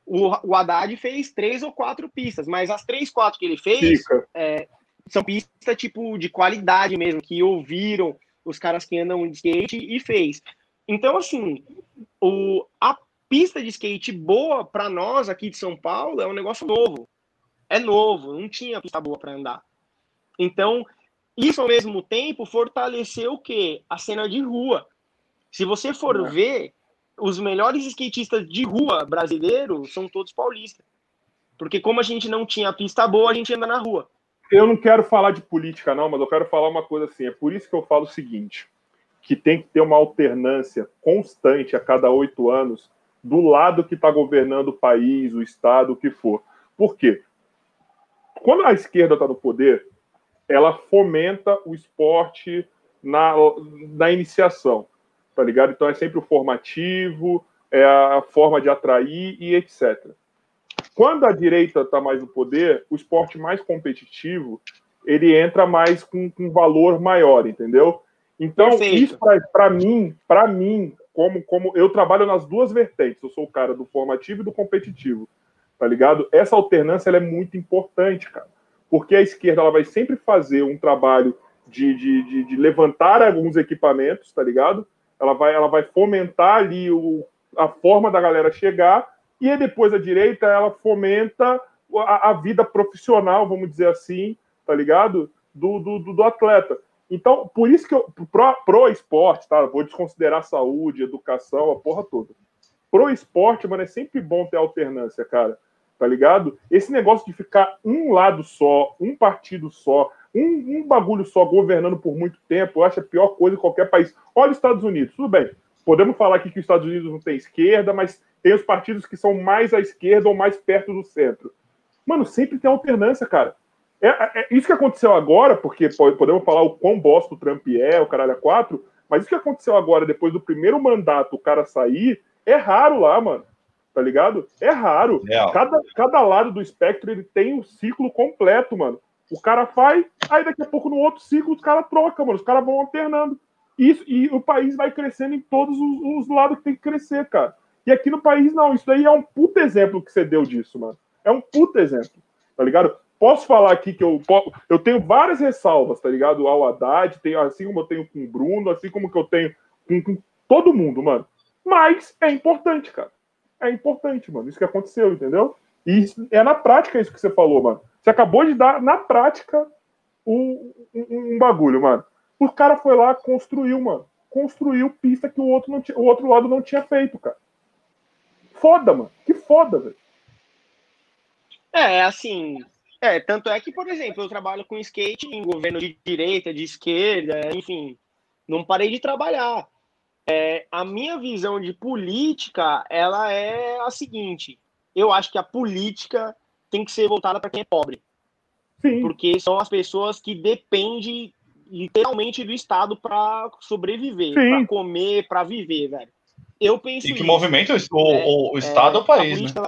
O, o Haddad fez três ou quatro pistas, mas as três, quatro que ele fez é, são pistas tipo de qualidade mesmo, que ouviram os caras que andam de skate e fez. Então, assim, o, a pista de skate boa para nós aqui de São Paulo é um negócio novo. É novo, não tinha pista boa para andar. Então, isso ao mesmo tempo fortaleceu o quê? A cena de rua. Se você for é. ver, os melhores skatistas de rua brasileiros são todos paulistas. Porque como a gente não tinha pista boa, a gente anda na rua. Eu não quero falar de política, não, mas eu quero falar uma coisa assim. É por isso que eu falo o seguinte: que tem que ter uma alternância constante a cada oito anos do lado que está governando o país, o Estado, o que for. Por quê? Quando a esquerda está no poder, ela fomenta o esporte na, na iniciação, tá ligado? Então é sempre o formativo, é a forma de atrair e etc. Quando a direita está mais no poder, o esporte mais competitivo ele entra mais com, com valor maior, entendeu? Então, Perfeito. isso para mim, para mim, como, como eu trabalho nas duas vertentes, eu sou o cara do formativo e do competitivo, tá ligado? Essa alternância é muito importante, cara, porque a esquerda ela vai sempre fazer um trabalho de, de, de, de levantar alguns equipamentos, tá ligado? Ela vai, ela vai fomentar ali o, a forma da galera chegar, e depois a direita ela fomenta a, a vida profissional, vamos dizer assim, tá ligado? Do, do, do, atleta. Então, por isso que eu, pro, pro esporte, tá? Vou desconsiderar saúde, educação, a porra toda. Pro esporte, mano, é sempre bom ter alternância, cara. Tá ligado? Esse negócio de ficar um lado só, um partido só, um, um bagulho só governando por muito tempo, eu acho a pior coisa em qualquer país. Olha os Estados Unidos, tudo bem. Podemos falar aqui que os Estados Unidos não tem esquerda, mas tem os partidos que são mais à esquerda ou mais perto do centro. Mano, sempre tem alternância, cara. É, é, é, isso que aconteceu agora, porque podemos falar o quão bosta o Trump é, o caralho é quatro, mas isso que aconteceu agora, depois do primeiro mandato, o cara sair, é raro lá, mano. Tá ligado? É raro. Cada, cada lado do espectro ele tem um ciclo completo, mano. O cara faz, aí daqui a pouco no outro ciclo os caras trocam, mano. Os caras vão alternando. Isso, e o país vai crescendo em todos os, os, lados que tem que crescer, cara. E aqui no país, não. Isso daí é um puta exemplo que você deu disso, mano. É um puta exemplo. Tá ligado? Posso falar aqui que eu, eu tenho várias ressalvas, tá ligado? Ao Haddad, tenho, assim como eu tenho com o Bruno, assim como que eu tenho com, com todo mundo, mano. Mas é importante, cara. É importante, mano. Isso que aconteceu, entendeu? E é na prática isso que você falou, mano. Você acabou de dar, na prática, um, um, um bagulho, mano. O cara foi lá, construiu, mano. Construiu pista que o outro, não o outro lado não tinha feito, cara. Foda, mano. Que foda, velho. É, assim, é, tanto é que, por exemplo, eu trabalho com skate em governo de direita, de esquerda, enfim, não parei de trabalhar. É, a minha visão de política, ela é a seguinte: eu acho que a política tem que ser voltada para quem é pobre. Sim. Porque são as pessoas que dependem literalmente do Estado para sobreviver, para comer, para viver, velho. Eu penso. E que isso, movimento o, é, o, o Estado é, é o país, né?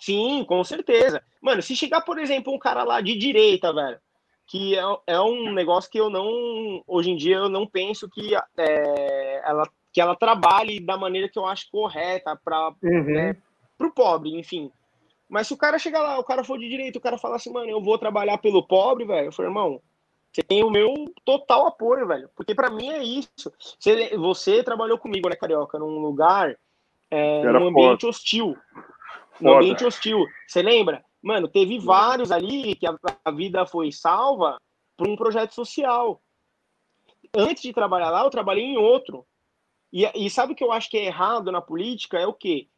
Sim, com certeza. Mano, se chegar, por exemplo, um cara lá de direita, velho, que é, é um negócio que eu não. Hoje em dia eu não penso que é, ela, que ela trabalhe da maneira que eu acho correta para uhum. né, o pobre, enfim. Mas se o cara chegar lá, o cara for de direita, o cara falar assim, mano, eu vou trabalhar pelo pobre, velho, eu falei, irmão, você tem o meu total apoio, velho. Porque para mim é isso. Você, você trabalhou comigo, né, Carioca, num lugar, é, num ambiente hostil no ambiente hostil. Você lembra? Mano, teve vários ali que a, a vida foi salva por um projeto social. Antes de trabalhar lá, eu trabalhei em outro. E, e sabe o que eu acho que é errado na política? É o quê?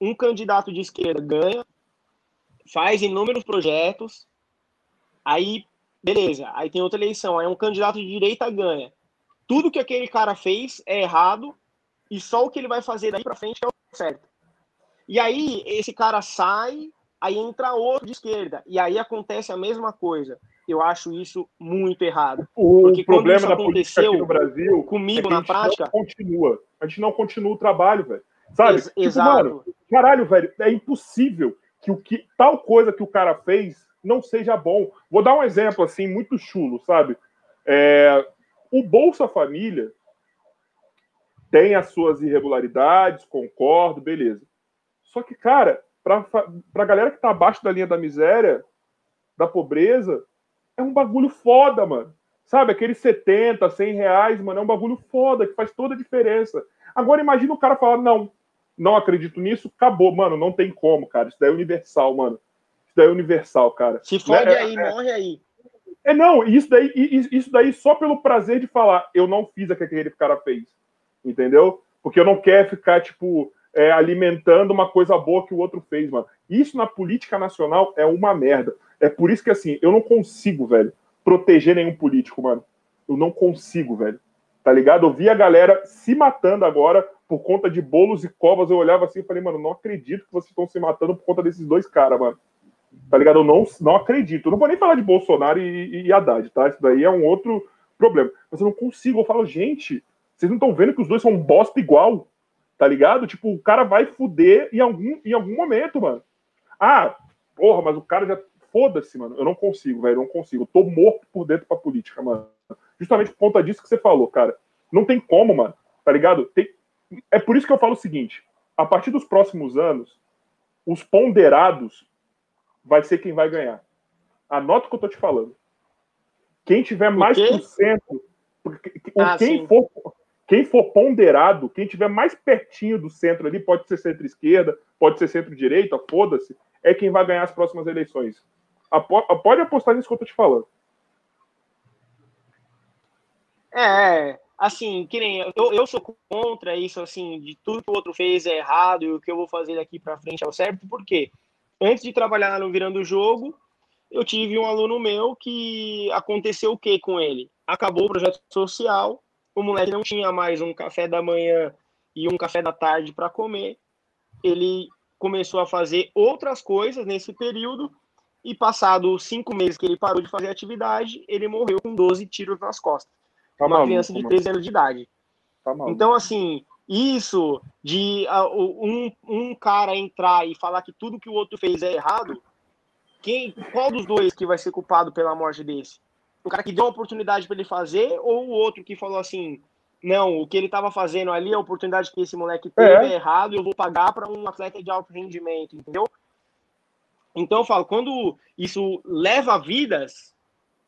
Um candidato de esquerda ganha, faz inúmeros projetos, aí, beleza, aí tem outra eleição, aí um candidato de direita ganha. Tudo que aquele cara fez é errado e só o que ele vai fazer daí para frente é o certo. E aí esse cara sai, aí entra outro de esquerda, e aí acontece a mesma coisa. Eu acho isso muito errado. O Porque problema da aconteceu aqui no Brasil comigo é na prática, continua. A gente não continua o trabalho, velho. Sabe? Ex tipo, exato. Mano, caralho, velho, é impossível que o que tal coisa que o cara fez não seja bom. Vou dar um exemplo assim muito chulo, sabe? É, o Bolsa Família tem as suas irregularidades, concordo, beleza. Só que, cara, pra, pra galera que tá abaixo da linha da miséria, da pobreza, é um bagulho foda, mano. Sabe, aqueles 70, 100 reais, mano, é um bagulho foda, que faz toda a diferença. Agora imagina o cara falar, não, não acredito nisso, acabou, mano, não tem como, cara. Isso daí é universal, mano. Isso daí é universal, cara. Se fode é, aí, é, morre aí. É, não, isso daí, isso daí só pelo prazer de falar, eu não fiz o que aquele cara fez. Entendeu? Porque eu não quero ficar, tipo, é, alimentando uma coisa boa que o outro fez, mano. Isso na política nacional é uma merda. É por isso que, assim, eu não consigo, velho, proteger nenhum político, mano. Eu não consigo, velho. Tá ligado? Eu vi a galera se matando agora por conta de bolos e covas. Eu olhava assim e falei, mano, não acredito que vocês estão se matando por conta desses dois caras, mano. Tá ligado? Eu não, não acredito. Eu não vou nem falar de Bolsonaro e, e Haddad, tá? Isso daí é um outro problema. Mas eu não consigo. Eu falo, gente, vocês não estão vendo que os dois são um bosta igual? Tá ligado? Tipo, o cara vai fuder em algum, em algum momento, mano. Ah, porra, mas o cara já foda-se, mano. Eu não consigo, velho. Eu não consigo. Eu tô morto por dentro pra política, mano. Justamente por conta disso que você falou, cara. Não tem como, mano. Tá ligado? Tem... É por isso que eu falo o seguinte: a partir dos próximos anos, os ponderados vai ser quem vai ganhar. Anota o que eu tô te falando. Quem tiver mais por cento, ah, quem, for, quem for ponderado, quem tiver mais pertinho do centro ali, pode ser centro-esquerda, pode ser centro-direita, foda-se, é quem vai ganhar as próximas eleições. Apo pode apostar nisso que eu tô te falando. É, assim, que nem eu, eu sou contra isso, assim, de tudo que o outro fez é errado e o que eu vou fazer daqui para frente é o certo, porque antes de trabalhar no Virando o Jogo, eu tive um aluno meu que aconteceu o que com ele? Acabou o projeto social, o moleque não tinha mais um café da manhã e um café da tarde para comer, ele começou a fazer outras coisas nesse período e passado cinco meses que ele parou de fazer atividade, ele morreu com 12 tiros nas costas. Tá uma maluco, criança de 13 anos de idade. Tá então, assim, isso de uh, um, um cara entrar e falar que tudo que o outro fez é errado, quem, qual dos dois que vai ser culpado pela morte desse? O cara que deu a oportunidade para ele fazer ou o outro que falou assim: não, o que ele estava fazendo ali, a oportunidade que esse moleque teve é, é errado, eu vou pagar para um atleta de alto rendimento, entendeu? Então eu falo, quando isso leva vidas,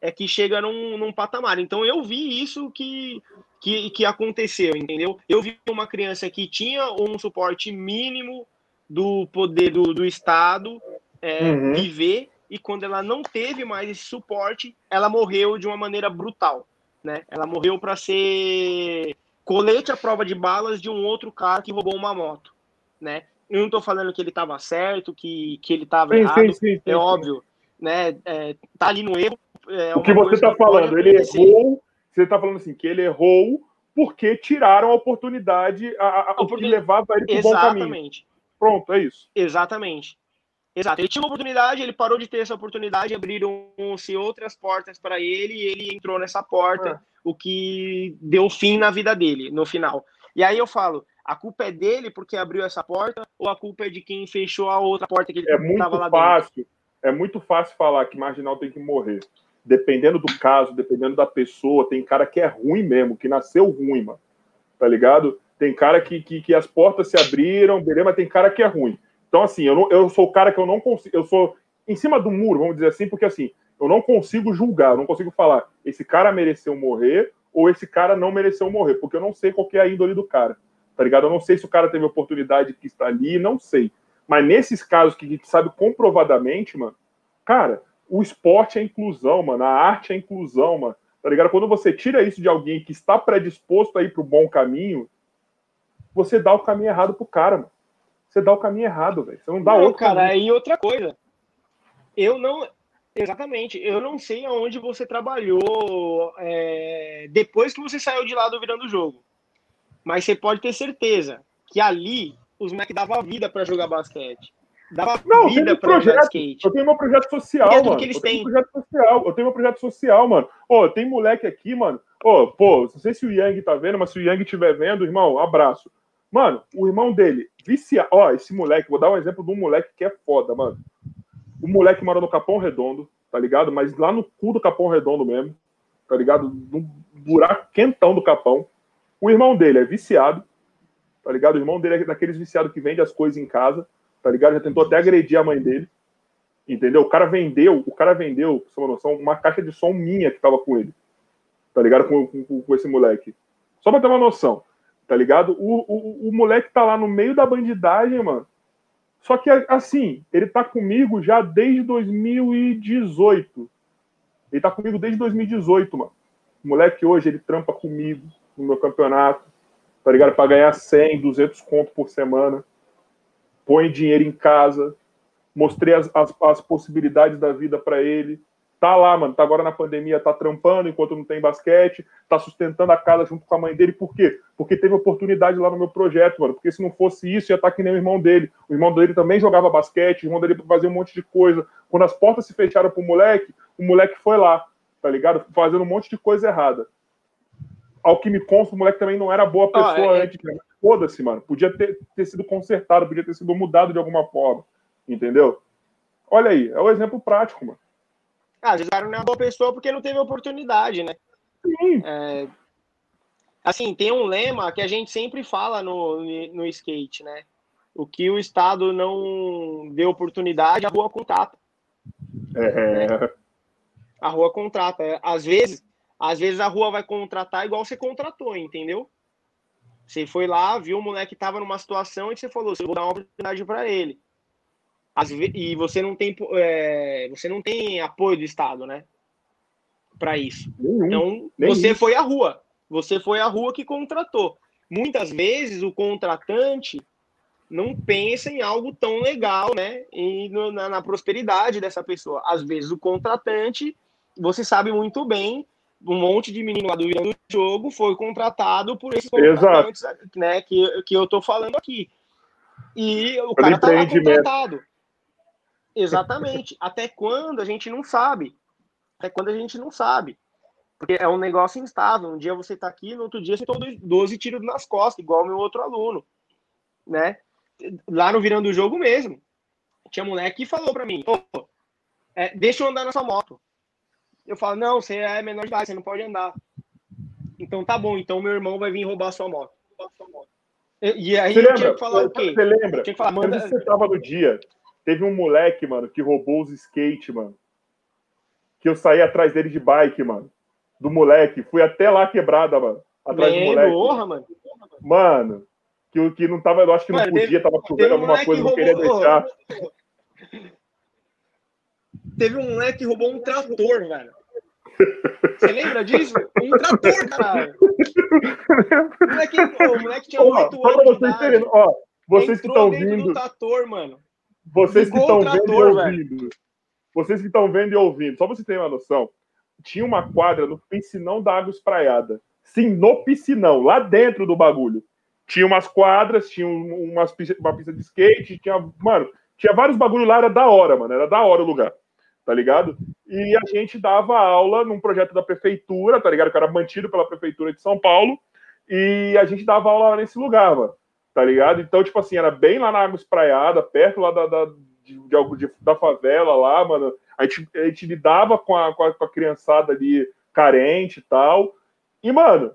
é que chega num, num patamar. Então eu vi isso que, que, que aconteceu, entendeu? Eu vi uma criança que tinha um suporte mínimo do poder do, do Estado é, uhum. viver, e quando ela não teve mais esse suporte, ela morreu de uma maneira brutal né? Ela morreu para ser colete à prova de balas de um outro cara que roubou uma moto, né? Eu não estou falando que ele estava certo, que, que ele estava errado, sim, sim, sim, é óbvio, né? É, tá ali no erro. É o que você está falando, ele errou. Você está falando assim que ele errou porque tiraram a oportunidade, a, a, a oportunidade. que levava ele para o bom caminho. Pronto, é isso. Exatamente. Exato, ele tinha uma oportunidade, ele parou de ter essa oportunidade, abriram-se outras portas para ele e ele entrou nessa porta, é. o que deu fim na vida dele, no final. E aí eu falo, a culpa é dele porque abriu essa porta ou a culpa é de quem fechou a outra porta que ele estava é lá fácil, dentro? É muito fácil falar que marginal tem que morrer. Dependendo do caso, dependendo da pessoa, tem cara que é ruim mesmo, que nasceu ruim, mano. Tá ligado? Tem cara que, que, que as portas se abriram, beleza, mas tem cara que é ruim. Então, assim, eu, não, eu sou o cara que eu não consigo. Eu sou em cima do muro, vamos dizer assim, porque assim, eu não consigo julgar, eu não consigo falar esse cara mereceu morrer ou esse cara não mereceu morrer, porque eu não sei qual é a índole do cara, tá ligado? Eu não sei se o cara teve oportunidade que está ali, não sei. Mas nesses casos que a gente sabe comprovadamente, mano, cara, o esporte é inclusão, mano, a arte é inclusão, mano, tá ligado? Quando você tira isso de alguém que está predisposto a ir pro bom caminho, você dá o caminho errado pro cara, mano você dá o caminho errado, velho. Você não dá não, outro cara, caminho. e outra coisa. Eu não. Exatamente. Eu não sei aonde você trabalhou é, depois que você saiu de lá do virando o jogo. Mas você pode ter certeza que ali os Mac dava vida para jogar basquete. Dava não, vida para jogar skate. Eu tenho meu projeto social, mano. Que eles eu tenho têm. projeto social. Eu tenho meu projeto social, mano. Ô, oh, tem moleque aqui, mano. Ô, oh, pô, não sei se o Yang tá vendo, mas se o Yang estiver vendo, irmão, abraço. Mano, o irmão dele, vicia. Ó, esse moleque, vou dar um exemplo de um moleque que é foda, mano. O moleque mora no Capão Redondo, tá ligado? Mas lá no cu do Capão Redondo mesmo, tá ligado? No buraco quentão do Capão. O irmão dele é viciado, tá ligado? O irmão dele é daqueles viciados que vende as coisas em casa, tá ligado? Já tentou até agredir a mãe dele, entendeu? O cara vendeu, o cara vendeu, pra uma noção, uma caixa de som minha que tava com ele, tá ligado? Com, com, com esse moleque. Só pra ter uma noção tá ligado? O, o, o moleque tá lá no meio da bandidagem, mano. Só que, assim, ele tá comigo já desde 2018. Ele tá comigo desde 2018, mano. O moleque hoje, ele trampa comigo no meu campeonato, tá ligado? Pra ganhar 100, 200 conto por semana. Põe dinheiro em casa. Mostrei as, as, as possibilidades da vida para ele tá lá, mano, tá agora na pandemia, tá trampando enquanto não tem basquete, tá sustentando a casa junto com a mãe dele. Por quê? Porque teve oportunidade lá no meu projeto, mano. Porque se não fosse isso, ia estar tá que nem o irmão dele. O irmão dele também jogava basquete, o irmão dele fazia um monte de coisa. Quando as portas se fecharam pro moleque, o moleque foi lá, tá ligado? Fazendo um monte de coisa errada. Ao que me consta, o moleque também não era boa pessoa ah, é... antes. Foda-se, mano. Podia ter, ter sido consertado, podia ter sido mudado de alguma forma. Entendeu? Olha aí, é o um exemplo prático, mano. Ah, às vezes o cara não é uma boa pessoa porque não teve oportunidade, né? Sim. É, assim, tem um lema que a gente sempre fala no, no skate, né? O que o Estado não deu oportunidade, a rua contrata. É. Né? A rua contrata. Às vezes, às vezes a rua vai contratar igual você contratou, entendeu? Você foi lá, viu o moleque que tava numa situação e você falou, você vou dar uma oportunidade para ele. E você não tem é, você não tem apoio do Estado, né? Para isso. Nenhum, então, você foi à rua. Você foi à rua que contratou. Muitas vezes o contratante não pensa em algo tão legal, né? E no, na, na, prosperidade dessa pessoa. Às vezes o contratante, você sabe muito bem, um monte de menino lá do do jogo foi contratado por esses contratantes, né? Que, que eu tô falando aqui. E o cara tá lá contratado. Exatamente. Até quando a gente não sabe. Até quando a gente não sabe. Porque é um negócio instável. Um dia você está aqui, no outro dia você toma 12 tiros nas costas, igual meu outro aluno. Né? Lá no virando o jogo mesmo. Tinha moleque que falou para mim: oh, é, deixa eu andar nessa moto. Eu falo: não, você é menor de idade, você não pode andar. Então tá bom, então meu irmão vai vir roubar sua moto. E, aí você lembra? tinha que falar o quê? Você lembra? Tinha que falar, manda... Você tava no dia, teve um moleque, mano, que roubou os skate, mano. Que eu saí atrás dele de bike, mano do moleque. Fui até lá quebrada, mano. Atrás do moleque. Porra, mano. Mano, que, que não tava, eu acho que mano, não podia, teve, tava chovendo alguma coisa, não queria deixar. Teve um moleque que roubou um trator, velho. Você lembra disso? Um trator, caralho. O moleque, o moleque tinha oito anos. Vocês terem, ó, vocês que estão vindo. Trator, mano. Vocês que estão vendo e ouvindo. Vocês que estão vendo e ouvindo, só pra você ter uma noção tinha uma quadra no piscinão da Água Espraiada. Sim, no piscinão, lá dentro do bagulho. Tinha umas quadras, tinha umas, uma pista de skate, tinha. Mano, tinha vários bagulhos lá, era da hora, mano. Era da hora o lugar. Tá ligado? E a gente dava aula num projeto da prefeitura, tá ligado? Que era mantido pela prefeitura de São Paulo. E a gente dava aula nesse lugar, mano. Tá ligado? Então, tipo assim, era bem lá na Água Espraiada, perto lá da, da, de, de, de, da favela lá, mano. A gente, a gente lidava com a, com a, com a criançada ali carente e tal. E, mano,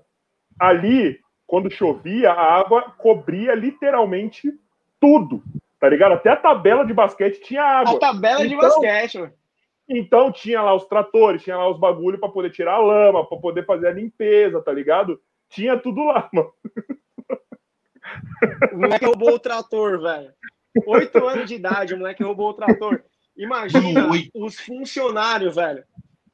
ali, quando chovia, a água cobria literalmente tudo, tá ligado? Até a tabela de basquete tinha água. A tabela então, de basquete, mano. Então tinha lá os tratores, tinha lá os bagulhos para poder tirar a lama, para poder fazer a limpeza, tá ligado? Tinha tudo lá, mano. O moleque roubou o trator, velho. Oito anos de idade, o moleque roubou o trator. Imagina os funcionários, velho.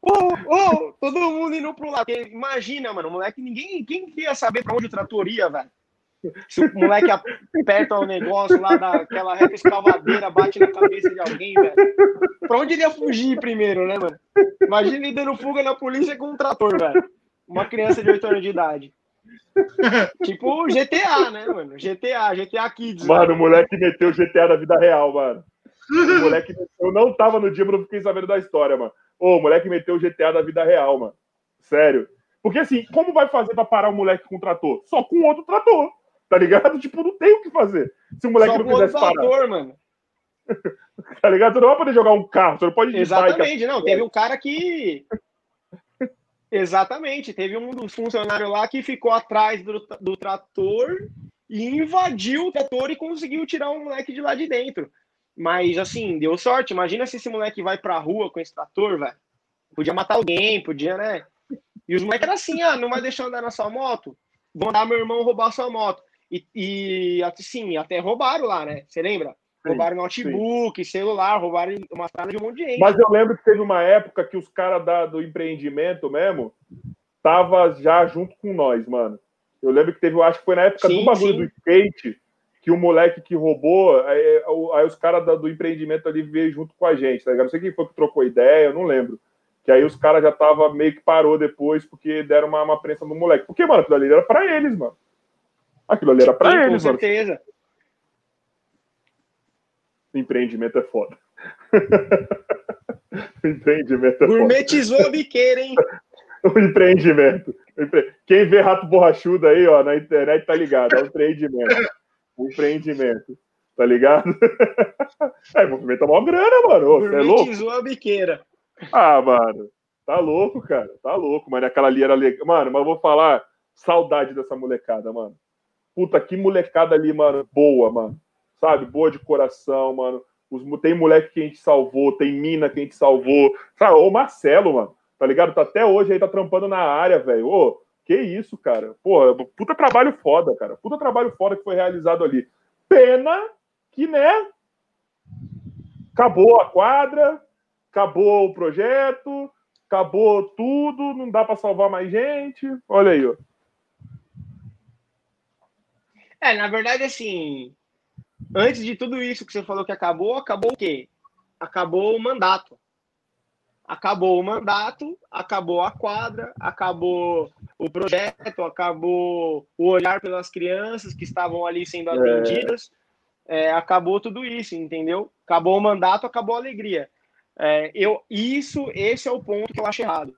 Oh, oh, todo mundo indo pro lado. Imagina, mano, o moleque, ninguém, quem ia saber pra onde o trator ia, velho? Se o moleque aperta o negócio lá daquela reta escavadeira, bate na cabeça de alguém, velho. Pra onde ele ia fugir primeiro, né, mano? Imagina ele dando fuga na polícia com um trator, velho. Uma criança de 8 anos de idade. tipo GTA, né, mano? GTA, GTA Kids. Mano, né? o moleque meteu GTA da vida real, mano. O moleque, eu não tava no dia, mas não fiquei sabendo da história, mano. Ô, o moleque meteu o GTA da vida real, mano. Sério. Porque assim, como vai fazer pra parar o moleque com o trator? Só com outro trator. Tá ligado? Tipo, não tem o que fazer. Se o moleque Só não quisesse parar. Trator, mano. tá ligado? Tu não vai poder jogar um carro, você não pode Exatamente, não. Teve um cara que. Exatamente, teve um dos funcionários lá que ficou atrás do, do trator e invadiu o trator e conseguiu tirar o moleque de lá de dentro. Mas, assim, deu sorte. Imagina se esse moleque vai pra rua com esse trator, velho. Podia matar alguém, podia, né? E os moleques eram assim, ah, não vai deixar andar na sua moto? Vão dar meu irmão roubar sua moto. E, e assim, até roubaram lá, né? Você lembra? Roubaram notebook, sim. celular, roubaram uma estrada de um monte de gente. Mas eu lembro que teve uma época que os caras do empreendimento mesmo tava já junto com nós, mano. Eu lembro que teve, eu acho que foi na época sim, do bagulho sim. do skate, que o moleque que roubou, aí, aí os caras do empreendimento ali veio junto com a gente, tá ligado? Não sei quem foi que trocou ideia, eu não lembro. Que aí os caras já tava meio que parou depois, porque deram uma, uma prensa no moleque. Porque, mano, aquilo ali era pra eles, mano. Aquilo ali era pra Sim, eles, com mano. Empreendimento é foda. empreendimento é Gourmetizou foda. a biqueira, hein? o empreendimento. Quem vê rato borrachudo aí, ó, na internet tá ligado. É um empreendimento. Um empreendimento. Tá ligado? é, movimenta mó grana, mano. Ô, Você é louco? a biqueira. Ah, mano. Tá louco, cara. Tá louco, mano. Aquela ali era legal. Mano, mas eu vou falar. Saudade dessa molecada, mano. Puta, que molecada ali, mano. Boa, mano. Sabe? Boa de coração, mano. Os, tem moleque que a gente salvou, tem mina que a gente salvou. Sabe? Ô, Marcelo, mano. Tá ligado? Tá até hoje aí, tá trampando na área, velho. Ô, que isso, cara. Pô, puta trabalho foda, cara. Puta trabalho foda que foi realizado ali. Pena que, né? Acabou a quadra, acabou o projeto, acabou tudo, não dá para salvar mais gente. Olha aí, ó. É, na verdade, assim, antes de tudo isso que você falou que acabou, acabou o quê? Acabou o mandato. Acabou o mandato, acabou a quadra, acabou o projeto, acabou o olhar pelas crianças que estavam ali sendo é. atendidas. É. É, acabou tudo isso, entendeu? Acabou o mandato, acabou a alegria. É, eu, isso, esse é o ponto que eu acho errado.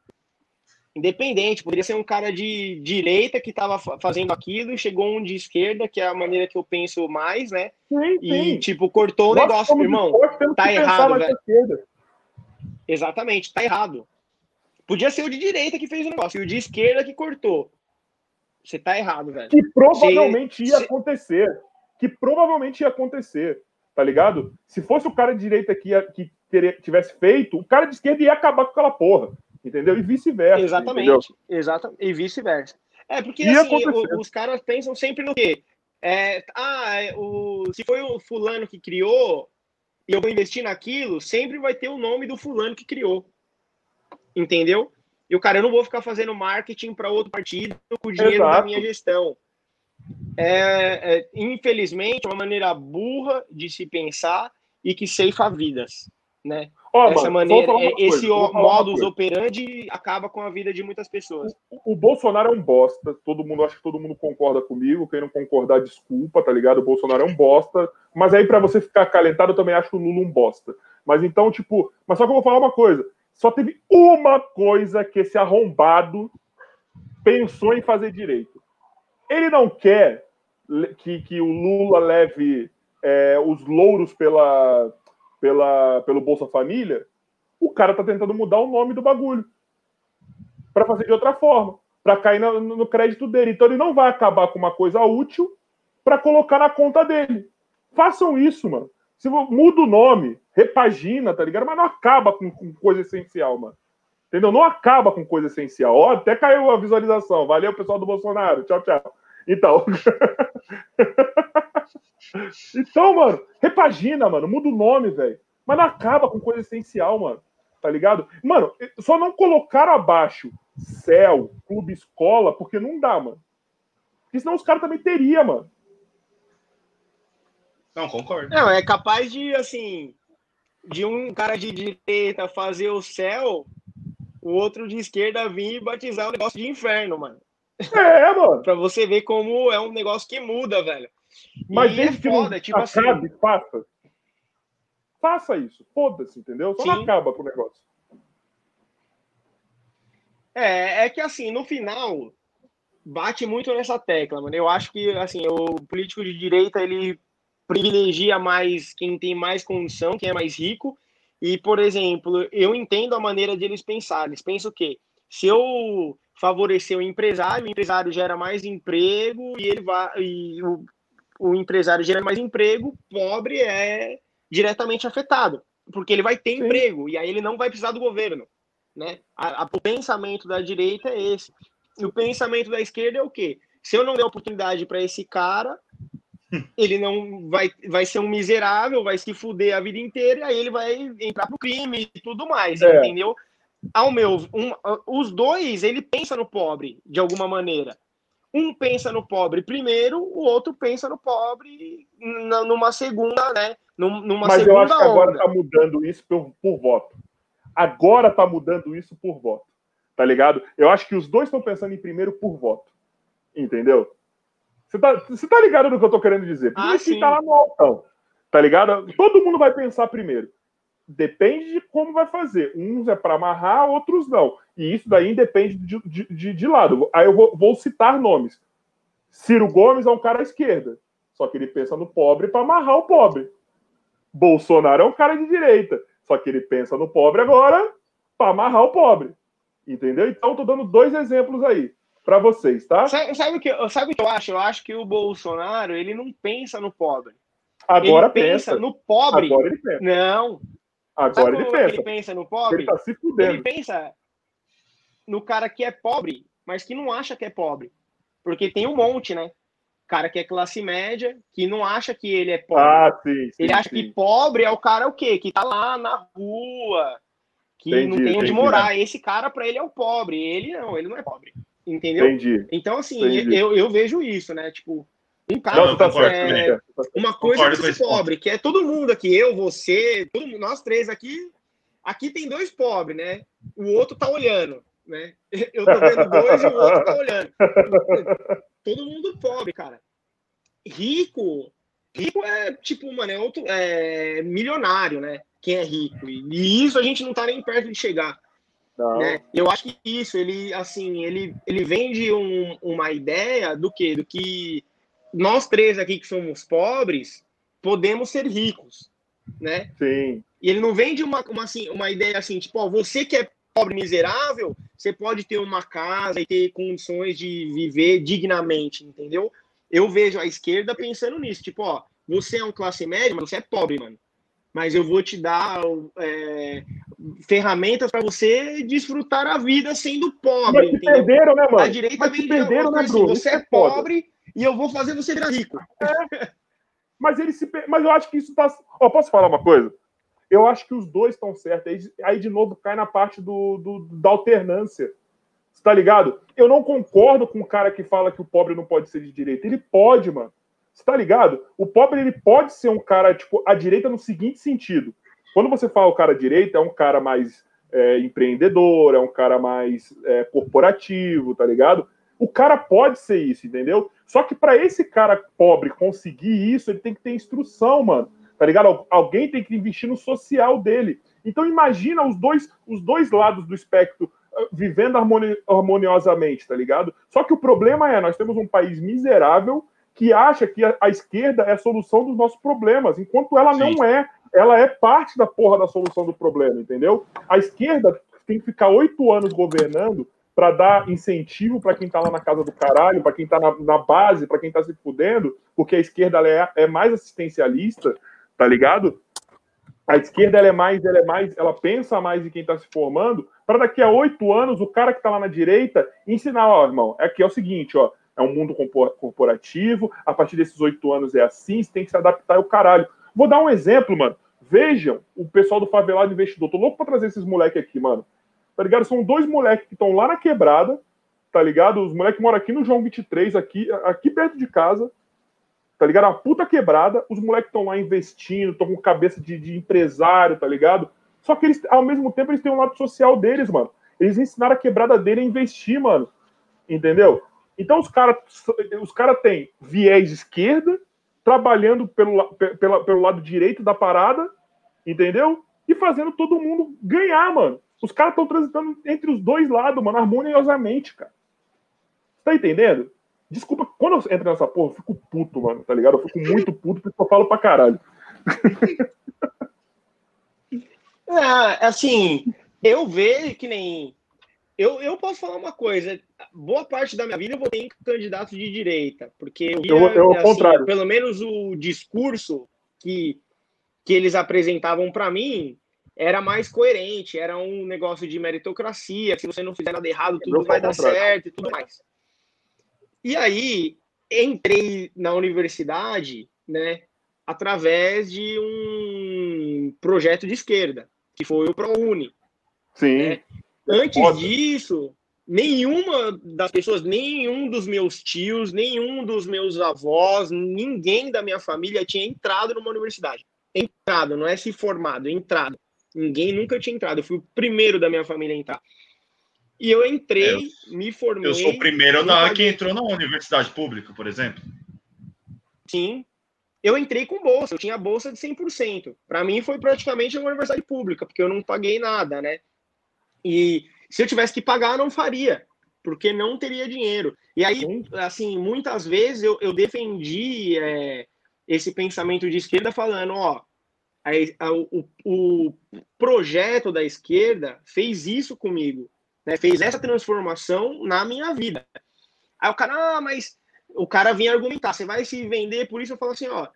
Independente, poderia ser um cara de direita que estava fazendo aquilo e chegou um de esquerda, que é a maneira que eu penso mais, né? Sim, sim. E, tipo, cortou o negócio, irmão. tá errado, velho. Exatamente, tá errado. Podia ser o de direita que fez o negócio e o de esquerda que cortou. Você tá errado, velho. Que provavelmente ia acontecer. Que provavelmente ia acontecer tá ligado? Se fosse o cara de direita que, ia, que tivesse feito, o cara de esquerda ia acabar com aquela porra, entendeu? E vice-versa. Exatamente, exatamente. E vice-versa. É porque assim, o, os caras pensam sempre no quê? É, ah, é, o, se foi o fulano que criou e eu vou investir naquilo, sempre vai ter o nome do fulano que criou. Entendeu? E o cara, eu não vou ficar fazendo marketing para outro partido com o dinheiro Exato. da minha gestão é, é, infelizmente, uma maneira burra de se pensar e que ceifa vidas, né? Oh, Essa mano, maneira, é, esse modus operandi acaba com a vida de muitas pessoas. O, o, Bolsonaro é um bosta, todo mundo, acho que todo mundo concorda comigo, quem não concordar, desculpa, tá ligado? O Bolsonaro é um bosta, mas aí para você ficar calentado, eu também acho o Lula um bosta. Mas então, tipo, mas só que eu vou falar uma coisa, só teve uma coisa que esse arrombado pensou em fazer direito. Ele não quer que, que o Lula leve é, os louros pela, pela, pelo Bolsa Família. O cara está tentando mudar o nome do bagulho para fazer de outra forma, para cair no, no crédito dele. Então ele não vai acabar com uma coisa útil para colocar na conta dele. Façam isso, mano. Se muda o nome, repagina, tá ligado? Mas não acaba com, com coisa essencial, mano. Entendeu? Não acaba com coisa essencial. Ó, até caiu a visualização. Valeu, pessoal do Bolsonaro. Tchau, tchau. Então. então, mano, repagina, mano. Muda o nome, velho. Mas não acaba com coisa essencial, mano. Tá ligado? Mano, só não colocar abaixo céu, clube, escola, porque não dá, mano. Porque senão os caras também teriam, mano. Não, concordo. Não, é capaz de, assim, de um cara de direita fazer o céu, o outro de esquerda vir e batizar o negócio de inferno, mano. É, mano. pra você ver como é um negócio que muda, velho. Mas e desde é foda, que não tipo acabe, assim... faça. Faça isso. Foda-se, entendeu? Só Sim. não acaba com o negócio. É, é que assim, no final, bate muito nessa tecla, mano. Eu acho que, assim, o político de direita, ele privilegia mais quem tem mais condição, quem é mais rico. E, por exemplo, eu entendo a maneira de eles pensar. Eles pensam o quê? Se eu favorecer o empresário, o empresário gera mais emprego e ele vai e o, o empresário gera mais emprego, pobre é diretamente afetado, porque ele vai ter Sim. emprego e aí ele não vai precisar do governo, né? A, a, o pensamento da direita é esse. E o pensamento da esquerda é o quê? Se eu não der oportunidade para esse cara, ele não vai, vai ser um miserável, vai se fuder a vida inteira, e aí ele vai entrar pro crime e tudo mais, é. entendeu? ao meu, um, os dois, ele pensa no pobre de alguma maneira. Um pensa no pobre primeiro, o outro pensa no pobre numa segunda, né? Numa Mas segunda eu acho que agora está mudando isso por, por voto. Agora está mudando isso por voto. Tá ligado? Eu acho que os dois estão pensando em primeiro por voto. Entendeu? Você tá, você tá ligado no que eu tô querendo dizer? Por ah, isso que tá lá no altão. Tá ligado? Todo mundo vai pensar primeiro. Depende de como vai fazer. Uns é para amarrar, outros não. E isso daí depende de, de, de, de lado. Aí eu vou, vou, citar nomes. Ciro Gomes é um cara à esquerda. só que ele pensa no pobre para amarrar o pobre. Bolsonaro é um cara de direita, só que ele pensa no pobre agora para amarrar o pobre. Entendeu? Então, estou dando dois exemplos aí para vocês, tá? Sabe, sabe, o que, sabe o que eu acho? Eu acho que o Bolsonaro ele não pensa no pobre. Agora ele pensa, pensa. no pobre. Agora ele pensa. Não. Agora ele pensa. ele pensa no pobre? Ele tá se fudendo. Ele pensa no cara que é pobre, mas que não acha que é pobre. Porque tem um monte, né? Cara que é classe média, que não acha que ele é pobre. Ah, sim. sim ele acha sim. que pobre é o cara o quê? Que tá lá na rua, que não Entendi, tem onde entendi. morar. Esse cara, para ele, é o pobre. Ele não, ele não é pobre. Entendeu? Entendi. Então, assim, eu, eu vejo isso, né? Tipo, um cara Não, tá concordo é, uma coisa Concordo esse ponto. pobre, que é todo mundo aqui, eu, você, todo mundo, nós três aqui. Aqui tem dois pobres, né? O outro tá olhando, né? Eu tô vendo dois e o outro tá olhando. Todo mundo pobre, cara. Rico, rico é tipo, mano, é outro, é milionário, né? Quem é rico. E, isso a gente não tá nem perto de chegar né? Eu acho que isso, ele, assim, ele, ele vende um- uma ideia do que, do que nós três aqui que somos pobres podemos ser ricos, né? Sim. E ele não vende uma, uma, assim, uma ideia assim, tipo, ó, você que é pobre miserável, você pode ter uma casa e ter condições de viver dignamente, entendeu? Eu vejo a esquerda pensando nisso, tipo, ó, você é um classe média, mas você é pobre, mano. Mas eu vou te dar é, ferramentas para você desfrutar a vida sendo pobre, Mas se perderam, né, A mano? direita Mas se perderam, né, coisa Bruno? assim, você é foda. pobre e eu vou fazer você virar rico. Mas ele se. Mas eu acho que isso tá. Ó, posso falar uma coisa? Eu acho que os dois estão certos. Aí, aí, de novo, cai na parte do, do- da alternância. Você tá ligado? Eu não concordo com o cara que fala que o pobre não pode ser de direita. Ele pode, mano. Você tá ligado? O pobre, ele pode ser um cara, tipo, à direita no seguinte sentido. Quando você fala o cara à direita, é um cara mais é, empreendedor, é um cara mais é, corporativo, tá ligado? O cara pode ser isso, entendeu? Só que para esse cara pobre conseguir isso, ele tem que ter instrução, mano. Tá ligado? Al- Alguém tem que investir no social dele. Então imagina os dois, os dois lados do espectro ah, vivendo harmoni- harmoniosamente, tá ligado? Só que o problema é, nós temos um país miserável que acha que a, a esquerda é a solução dos nossos problemas, enquanto ela Sim. não é. Ela é parte da porra da solução do problema, entendeu? A esquerda tem que ficar oito anos governando para dar incentivo para quem tá lá na casa do caralho, para quem tá na, na base, para quem tá se fudendo, porque a esquerda é, é mais assistencialista, tá ligado? A esquerda ela é mais, ela é mais, ela pensa mais em quem está se formando, para daqui a oito anos o cara que está lá na direita ensinar, ó, irmão, aqui é o seguinte, ó, é um mundo corporativo, a partir desses oito anos é assim, você tem que se adaptar e o caralho. Vou dar um exemplo, mano. Vejam o pessoal do Favelado Investidor. Tô louco pra trazer esses moleques aqui, mano. Tá ligado? São dois moleques que estão lá na quebrada, tá ligado? Os moleques moram aqui no João 23, aqui, aqui perto de casa, tá ligado? Uma puta quebrada. Os moleques estão lá investindo, estão com cabeça de, de empresário, tá ligado? Só que eles, ao mesmo tempo, eles têm um lado social deles, mano. Eles ensinaram a quebrada dele a investir, mano. Entendeu? Então os caras os cara têm viés esquerda, trabalhando pelo, la- pe- pela- pelo lado direito da parada, entendeu? E fazendo todo mundo ganhar, mano. Os caras estão transitando entre os dois lados, mano, harmoniosamente, cara. Tá entendendo? Desculpa, quando eu entro nessa porra, eu fico puto, mano, tá ligado? Eu fico muito puto porque eu falo pra caralho. É, assim, eu vejo que nem. Eu, eu posso falar uma coisa. Boa parte da minha vida eu votei em candidato de direita, porque eu, via, Eu- eu, assim, contrário. pelo menos o discurso que, que eles apresentavam para mim era mais coerente, era um negócio de meritocracia, se você não fizer nada errado, tudo vai dar certo e tudo mais. E aí, entrei na universidade, né, através de um projeto de esquerda, que foi o ProUni. Sim. É. Antes Foda. disso, nenhuma das pessoas, nenhum dos meus tios, nenhum dos meus avós, ninguém da minha família tinha entrado numa universidade. Entrado, não é se formado, entrado. Ninguém nunca tinha entrado. Eu fui o primeiro da minha família a entrar. E eu entrei, me formei. Eu sou o primeiro da, que entrou na universidade pública, por exemplo. Sim. Eu entrei com bolsa, eu tinha bolsa de 100%. Para mim foi praticamente uma universidade pública, porque eu não paguei nada, né? E se eu tivesse que pagar, eu não faria. porque não teria dinheiro. E aí, assim, muitas vezes eu, eu defendi é, esse pensamento de esquerda falando, ó, a, a, o, o projeto da esquerda fez isso comigo, né? fez essa transformação na minha vida. Aí o cara, ah, mas o cara vinha argumentar, você vai se vender por isso? Eu falo assim, ó,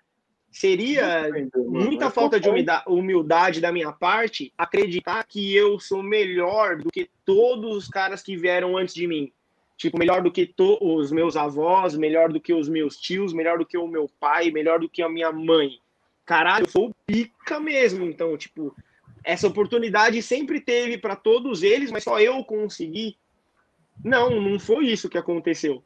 seria muita falta de humildade da minha parte acreditar que eu sou melhor do que todos os caras que vieram antes de mim. Tipo, melhor do que os meus avós, melhor do que os meus tios, melhor do que o meu pai, melhor do que a minha mãe. Caralho, eu sou pica mesmo. Então, tipo, essa oportunidade sempre teve para todos eles, mas só eu consegui. Não, não foi isso que aconteceu.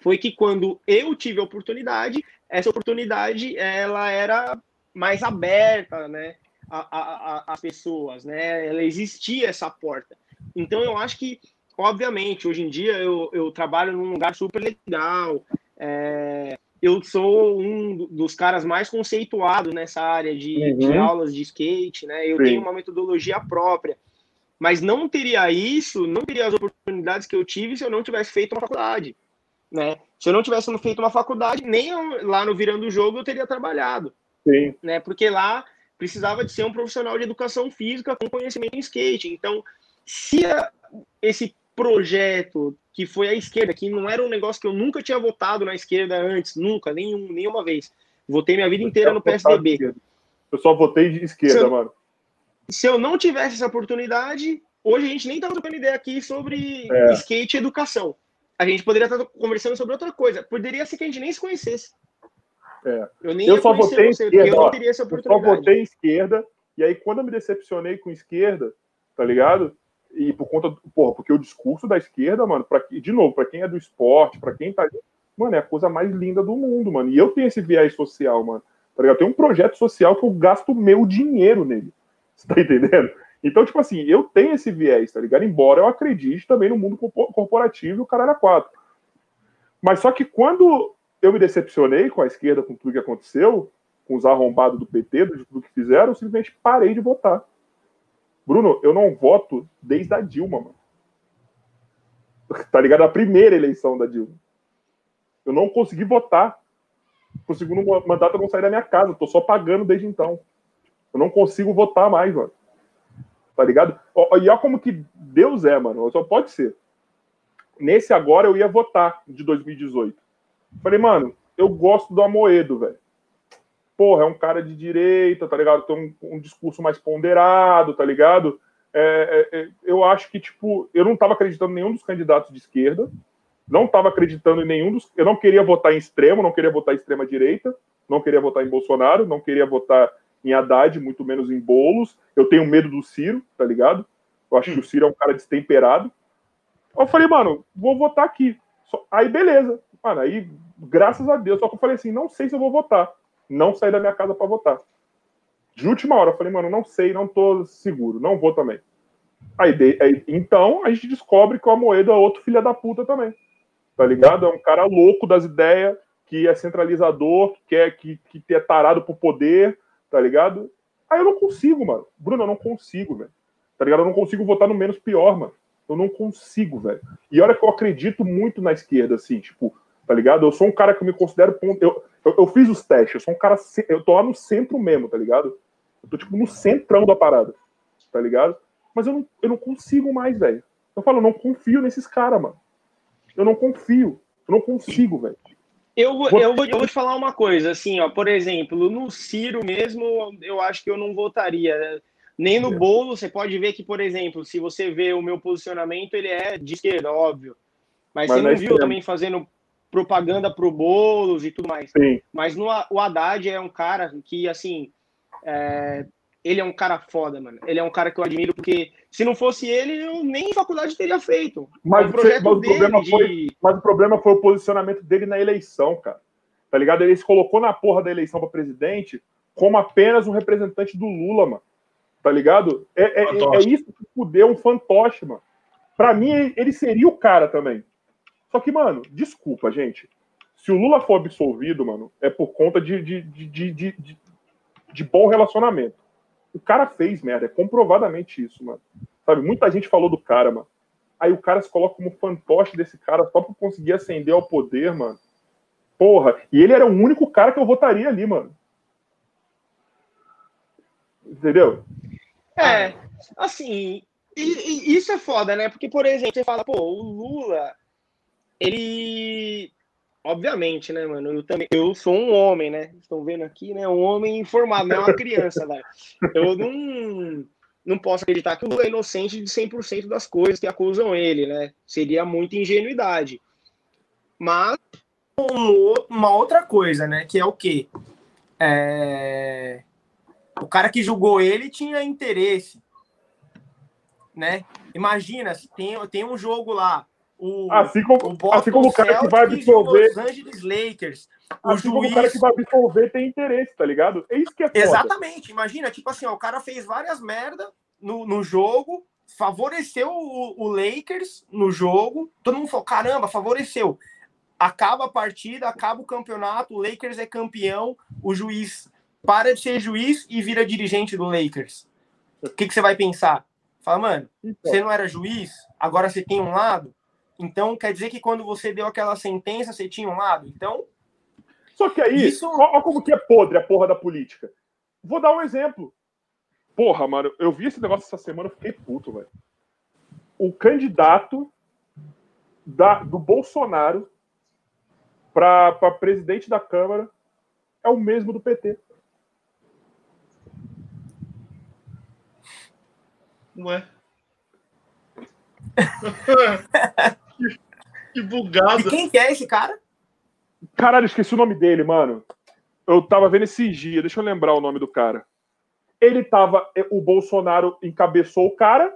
Foi que quando eu tive a oportunidade, essa oportunidade ela era mais aberta, né, às pessoas, né? Ela existia essa porta. Então eu acho que, obviamente, hoje em dia eu, eu trabalho num lugar super legal. É, eu sou um dos caras mais conceituados nessa área de, uhum. de aulas de skate, né? Eu Sim. tenho uma metodologia própria. Mas não teria isso, não teria as oportunidades que eu tive se eu não tivesse feito uma faculdade. Né? Se eu não tivesse feito uma faculdade, nem eu, lá no Virando o Jogo eu teria trabalhado. Sim. Né? Porque lá precisava de ser um profissional de educação física com conhecimento em skate. Então, se a, esse projeto que foi a esquerda, que não era um negócio que eu nunca tinha votado na esquerda antes, nunca, nenhum, nenhuma vez. Votei minha vida inteira no PSDB. Eu só votei de esquerda, se eu, mano. Se eu não tivesse essa oportunidade, hoje a gente nem tava trocando ideia aqui sobre é. skate e educação a gente poderia estar conversando sobre outra coisa. Poderia ser que a gente nem se conhecesse. É. Eu, nem eu só votei você, esquerda, eu não teria essa oportunidade. Eu só votei esquerda, e aí quando eu me decepcionei com esquerda, tá ligado? E por conta, porra, porque o discurso da esquerda, mano, pra, de novo, para quem é do esporte, para quem tá. Mano, é a coisa mais linda do mundo, mano. E eu tenho esse viés social, mano. Tá ligado? Tem um projeto social que eu gasto meu dinheiro nele. Você tá entendendo? Então, tipo assim, eu tenho esse viés, tá ligado? Embora eu acredite também no mundo corporativo o caralho é quatro. Mas só que quando eu me decepcionei com a esquerda, com tudo que aconteceu, com os arrombados do PT, de tudo que fizeram, eu simplesmente parei de votar. Bruno, eu não voto desde a Dilma, mano. Tá ligado? A primeira eleição da Dilma. Eu não consegui votar. Pro segundo mandato eu não saí da minha casa. Tô só pagando desde então. Eu não consigo votar mais, mano tá ligado? E olha como que Deus é, mano. Só pode ser. Nesse agora eu ia votar de 2018. Falei, mano, eu gosto do Amoedo, velho. Porra, é um cara de direita, tá ligado? Tem um, um discurso mais ponderado, tá ligado? É, é, é, eu acho que, tipo, eu não tava acreditando em nenhum dos candidatos de esquerda. Não tava acreditando em nenhum dos. Eu não queria votar em extremo, não queria votar em extrema direita, não queria votar em Bolsonaro, não queria votar em Haddad, muito menos em Bolos. Eu tenho medo do Ciro, tá ligado? Eu acho que o Ciro é um cara destemperado. Eu falei, mano, vou votar aqui. Aí, beleza. Mano, aí, graças a Deus. Só que eu falei assim, não sei se eu vou votar. Não saí da minha casa para votar. De última hora, eu falei, mano, não sei, não tô seguro, não vou também. Aí, aí, então, a gente descobre que o Amoedo é outro filho da puta também. Tá ligado? É um cara louco das ideias, que é centralizador, que quer que, que é tarado por poder, tá ligado? Aí eu não consigo, mano. Bruno, eu não consigo, velho. Tá ligado? Eu não consigo votar no menos pior, mano. Eu não consigo, velho. E olha que eu acredito muito na esquerda, assim, tipo, tá ligado? Eu sou um cara que eu me considero. Eu, eu, eu fiz os testes, eu sou um cara. Eu tô lá no centro mesmo, tá ligado? Eu tô, tipo, no centrão da parada, tá ligado? Mas eu não, eu não consigo mais, velho. Eu falo, eu não confio nesses caras, mano. Eu não confio. Eu não consigo, velho. Eu, eu, vou, eu vou te falar uma coisa, assim, ó, por exemplo, no Ciro mesmo, eu acho que eu não votaria. Nem no é. bolo, você pode ver que, por exemplo, se você vê o meu posicionamento, ele é de esquerda, óbvio. Mas, Mas você não viu também fazendo propaganda pro bolos e tudo mais. Sim. Mas no, o Haddad é um cara que, assim, é, ele é um cara foda, mano. Ele é um cara que eu admiro, porque se não fosse ele, eu nem faculdade teria feito. Mas, o, mas o problema de... foi, mas o problema foi o posicionamento dele na eleição, cara. Tá ligado? Ele se colocou na porra da eleição para presidente como apenas um representante do Lula, mano. Tá ligado? É, é, é isso que fudeu um fantoche, mano. Pra mim, ele seria o cara também. Só que, mano, desculpa, gente. Se o Lula for absolvido, mano, é por conta de, de, de, de, de bom relacionamento. O cara fez merda, é comprovadamente isso, mano. Sabe, muita gente falou do cara, mano. aí o cara se coloca como fantoche desse cara só pra conseguir ascender ao poder, mano. Porra, e ele era o único cara que eu votaria ali, mano. Entendeu? É, assim, e, e isso é foda, né? Porque, por exemplo, você fala, pô, o Lula, ele. Obviamente, né, mano? Eu também. Eu sou um homem, né? Estão vendo aqui, né? Um homem informado, não é uma criança, velho. Eu não, não posso acreditar que o Lula é inocente de 100% das coisas que acusam ele, né? Seria muita ingenuidade. Mas. Uma outra coisa, né? Que é o quê? É... O cara que julgou ele tinha interesse né? Imagina, tem, tem um jogo lá, o, assim como o, assim como o cara que vai absorver Los Angeles Lakers, o assim juiz... como o cara que vai absorver tem interesse, tá ligado? É isso que é foda. Exatamente. Imagina, tipo assim, ó, o cara fez várias merda no, no jogo, favoreceu o, o Lakers no jogo, todo mundo falou, caramba, favoreceu. Acaba a partida, acaba o campeonato, o Lakers é campeão, o juiz para de ser juiz e vira dirigente do Lakers. O que, que você vai pensar? Fala, mano, então. você não era juiz, agora você tem um lado. Então quer dizer que quando você deu aquela sentença, você tinha um lado. Então. Só que aí, isso... olha como que é podre a porra da política. Vou dar um exemplo. Porra, mano, eu vi esse negócio essa semana, eu fiquei puto, velho. O candidato da, do Bolsonaro para presidente da Câmara é o mesmo do PT. Ué. que, que bugado. E quem que é esse cara? Caralho, esqueci o nome dele, mano. Eu tava vendo esses dias, deixa eu lembrar o nome do cara. Ele tava. O Bolsonaro encabeçou o cara,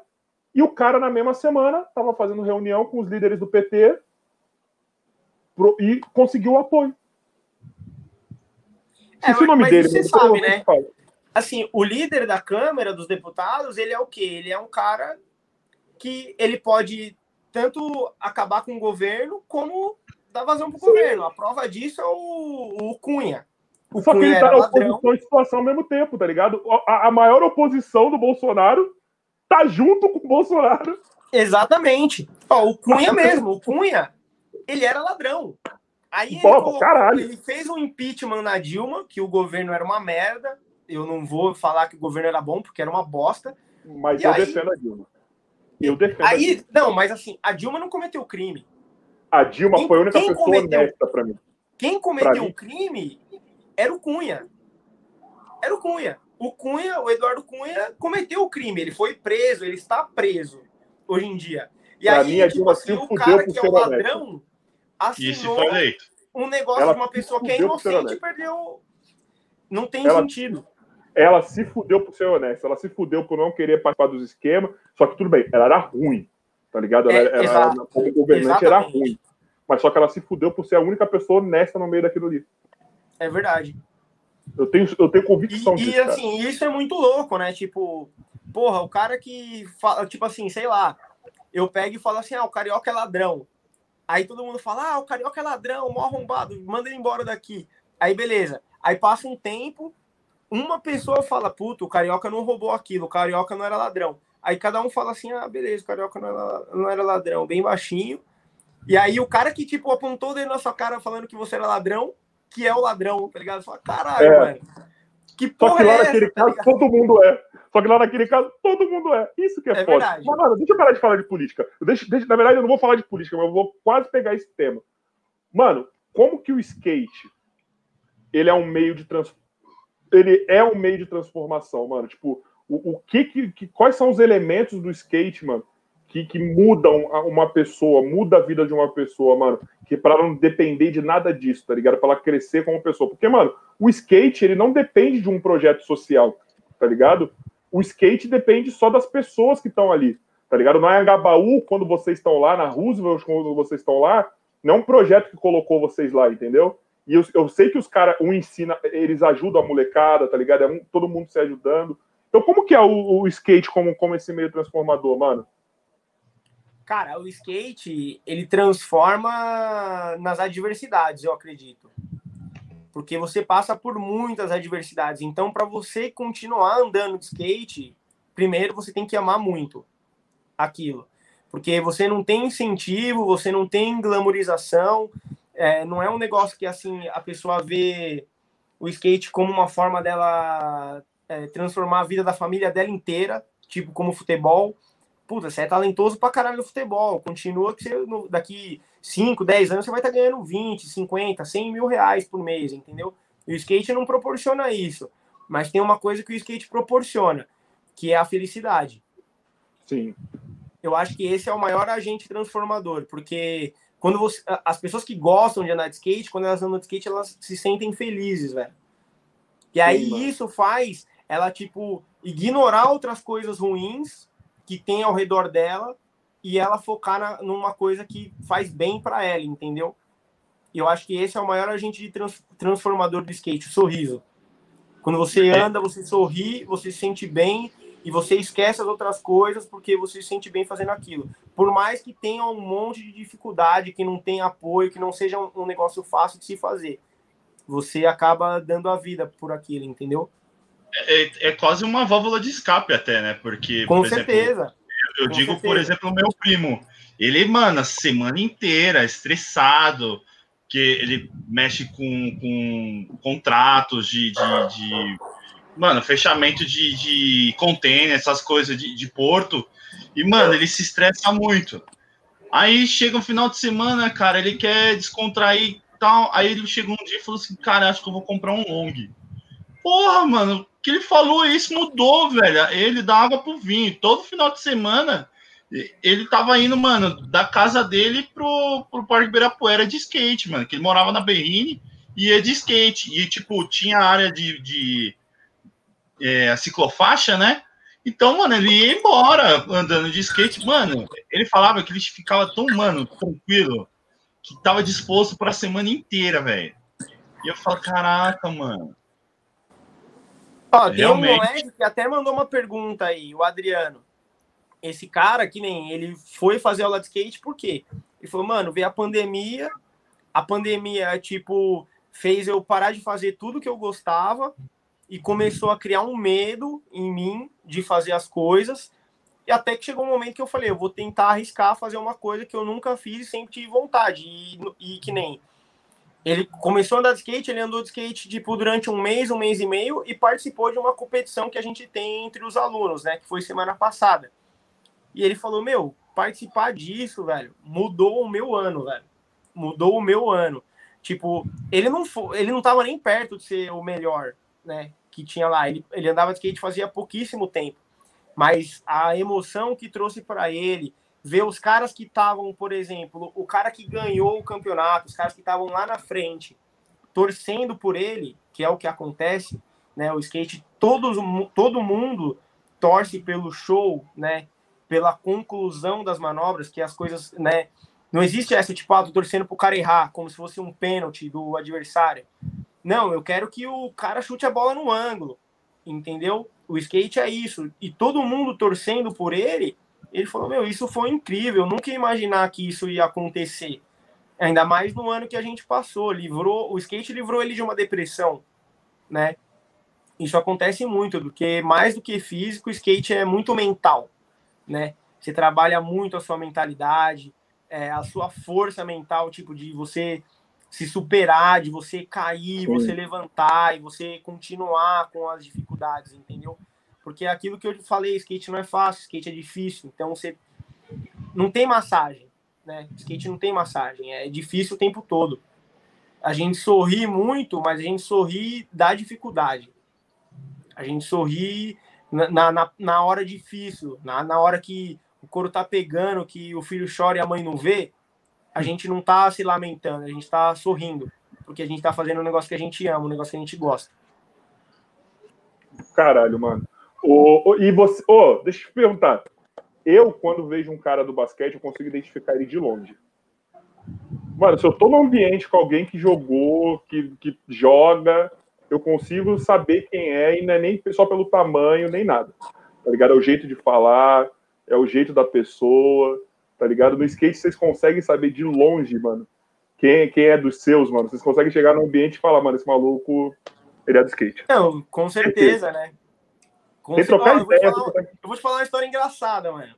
e o cara, na mesma semana, tava fazendo reunião com os líderes do PT pro, e conseguiu o apoio. É, esqueci é, o nome dele, você sabe, né? assim, o líder da Câmara dos Deputados, ele é o quê? Ele é um cara que ele pode tanto acabar com o governo como dar vazão pro Sim. governo. A prova disso é o, o Cunha. O Só Cunha que ele tá na oposição e situação ao mesmo tempo, tá ligado? A, a, maior oposição do Bolsonaro tá junto com o Bolsonaro. Exatamente. Ó, o Cunha mesmo, o Cunha, ele era ladrão. Aí ele, colocou, ele, fez um impeachment na Dilma, que o governo era uma merda eu não vou falar que o governo era bom, porque era uma bosta. Mas e eu aí... defendo a Dilma. Eu defendo aí. Não, mas assim, a Dilma não cometeu crime. A Dilma quem, foi a única pessoa cometeu, honesta para mim. Quem cometeu o crime era o Cunha. Era o Cunha. O Cunha, o Eduardo Cunha, cometeu o crime. Ele foi preso, ele está preso hoje em dia. E pra aí, mim, a tipo Dilma assim, o cara que é o ladrão assinou um negócio Ela de uma pessoa que é inocente e perdeu. Não tem Ela... sentido ela se fudeu por ser honesta, ela se fudeu por não querer participar dos esquemas, só que tudo bem, ela era ruim, tá ligado? Ela, é, ela, ela como governante, era ruim. Mas só que ela se fudeu por ser a única pessoa honesta no meio daquilo ali. É verdade. Eu tenho, eu tenho convicção e, disso. E assim, isso é muito louco, né? Tipo, porra, o cara que fala, tipo assim, sei lá, eu pego e falo assim, ah, o carioca é ladrão. Aí todo mundo fala, ah, o carioca é ladrão, mó arrombado, manda ele embora daqui. Aí beleza. Aí passa um tempo, uma pessoa fala, puto, o carioca não roubou aquilo, o carioca não era ladrão. Aí cada um fala assim, ah, beleza, o carioca não era, não era ladrão, bem baixinho. E aí o cara que, tipo, apontou dentro da sua cara falando que você era ladrão, que é o ladrão, tá ligado? Você fala, caralho, é. mano. Que porra Só que lá é naquele essa, tá caso tá todo mundo é. Só que lá naquele caso todo mundo é. Isso que é, é foda. Verdade. Mas, mano, deixa eu parar de falar de política. Deixa, deixa, na verdade, eu não vou falar de política, mas eu vou quase pegar esse tema. Mano, como que o skate ele é um meio de transporte ele é um meio de transformação, mano. Tipo, o, o que, que, quais são os elementos do skate, mano, que, que mudam uma pessoa, muda a vida de uma pessoa, mano, que para não depender de nada disso, tá ligado? Para ela crescer como pessoa. Porque, mano, o skate, ele não depende de um projeto social, tá ligado? O skate depende só das pessoas que estão ali, tá ligado? Na Angabaú, quando vocês estão lá, na Roosevelt, quando vocês estão lá, não é um projeto que colocou vocês lá, entendeu? E eu, eu sei que os caras, um ensina, eles ajudam a molecada, tá ligado? É um, todo mundo se ajudando. Então, como que é o, o, skate como, como esse meio transformador, mano? Cara, o skate, ele transforma nas adversidades, eu acredito. Porque você passa por muitas adversidades. Então, para você continuar andando de skate, primeiro você tem que amar muito aquilo. Porque você não tem incentivo, você não tem glamorização, é, não é um negócio que assim a pessoa vê o skate como uma forma dela é, transformar a vida da família dela inteira, tipo como futebol. Puta, você é talentoso pra caralho no futebol. Continua que você, daqui 5, 10 anos você vai estar tá ganhando 20, 50, 100 mil reais por mês, entendeu? E o skate não proporciona isso. Mas tem uma coisa que o skate proporciona, que é a felicidade. Sim. Eu acho que esse é o maior agente transformador, porque quando você, as pessoas que gostam de andar de skate, quando elas andam de skate, elas se sentem felizes, velho. E aí Sim, isso faz ela tipo ignorar outras coisas ruins que tem ao redor dela e ela focar na, numa coisa que faz bem para ela, entendeu? E eu acho que esse é o maior agente de trans, transformador do skate, o sorriso. Quando você é. anda, você sorri, você se sente bem e você esquece as outras coisas porque você se sente bem fazendo aquilo. Por mais que tenha um monte de dificuldade, que não tenha apoio, que não seja um, um negócio fácil de se fazer, você acaba dando a vida por aquilo, entendeu? É, é, é quase uma válvula de escape até, né? Porque, Com certeza. Exemplo, eu, eu digo, certeza. por exemplo, o meu primo. Ele, mano, a semana inteira estressado, que ele mexe com, com contratos de, de, de mano, fechamento de, de container, essas coisas de, de porto. E, mano, ele se estressa muito. Aí chega o um final de semana, cara, ele quer descontrair tal. Aí ele chegou um dia e falou assim: Cara, acho que eu vou comprar um long. Porra, mano, que ele falou isso mudou, velho. Ele dá água pro vinho. Todo final de semana ele tava indo, mano, da casa dele pro, pro Parque Ibirapuera de skate, mano. Que ele morava na Berrine e ia de skate. E, tipo, tinha área de, de é, ciclofaixa, né? Então, mano, ele ia embora andando de skate. Mano, ele falava que ele ficava tão, mano, tranquilo, que tava disposto para a semana inteira, velho. E eu falo, caraca, mano. Ó, tem Realmente... um moleque que até mandou uma pergunta aí, o Adriano. Esse cara, que nem ele foi fazer aula de skate, por quê? Ele falou, mano, veio a pandemia, a pandemia, tipo, fez eu parar de fazer tudo que eu gostava e começou a criar um medo em mim de fazer as coisas. E até que chegou um momento que eu falei, eu vou tentar arriscar fazer uma coisa que eu nunca fiz e sempre tive vontade. E, e que nem ele começou a andar de skate, ele andou de skate tipo durante um mês, um mês e meio e participou de uma competição que a gente tem entre os alunos, né, que foi semana passada. E ele falou: "Meu, participar disso, velho, mudou o meu ano, velho. Mudou o meu ano. Tipo, ele não foi, ele não tava nem perto de ser o melhor, né, que tinha lá. Ele, ele andava de skate fazia pouquíssimo tempo. Mas a emoção que trouxe para ele, ver os caras que estavam, por exemplo, o cara que ganhou o campeonato, os caras que estavam lá na frente, torcendo por ele, que é o que acontece, né? O skate, todos, todo mundo torce pelo show, né? Pela conclusão das manobras, que as coisas, né? Não existe essa, tipo, ah, tô torcendo pro cara errar, como se fosse um pênalti do adversário. Não, eu quero que o cara chute a bola no ângulo, entendeu? O skate é isso. E todo mundo torcendo por ele, ele falou: Meu, isso foi incrível, eu nunca ia imaginar que isso ia acontecer. Ainda mais no ano que a gente passou. Livrou, o skate livrou ele de uma depressão, né? Isso acontece muito, porque mais do que físico, o skate é muito mental, né? Você trabalha muito a sua mentalidade, é, a sua força mental, tipo, de você se superar, de você cair, Sim. você levantar e você continuar com as dificuldades, entendeu? Porque é aquilo que eu falei, skate não é fácil, skate é difícil. Então você não tem massagem, né? Skate não tem massagem, é difícil o tempo todo. A gente sorri muito, mas a gente sorri da dificuldade. A gente sorri na, na, na hora difícil, na, na hora que o couro tá pegando, que o filho chora e a mãe não vê, a gente não tá se lamentando, a gente tá sorrindo, porque a gente tá fazendo um negócio que a gente ama, um negócio que a gente gosta. Caralho, mano. O, o, e você. Oh, deixa eu te perguntar. Eu, quando vejo um cara do basquete, eu consigo identificar ele de longe. Mano, se eu tô num ambiente com alguém que jogou, que, que joga, eu consigo saber quem é, e não é nem só pelo tamanho, nem nada. Tá ligado? É o jeito de falar, é o jeito da pessoa, tá ligado? No skate vocês conseguem saber de longe, mano, quem, quem é dos seus, mano. Vocês conseguem chegar no ambiente e falar, mano, esse maluco, ele é do skate. Não, com certeza, certeza. né? Sem trocar ideia. Eu vou, falar, eu vou te falar uma história engraçada, mano.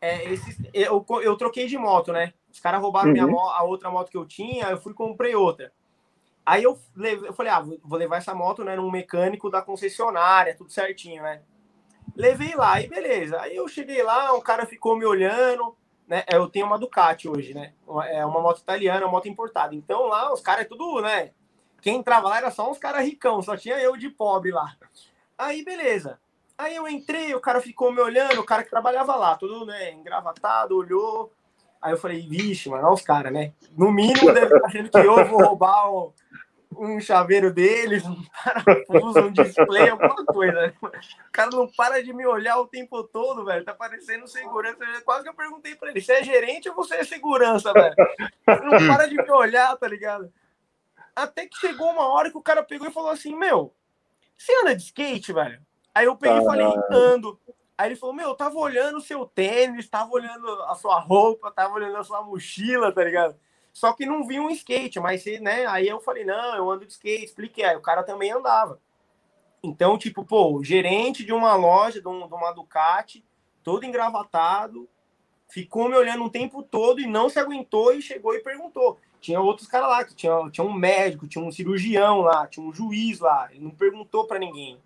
é, esses, eu, eu troquei de moto, né? Os caras roubaram Uhum. minha a outra moto que eu tinha, eu fui e comprei outra. Aí eu, eu falei, ah, vou levar essa moto, né, num mecânico da concessionária, tudo certinho, né? Levei lá, aí beleza. Aí eu cheguei lá, um cara ficou me olhando, né? Eu tenho uma Ducati hoje, né? É uma moto italiana, uma moto importada. Então lá os caras é tudo, né? Quem entrava lá era só uns caras ricão, só tinha eu de pobre lá. Aí beleza. Aí eu entrei, o cara ficou me olhando, o cara que trabalhava lá, tudo, né, engravatado, olhou. Aí eu falei, vixe, mano, olha os caras, né? No mínimo deve estar achando que eu vou roubar um, um chaveiro deles, um parafuso, um display, alguma coisa. O cara não para de me olhar o tempo todo, velho. Tá parecendo segurança. Quase que eu perguntei pra ele, você é gerente ou você é segurança, velho? Não para de me olhar, tá ligado? Até que chegou uma hora que o cara pegou e falou assim, meu, você anda de skate, velho? Aí eu peguei e falei, ando. Aí ele falou, meu, eu tava olhando o seu tênis, tava olhando a sua roupa, tava olhando a sua mochila, tá ligado? Só que não vi um skate, mas, você, né? Aí eu falei, não, eu ando de skate, expliquei. Aí o cara também andava. Então, tipo, pô, gerente de uma loja, de, um- de uma Ducati, todo engravatado, ficou me olhando um tempo todo e não se aguentou e chegou e perguntou. Tinha outros caras lá, que tinha, tinha um médico, tinha um cirurgião lá, tinha um juiz lá. Ele não perguntou para ninguém.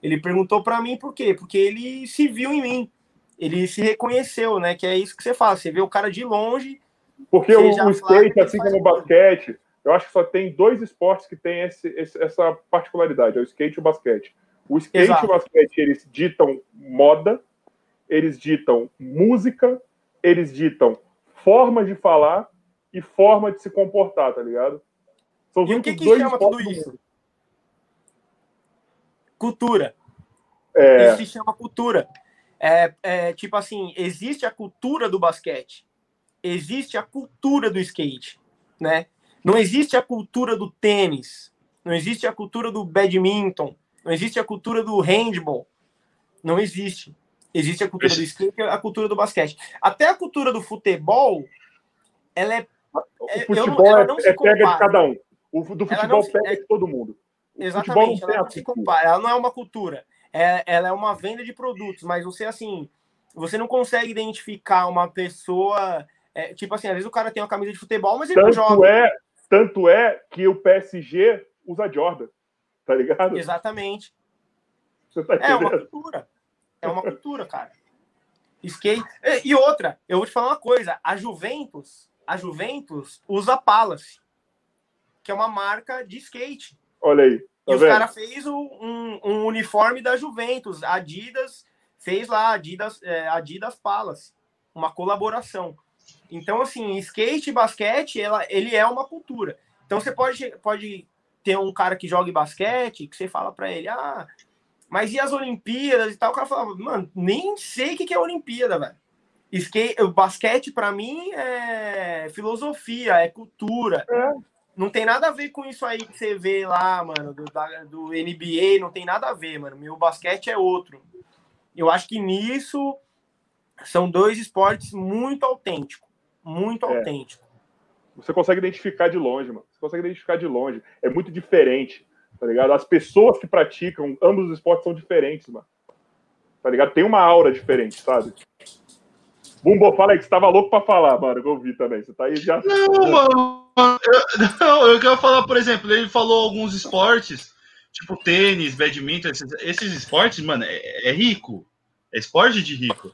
Ele perguntou para mim por quê? Porque ele se viu em mim. Ele se reconheceu, né? Que é isso que você fala. Você vê o cara de longe. Porque o, o skate, assim como o basquete, eu acho que só tem dois esportes que têm esse- esse- essa particularidade, é o skate e o basquete. O skate Exato. e o basquete, eles ditam moda, eles ditam música, eles ditam forma de falar e forma de se comportar, tá ligado? São E o que que dois chama esportes tudo do isso? Cultura. É, Isso se chama cultura. É, é, tipo assim, existe a cultura do basquete, existe a cultura do skate, né? Não existe a cultura do tênis, não existe a cultura do badminton, não existe a cultura do handball, não existe. Existe a cultura do skate a cultura do basquete. Até a cultura do futebol, ela é o eu não- futebol ela é, não é pega de cada um. O do futebol não se- pega é- de todo mundo. O Exatamente, não ela não se compara, ela não é uma cultura. É, ela é uma venda de produtos, mas você assim, você não consegue identificar uma pessoa. É, tipo assim, às vezes o cara tem uma camisa de futebol, mas ele não Tanto joga. é, tanto é que o PSG usa Jordan, tá ligado? Exatamente. Tá É uma cultura. É uma cultura, cara. Skate. E- outra, eu vou te falar uma coisa: a Juventus, a Juventus usa Palace, que é uma marca de skate. Olha aí, tá E os caras fez um, um uniforme da Juventus. A Adidas fez lá, Adidas, é, Adidas Palace, uma colaboração. Então, assim, skate e basquete, ela, ele é uma cultura. Então, você pode, pode ter um cara que joga basquete, que você fala para ele, ah, mas e as Olimpíadas e tal? O cara fala, mano, nem sei o que é Olimpíada, velho. Skate, o basquete, para mim, é filosofia, é cultura. É. Não tem nada a ver com isso aí que você vê lá, mano, do, da- do NBA, não tem nada a ver, mano. Meu basquete é outro. Eu acho que nisso são dois esportes muito autênticos. Muito É. autênticos. Você consegue identificar de longe, mano. Você consegue identificar de longe. É muito diferente, tá ligado? As pessoas que praticam ambos os esportes são diferentes, mano. Tá ligado? Tem uma aura diferente, sabe? Bumbo, fala aí que você tava louco pra falar, mano, eu vi também. Você tá aí já. Não, mano. Eu, não, eu quero falar, por exemplo, ele falou alguns esportes, tipo tênis, badminton, esses, esses esportes, mano, é, é rico. É esporte de rico.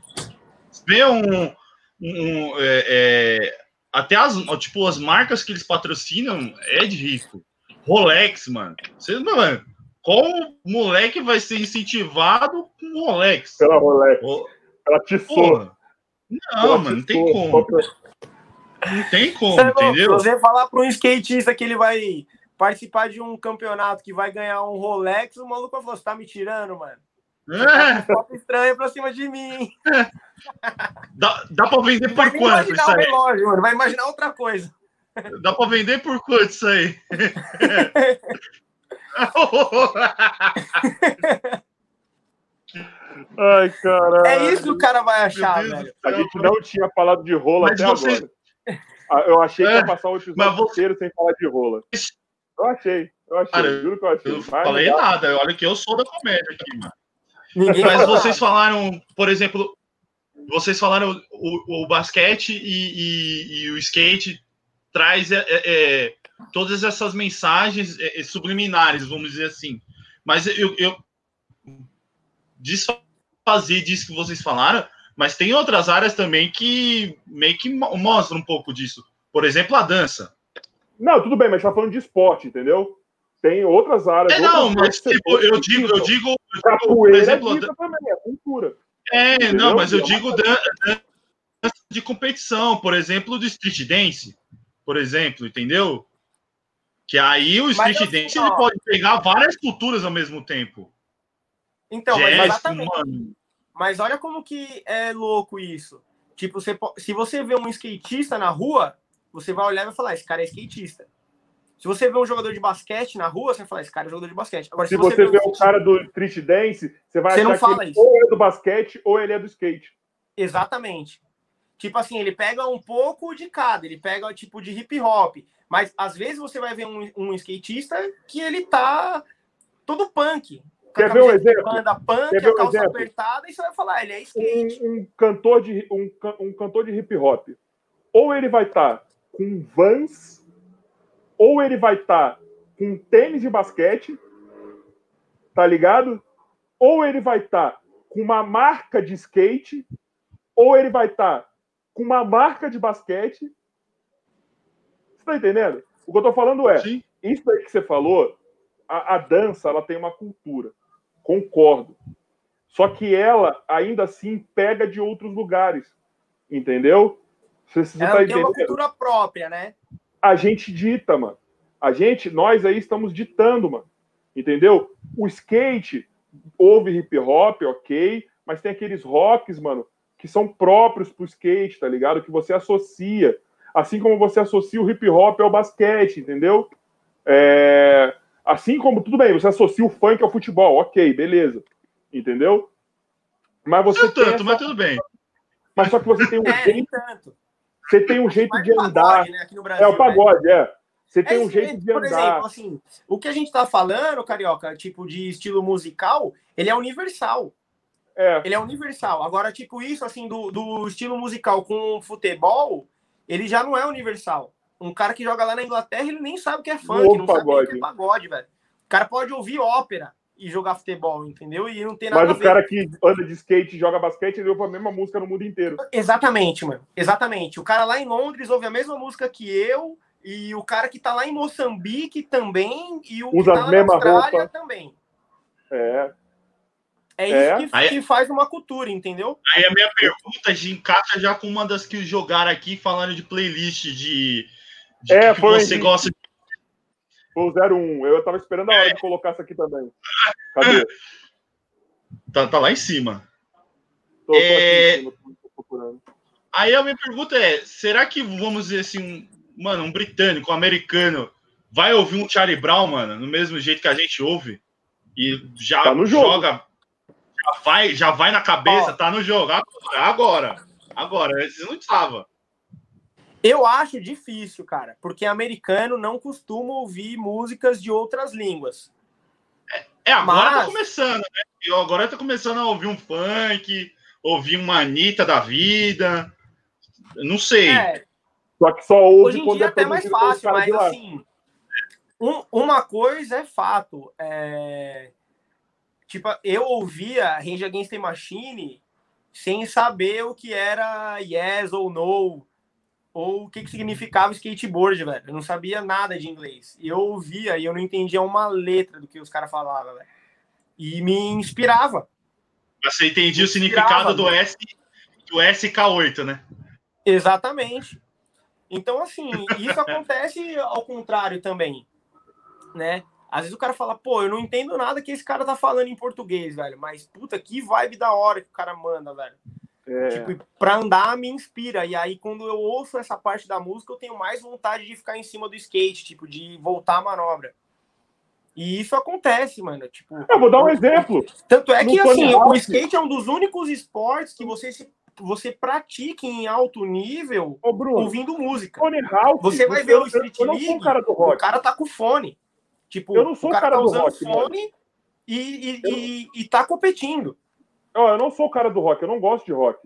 Vê um. um- é, é, até as, tipo, as marcas que eles patrocinam é de rico. Rolex, mano. Você, mano, como moleque vai ser incentivado com Rolex? Pela Rolex, pela Tissot. Porra. Não, pela mano, não tem como. Não tem como, Sabe, entendeu? Se você falar para um skatista que ele vai participar de um campeonato que vai ganhar um Rolex, o maluco vai falar, você tá me tirando, mano? Foto estranha pra cima de mim. Dá, dá pra vender vai por nem quanto imaginar isso o aí? relógio, mano. Vai imaginar outra coisa. Dá pra vender por quanto isso aí? Ai, caralho. É isso que o cara vai achar, velho. A gente não tinha falado de rola Mas até vocês- agora. Ah, Eu achei que É, ia passar o episódio mas você- inteiro sem falar de rola. Eu achei, eu achei, Cara, juro que eu achei. Eu não falei nada, olha que eu sou da comédia aqui, mano. Ninguém Mas vocês falaram, por exemplo, vocês falaram o, o basquete e, e, e, o skate traz é, é, é todas essas mensagens é, é, subliminares, vamos dizer assim. Mas eu, eu desfazer disso que vocês falaram, mas tem outras áreas também que meio que mostram um pouco disso. Por exemplo, a dança. Não, tudo bem, mas está falando de esporte, entendeu? Tem outras áreas. É, não, mas tipo, eu, digo, eu digo, eu digo, Capoeira por exemplo, é também, é cultura. É, entendeu? não, mas eu é digo dança de competição, por exemplo, do street dance, por exemplo, entendeu? Que aí o street mas, dance ele pode pegar várias culturas ao mesmo tempo. Então, Jazz, mas exatamente. Mano. Mas olha como que é louco isso. Tipo, você, se você vê um skatista na rua, você vai olhar e vai falar, esse cara é skatista. Se você vê um jogador de basquete na rua, você vai falar, esse cara é jogador de basquete. Agora, se, se você, vê, vê um cara do street dance, você vai você achar que ele ou é do basquete ou ele é do skate. Exatamente. Tipo assim, ele pega um pouco de cada, ele pega tipo de hip hop, mas às vezes você vai ver um, um skatista que ele tá todo punk. Quer ver um exemplo? Banda punk, Quer ver um a calça exemplo? apertada, e você vai falar, ele é skate. Um, um cantor, de, um, um cantor de hip hop. Ou ele vai estar tá com Vans, ou ele vai estar tá com tênis de basquete, tá ligado? Ou ele vai estar tá com uma marca de skate, ou ele vai estar tá com uma marca de basquete. Você tá entendendo? O que eu tô falando é, Sim. isso aí que você falou, a, a dança, ela tem uma cultura. Concordo. Só que ela, ainda assim, pega de outros lugares. Entendeu? Você, você ela tá tem uma cultura própria, né? A gente dita, mano. A gente, nós aí estamos ditando, mano. Entendeu? O skate, houve hip hop, ok, mas tem aqueles rocks, mano, que são próprios pro skate, tá ligado? Que você associa. Assim como você associa o hip hop ao basquete, entendeu? É... Assim como, tudo bem, você associa o funk ao futebol, ok, beleza. Entendeu? Mas você. Não tanto, essa... mas tudo bem. Mas só que você tem um é, jeito. Você tem um jeito de andar. Pagode, né, Brasil, é o pagode, né? é. Você tem é, um jeito de por andar. Por exemplo, assim, o que a gente tá falando, Carioca, tipo, de estilo musical, ele é universal. É. Ele é universal. Agora, tipo, isso, assim, do, do estilo musical com futebol, ele já não é universal. Um cara que joga lá na Inglaterra, ele nem sabe o que é funk, não sabe o que é pagode, velho. O cara pode ouvir ópera e jogar futebol, entendeu? E não tem nada Mas o cara que anda de skate e joga basquete, ele ouve a mesma música no mundo inteiro. Exatamente, mano. Exatamente. O cara lá em Londres ouve a mesma música que eu, e o cara que tá lá em Moçambique também, e o Usa que tá na Austrália roupa. também. É. É isso é. Que, aí, que, faz uma cultura, entendeu? Aí a minha pergunta de encaixa já com uma das que jogaram aqui, falando de playlist de, de é, que, foi você gosta de. Foi o 01. Eu tava esperando a hora é. de colocar isso aqui também. Cadê? Tá, tá lá em cima. Tô, tô é... aqui em cima, tô procurando. Aí a minha pergunta é: será que, vamos dizer assim, um, mano, um britânico, um americano, vai ouvir um Charlie Brown, mano, no mesmo jeito que a gente ouve? E já tá joga já vai, já vai na cabeça, tá no jogo. Agora, agora, antes não estava. Eu acho difícil, cara, porque americano não costuma ouvir músicas de outras línguas. É, é agora tá Mas... tá começando, né? Eu agora tá começando a ouvir um funk, ouvir uma Anitta da vida. Não sei. É. Só que só ouve Hoje em quando dia é até mais fácil, mas assim, um, uma coisa é fato. É Tipo, eu ouvia Rage Against the Machine sem saber o que era yes ou no, ou o que, que significava skateboard, velho. Eu não sabia nada de inglês. E eu ouvia e eu não entendia uma letra do que os caras falavam, velho. E me inspirava. Você entendia o significado do S do SK8, né? Exatamente. Então, assim, isso acontece ao contrário também, né? Às vezes o cara fala, pô, eu não entendo nada que esse cara tá falando em português, velho. Mas, puta, que vibe da hora que o cara manda, velho. É. Tipo, pra andar me inspira. E aí, quando eu ouço essa parte da música, eu tenho mais vontade de ficar em cima do skate, tipo, de voltar a manobra. E isso acontece, mano. Tipo, eu vou dar um exemplo. Tanto é que, assim, o skate é um dos únicos esportes que você se você pratica em alto nível Ô, Bruno, ouvindo música. Hawk, você vai ver o Street League, o cara tá com fone. Tipo, eu não sou o cara, cara tá do rock, fone e, e, e, e, tá competindo. Eu não sou o cara do rock, eu não gosto de rock.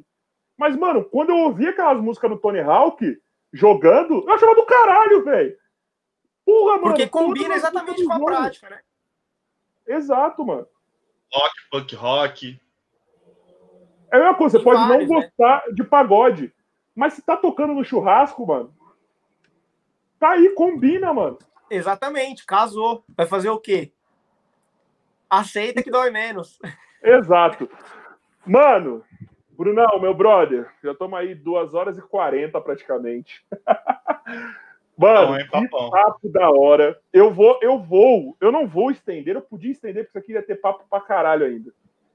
Mas, mano, quando eu ouvia aquelas músicas do Tony Hawk jogando, eu achava do caralho, velho. Porra, mano. Porque combina exatamente com a jogo. prática, né? Exato, mano. Rock, punk rock. É a mesma coisa, você pode vários, não né? gostar né? de pagode, mas se tá tocando no churrasco, mano, tá aí, combina, mano. Exatamente, casou. Vai fazer o quê? Aceita que dói menos. Exato. Mano, Brunão, meu brother, já estamos aí duas horas e quarenta praticamente. Mano, Bom, que papo da hora. Eu vou, eu vou, eu não vou estender, eu podia estender, porque isso aqui ia ter papo pra caralho ainda.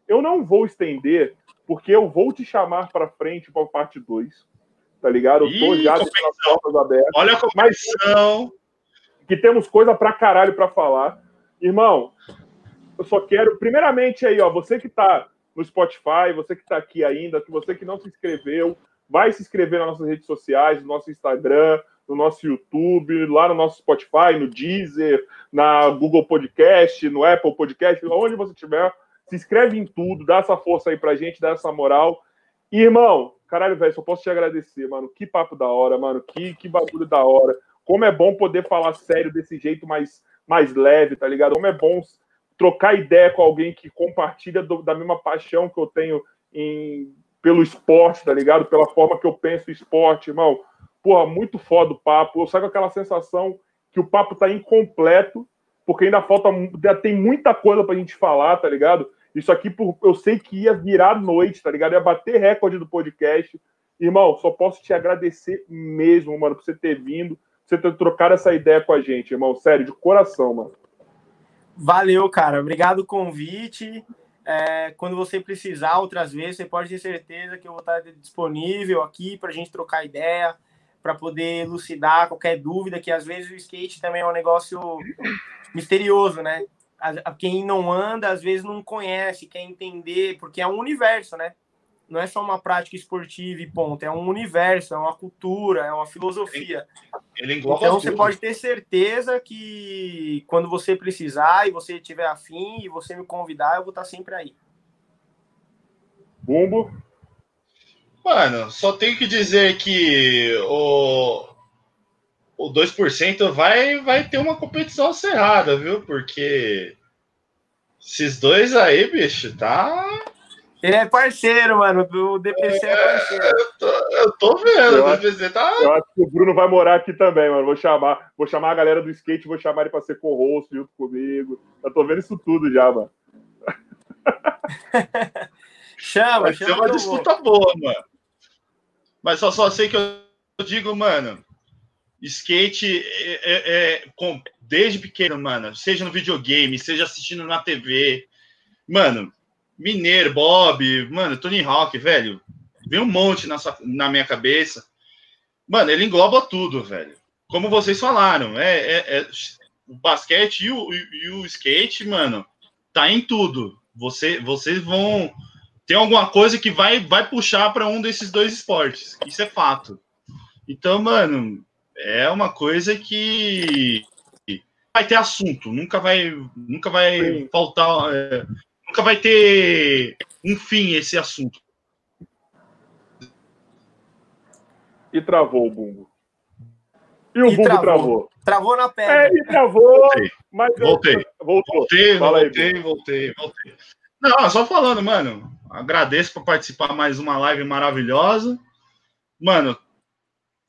Eu não vou estender, porque eu vou te chamar pra frente pra parte 2. Tá ligado? Eu tô Ih, já com as portas abertas. Olha a competição. Que temos coisa pra caralho pra falar. Irmão, eu só quero, primeiramente aí, ó, você que tá no Spotify, você que tá aqui ainda, que você que não se inscreveu, vai se inscrever nas nossas redes sociais, no nosso Instagram, no nosso YouTube, lá no nosso Spotify, no Deezer, na Google Podcast, no Apple Podcast, onde você estiver, se inscreve em tudo, dá essa força aí pra gente, dá essa moral. E, irmão, caralho, velho, só posso te agradecer, mano. Que papo da hora, mano. Que, que bagulho da hora. Como é bom poder falar sério desse jeito mais, mais leve, tá ligado? Como é bom trocar ideia com alguém que compartilha do, da mesma paixão que eu tenho em, pelo esporte, tá ligado? Pela forma que eu penso esporte, irmão porra, muito foda o papo. Eu saio com aquela sensação que o papo tá incompleto, porque ainda falta, ainda tem muita coisa pra gente falar, tá ligado? Isso aqui eu sei que ia virar noite, tá ligado? Ia bater recorde do podcast. Irmão, só posso te agradecer mesmo, mano, por você ter vindo, por você ter trocado essa ideia com a gente, irmão. Sério, de coração, mano. Valeu, cara. Obrigado o convite. É, quando você precisar outras vezes, você pode ter certeza que eu vou estar disponível aqui para a gente trocar ideia, para poder elucidar qualquer dúvida, que às vezes o skate também é um negócio misterioso, né? Quem não anda, às vezes não conhece, quer entender, porque é um universo, né? Não é só uma prática esportiva e ponto, é um universo, é uma cultura, é uma filosofia. Ele engloba então você pode ter certeza que quando você precisar e você tiver afim e você me convidar, eu vou estar sempre aí. Bumbo? Mano, só tenho que dizer que o, o 2% vai, vai ter uma competição acirrada, viu? Porque esses dois aí, bicho, tá. Ele é parceiro, mano. O DPC é, é parceiro. Eu tô, eu tô vendo, eu o DPC tá. Eu acho que o Bruno vai morar aqui também, mano. Vou chamar, vou chamar a galera do skate, vou chamar ele pra ser co-host junto comigo. Eu tô vendo isso tudo já, mano. chama, vai chama. Ser uma disputa vou. boa, mano. Mas só, só sei que eu digo, mano, skate é, é, é, com, desde pequeno, mano, seja no videogame, seja assistindo na TV, mano, Mineiro, Bob, mano, Tony Hawk, velho, vem um monte na, sua, na minha cabeça. Mano, ele engloba tudo, velho. Como vocês falaram, é, é, é o basquete e o, e o skate, mano, tá em tudo. Você, vocês vão tem alguma coisa que vai, vai puxar para um desses dois esportes. Isso é fato. Então, mano, é uma coisa que vai ter assunto, nunca vai, nunca vai faltar, é, nunca vai ter um fim esse assunto. E travou o bumbo. E o e bumbo travou. travou. Travou na pedra. É, e travou. Voltei. Mas voltei. Voltou. Voltei, voltei, aí, voltei, voltei. Não, só falando, mano. Agradeço por participar mais uma live maravilhosa. Mano,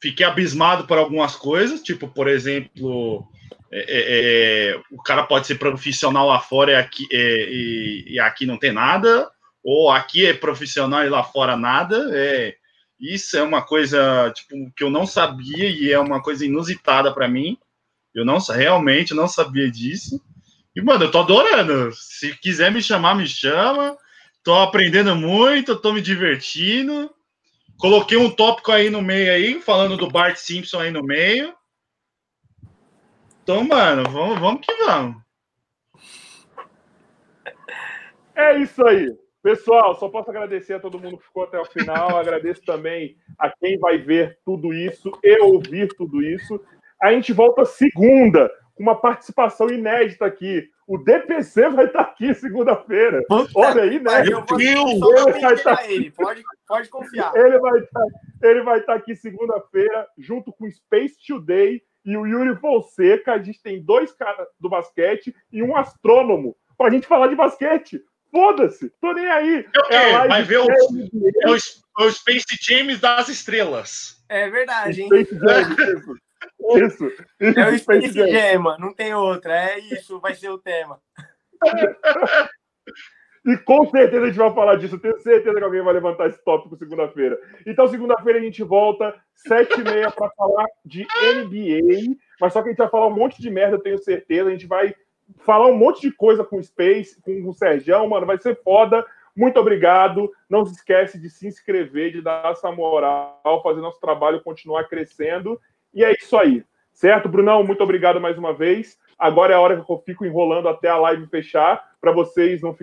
fiquei abismado por algumas coisas, tipo, por exemplo, é, é, é o cara pode ser profissional lá fora e aqui, é, e, e, aqui não tem nada, ou aqui é profissional e lá fora nada. É, isso é uma coisa tipo, que eu não sabia e é uma coisa inusitada para mim. Eu não realmente não sabia disso. E, mano, eu tô adorando. Se quiser me chamar, me chama. Tô aprendendo muito, tô me divertindo. Coloquei um tópico aí no meio aí, falando do Bart Simpson aí no meio. Então, mano, vamos, vamos que vamos. É isso aí. Pessoal, só posso agradecer a todo mundo que ficou até o final. Agradeço também a quem vai ver tudo isso e ouvir tudo isso. A gente volta segunda com uma participação inédita aqui. O DPC vai estar aqui segunda-feira. Olha aí, né? Deus! vai pentear tá- ele. Pode, pode confiar. Ele vai estar ele vai estar aqui segunda-feira, junto com o Space Today e o Yuri Fonseca. A gente tem dois caras do basquete e um astrônomo pra gente falar de basquete. Foda-se, tô nem aí. É a live Vai ver o, NBA, é o, é o Space James das estrelas. É verdade, hein? Space Jam, isso. Isso, isso, É o Space Space. Jam, não tem outra. É isso, vai ser o tema. E com certeza a gente vai falar disso. Tenho certeza que alguém vai levantar esse tópico segunda-feira. Então, segunda-feira a gente volta, sete e meia, para falar de NBA. Mas só que a gente vai falar um monte de merda, tenho certeza. A gente vai falar um monte de coisa com o Space, com o Sergião, mano. Vai ser foda. Muito obrigado. Não se esquece de se inscrever, de dar essa moral, fazer nosso trabalho continuar crescendo. E é isso aí. Certo, Brunão? Muito obrigado mais uma vez. Agora é a hora que eu fico enrolando até a live fechar, para vocês não ficarem